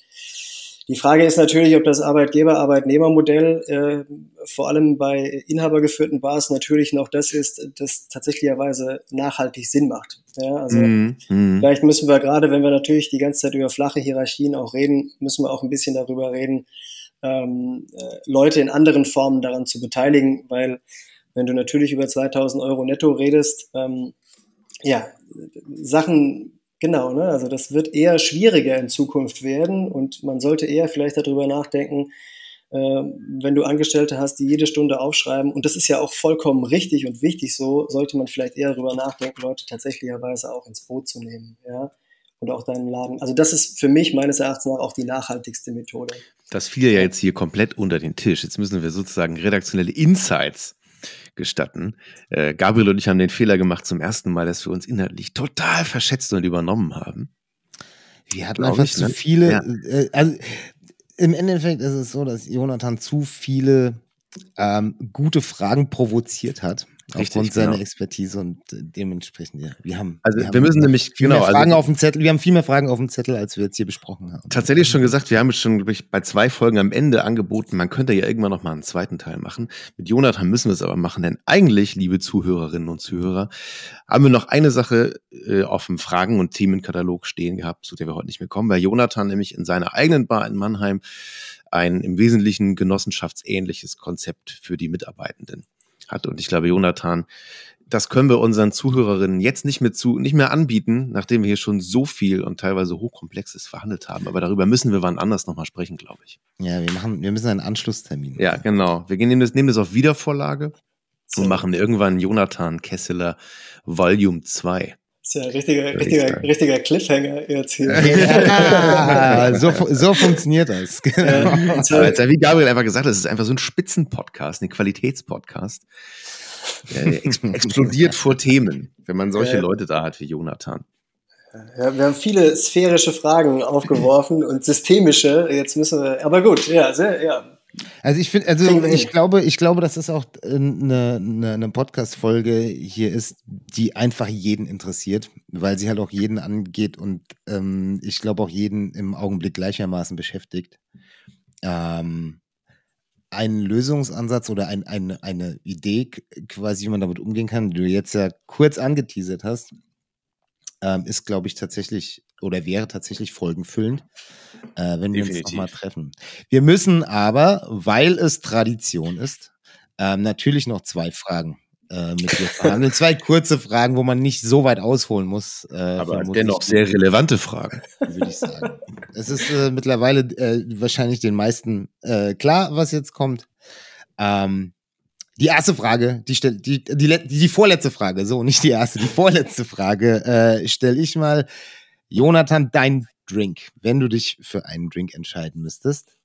die Frage ist natürlich, ob das Arbeitgeber-Arbeitnehmer-Modell äh, vor allem bei inhabergeführten Bars natürlich noch das ist, das tatsächlicherweise nachhaltig Sinn macht. Ja, also Mhm, mhm. Vielleicht müssen wir gerade, wenn wir natürlich die ganze Zeit über flache Hierarchien auch reden, müssen wir auch ein bisschen darüber reden, ähm, äh, Leute in anderen Formen daran zu beteiligen, weil wenn du natürlich über 2000 Euro netto redest, ähm, ja, Sachen, genau, ne? also das wird eher schwieriger in Zukunft werden und man sollte eher vielleicht darüber nachdenken, äh, wenn du Angestellte hast, die jede Stunde aufschreiben, und das ist ja auch vollkommen richtig und wichtig so, sollte man vielleicht eher darüber nachdenken, Leute tatsächlicherweise auch ins Boot zu nehmen, ja, und auch deinen Laden. Also das ist für mich meines Erachtens nach auch die nachhaltigste Methode. Das fiel ja jetzt hier komplett unter den Tisch. Jetzt müssen wir sozusagen redaktionelle Insights gestatten. Äh, Gabriel und ich haben den Fehler gemacht zum ersten Mal, dass wir uns inhaltlich total verschätzt und übernommen haben. Wir hatten einfach zu ne? viele. Ja. Äh, also im Endeffekt ist es so, dass Jonathan zu viele ähm, gute Fragen provoziert hat. Richtig, aufgrund seiner genau. Expertise und äh, dementsprechend, ja. Wir haben, Also wir haben müssen nämlich- viel genau, mehr also- Fragen auf dem Zettel. Wir haben viel mehr Fragen auf dem Zettel, als wir jetzt hier besprochen haben. Tatsächlich schon gesagt, wir haben jetzt schon glaub ich, bei zwei Folgen am Ende angeboten, man könnte ja irgendwann noch mal einen zweiten Teil machen. Mit Jonathan müssen wir es aber machen, denn eigentlich, liebe Zuhörerinnen und Zuhörer, haben wir noch eine Sache äh, auf dem Fragen- und Themenkatalog stehen gehabt, zu der wir heute nicht mehr kommen, weil Jonathan nämlich in seiner eigenen Bar in Mannheim ein im Wesentlichen genossenschaftsähnliches Konzept für die Mitarbeitenden hat. Und ich glaube, Jonathan, das können wir unseren Zuhörerinnen jetzt nicht mehr zu, nicht mehr anbieten, nachdem wir hier schon so viel und teilweise hochkomplexes verhandelt haben. Aber darüber müssen wir wann anders nochmal sprechen, glaube ich. Ja, wir machen, wir müssen einen Anschlusstermin. Ja, genau. Wir nehmen das, nehmen das auf Wiedervorlage So, und machen irgendwann Jonathan Kesseler Volume 2. ist ja ein richtiger, ich richtiger, richtiger Cliffhanger jetzt hier. Ja, so, fu- so funktioniert das. Genau. Ja, jetzt wie Gabriel einfach gesagt hat, es ist einfach so ein Spitzenpodcast, ein Qualitätspodcast. Der der ex explodiert vor Themen, wenn man solche Ja. Leute da hat wie Jonathan. Ja, wir haben viele sphärische Fragen aufgeworfen und systemische. Jetzt müssen wir, aber gut, ja, sehr, ja. Also ich finde, also ich glaube, ich glaube, dass es auch eine, eine, eine Podcast-Folge hier ist, die einfach jeden interessiert, weil sie halt auch jeden angeht und ähm, ich glaube auch jeden im Augenblick gleichermaßen beschäftigt. Ähm, ein Lösungsansatz oder ein, ein, eine Idee quasi, wie man damit umgehen kann, die du jetzt ja kurz angeteasert hast, ähm, ist, glaube ich, tatsächlich oder wäre tatsächlich folgenfüllend, äh, wenn wir uns Definitiv. nochmal treffen. Wir müssen aber, weil es Tradition ist, ähm, natürlich noch zwei Fragen äh, mit dir verhandeln. zwei kurze Fragen, wo man nicht so weit ausholen muss. Äh, Aber dennoch sehr relevante Fragen. Würde ich sagen. es ist äh, mittlerweile äh, wahrscheinlich den meisten äh, klar, was jetzt kommt. Ähm, die erste Frage, die, stell, die, die, die, die vorletzte Frage, so nicht die erste, die vorletzte Frage äh, stelle ich mal. Jonathan, dein Drink, wenn du dich für einen Drink entscheiden müsstest,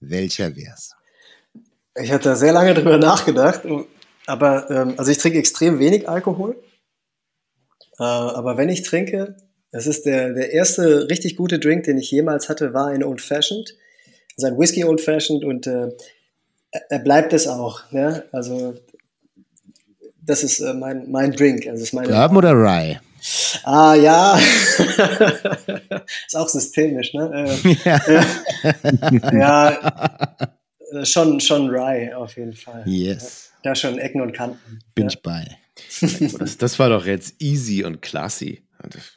welcher wär's? Ich hatte da sehr lange drüber nachgedacht, aber ähm, also ich trinke extrem wenig Alkohol. Äh, aber wenn ich trinke, das ist der, der erste richtig gute Drink, den ich jemals hatte, war ein Old Fashioned. Also ein Whisky Old Fashioned und äh, er- bleibt es auch. Ne? Also das ist äh, mein, mein Drink. Also ist meine, Bourbon oder Rye? Ah ja, ist auch systemisch, ne? Äh, ja, äh, schon, schon Rye auf jeden Fall. Yes, Da schon Ecken und Kanten. bin ja. ich bei. Das, das war doch jetzt easy und classy. Und das-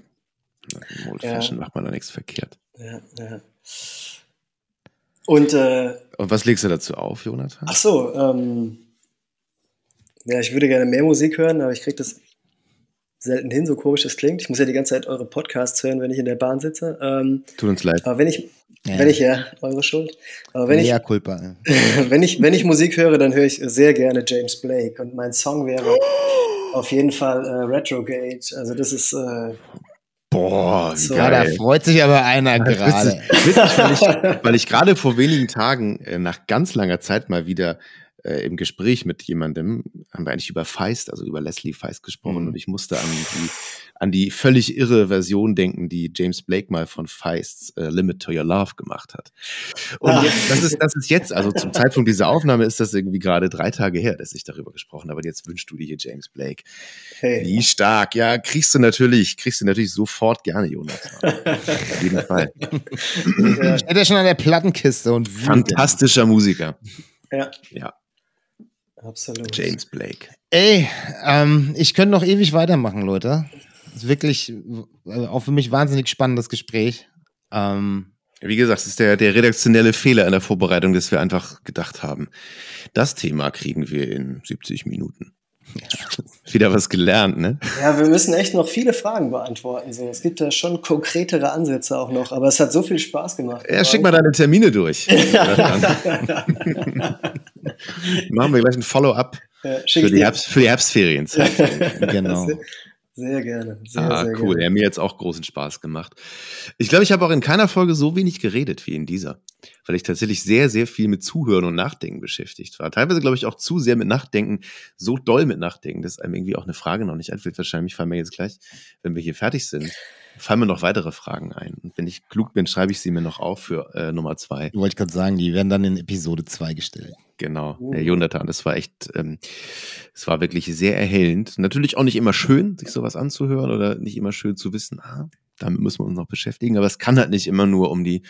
Im Old Ja. Fashion macht man doch nichts verkehrt. Ja, ja. Und äh, Und was legst du dazu auf, Jonathan? ach so, ähm, ja, ich würde gerne mehr Musik hören, aber ich kriege das selten hin, so komisch das klingt. Ich muss ja die ganze Zeit eure Podcasts hören, wenn ich in der Bahn sitze. Ähm, Tut uns leid. aber wenn ich, Ja. wenn ich ja, eure Schuld. Aber wenn ich, Mea culpa. wenn ich, wenn ich Musik höre, dann höre ich sehr gerne James Blake und mein Song wäre auf jeden Fall äh, Retrogate. Also das ist äh, Boah, So. Ja, da freut sich aber einer gerade. Witzig, weil ich, ich gerade vor wenigen Tagen äh, nach ganz langer Zeit mal wieder äh, im Gespräch mit jemandem, haben wir eigentlich über Feist, also über Leslie Feist gesprochen Mhm. und ich musste an die, an die völlig irre Version denken, die James Blake mal von Feists äh, Limit to Your Love gemacht hat. Und Ah. jetzt, das, ist, das ist jetzt, also zum Zeitpunkt dieser Aufnahme ist das irgendwie gerade drei Tage her, dass ich darüber gesprochen habe. Und jetzt wünschst du dir hier James Blake. hey. Wie stark. Ja, kriegst du natürlich, kriegst du natürlich sofort gerne, Jonathan. Auf jeden Fall. Ja, Steht er schon an der Plattenkiste und wühlt. Fantastischer Musiker. ja, Ja, absolut. James Blake. Ey, ähm, ich könnte noch ewig weitermachen, Leute. Das ist wirklich äh, auch für mich wahnsinnig spannendes Gespräch. Ähm, Wie gesagt, das ist der, der redaktionelle Fehler in der Vorbereitung, dass wir einfach gedacht haben, das Thema kriegen wir in 70 Minuten. Wieder was gelernt, ne? Ja, wir müssen echt noch viele Fragen beantworten. So. Es gibt da schon konkretere Ansätze auch noch, aber es hat so viel Spaß gemacht. Ja, schick mal deine Termine durch. Machen wir gleich ein Follow-up Ja, für, die. Herbst, für die Herbstferienzeit. genau. Sehr, gerne. Sehr, ah, sehr cool. Gerne. Ja, mir jetzt auch großen Spaß gemacht. Ich glaube, ich habe auch in keiner Folge so wenig geredet wie in dieser, weil ich tatsächlich sehr, sehr viel mit Zuhören und Nachdenken beschäftigt war. Teilweise, glaube ich, auch zu sehr mit Nachdenken, so doll mit Nachdenken, dass einem irgendwie auch eine Frage noch nicht einfällt. Wahrscheinlich fallen mir jetzt gleich, wenn wir hier fertig sind, fallen mir noch weitere Fragen ein. Und wenn ich klug bin, schreibe ich sie mir noch auf für äh, Nummer zwei. Wollte ich gerade sagen, die werden dann in Episode 2 gestellt. Genau, Uh. der Jonathan, das war echt, ähm, es war wirklich sehr erhellend. Natürlich auch nicht immer schön, sich sowas anzuhören oder nicht immer schön zu wissen, ah, damit müssen wir uns noch beschäftigen, aber es kann halt nicht immer nur um die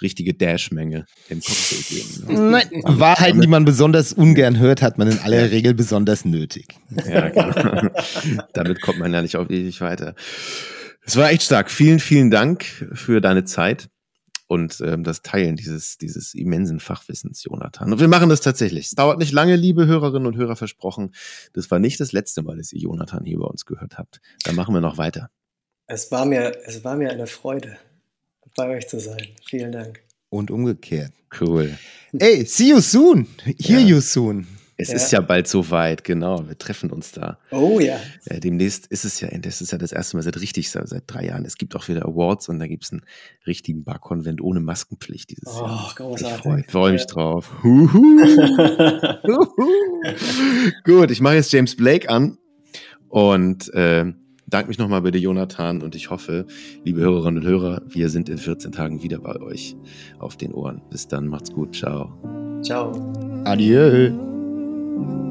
richtige Dash-Menge im Cocktail gehen. ne? Nein, Wahrheiten, die man besonders ungern hört, hat man in aller Regel besonders nötig. Ja, genau. damit kommt man ja nicht auf ewig weiter. Es war echt stark. Vielen, vielen Dank für deine Zeit und ähm, das Teilen dieses, dieses immensen Fachwissens, Jonathan. Und wir machen das tatsächlich. Es dauert nicht lange, liebe Hörerinnen und Hörer, versprochen. Das war nicht das letzte Mal, dass ihr Jonathan hier bei uns gehört habt. Dann machen wir noch weiter. Es, war mir, es war mir eine Freude, bei euch zu sein. Vielen Dank. Und umgekehrt. Cool. Ey, see you soon. Hear Ja. you soon. Es Ja. ist ja bald soweit, genau. Wir treffen uns da. Oh ja. Ja, demnächst ist es ja, das ist ja das erste Mal seit richtig, seit drei Jahren. Es gibt auch wieder Awards und da gibt es einen richtigen Barkonvent ohne Maskenpflicht dieses Oh, Jahr. Ich großartig. freue freu mich Ja. drauf. Huhu. Huhu. Gut, ich mache jetzt James Blake an und äh, bedanke mich nochmal bei dir, Jonathan, und ich hoffe, liebe Hörerinnen und Hörer, wir sind in 14 Tagen wieder bei euch auf den Ohren. Bis dann, macht's gut, ciao. Ciao. Adieu. you.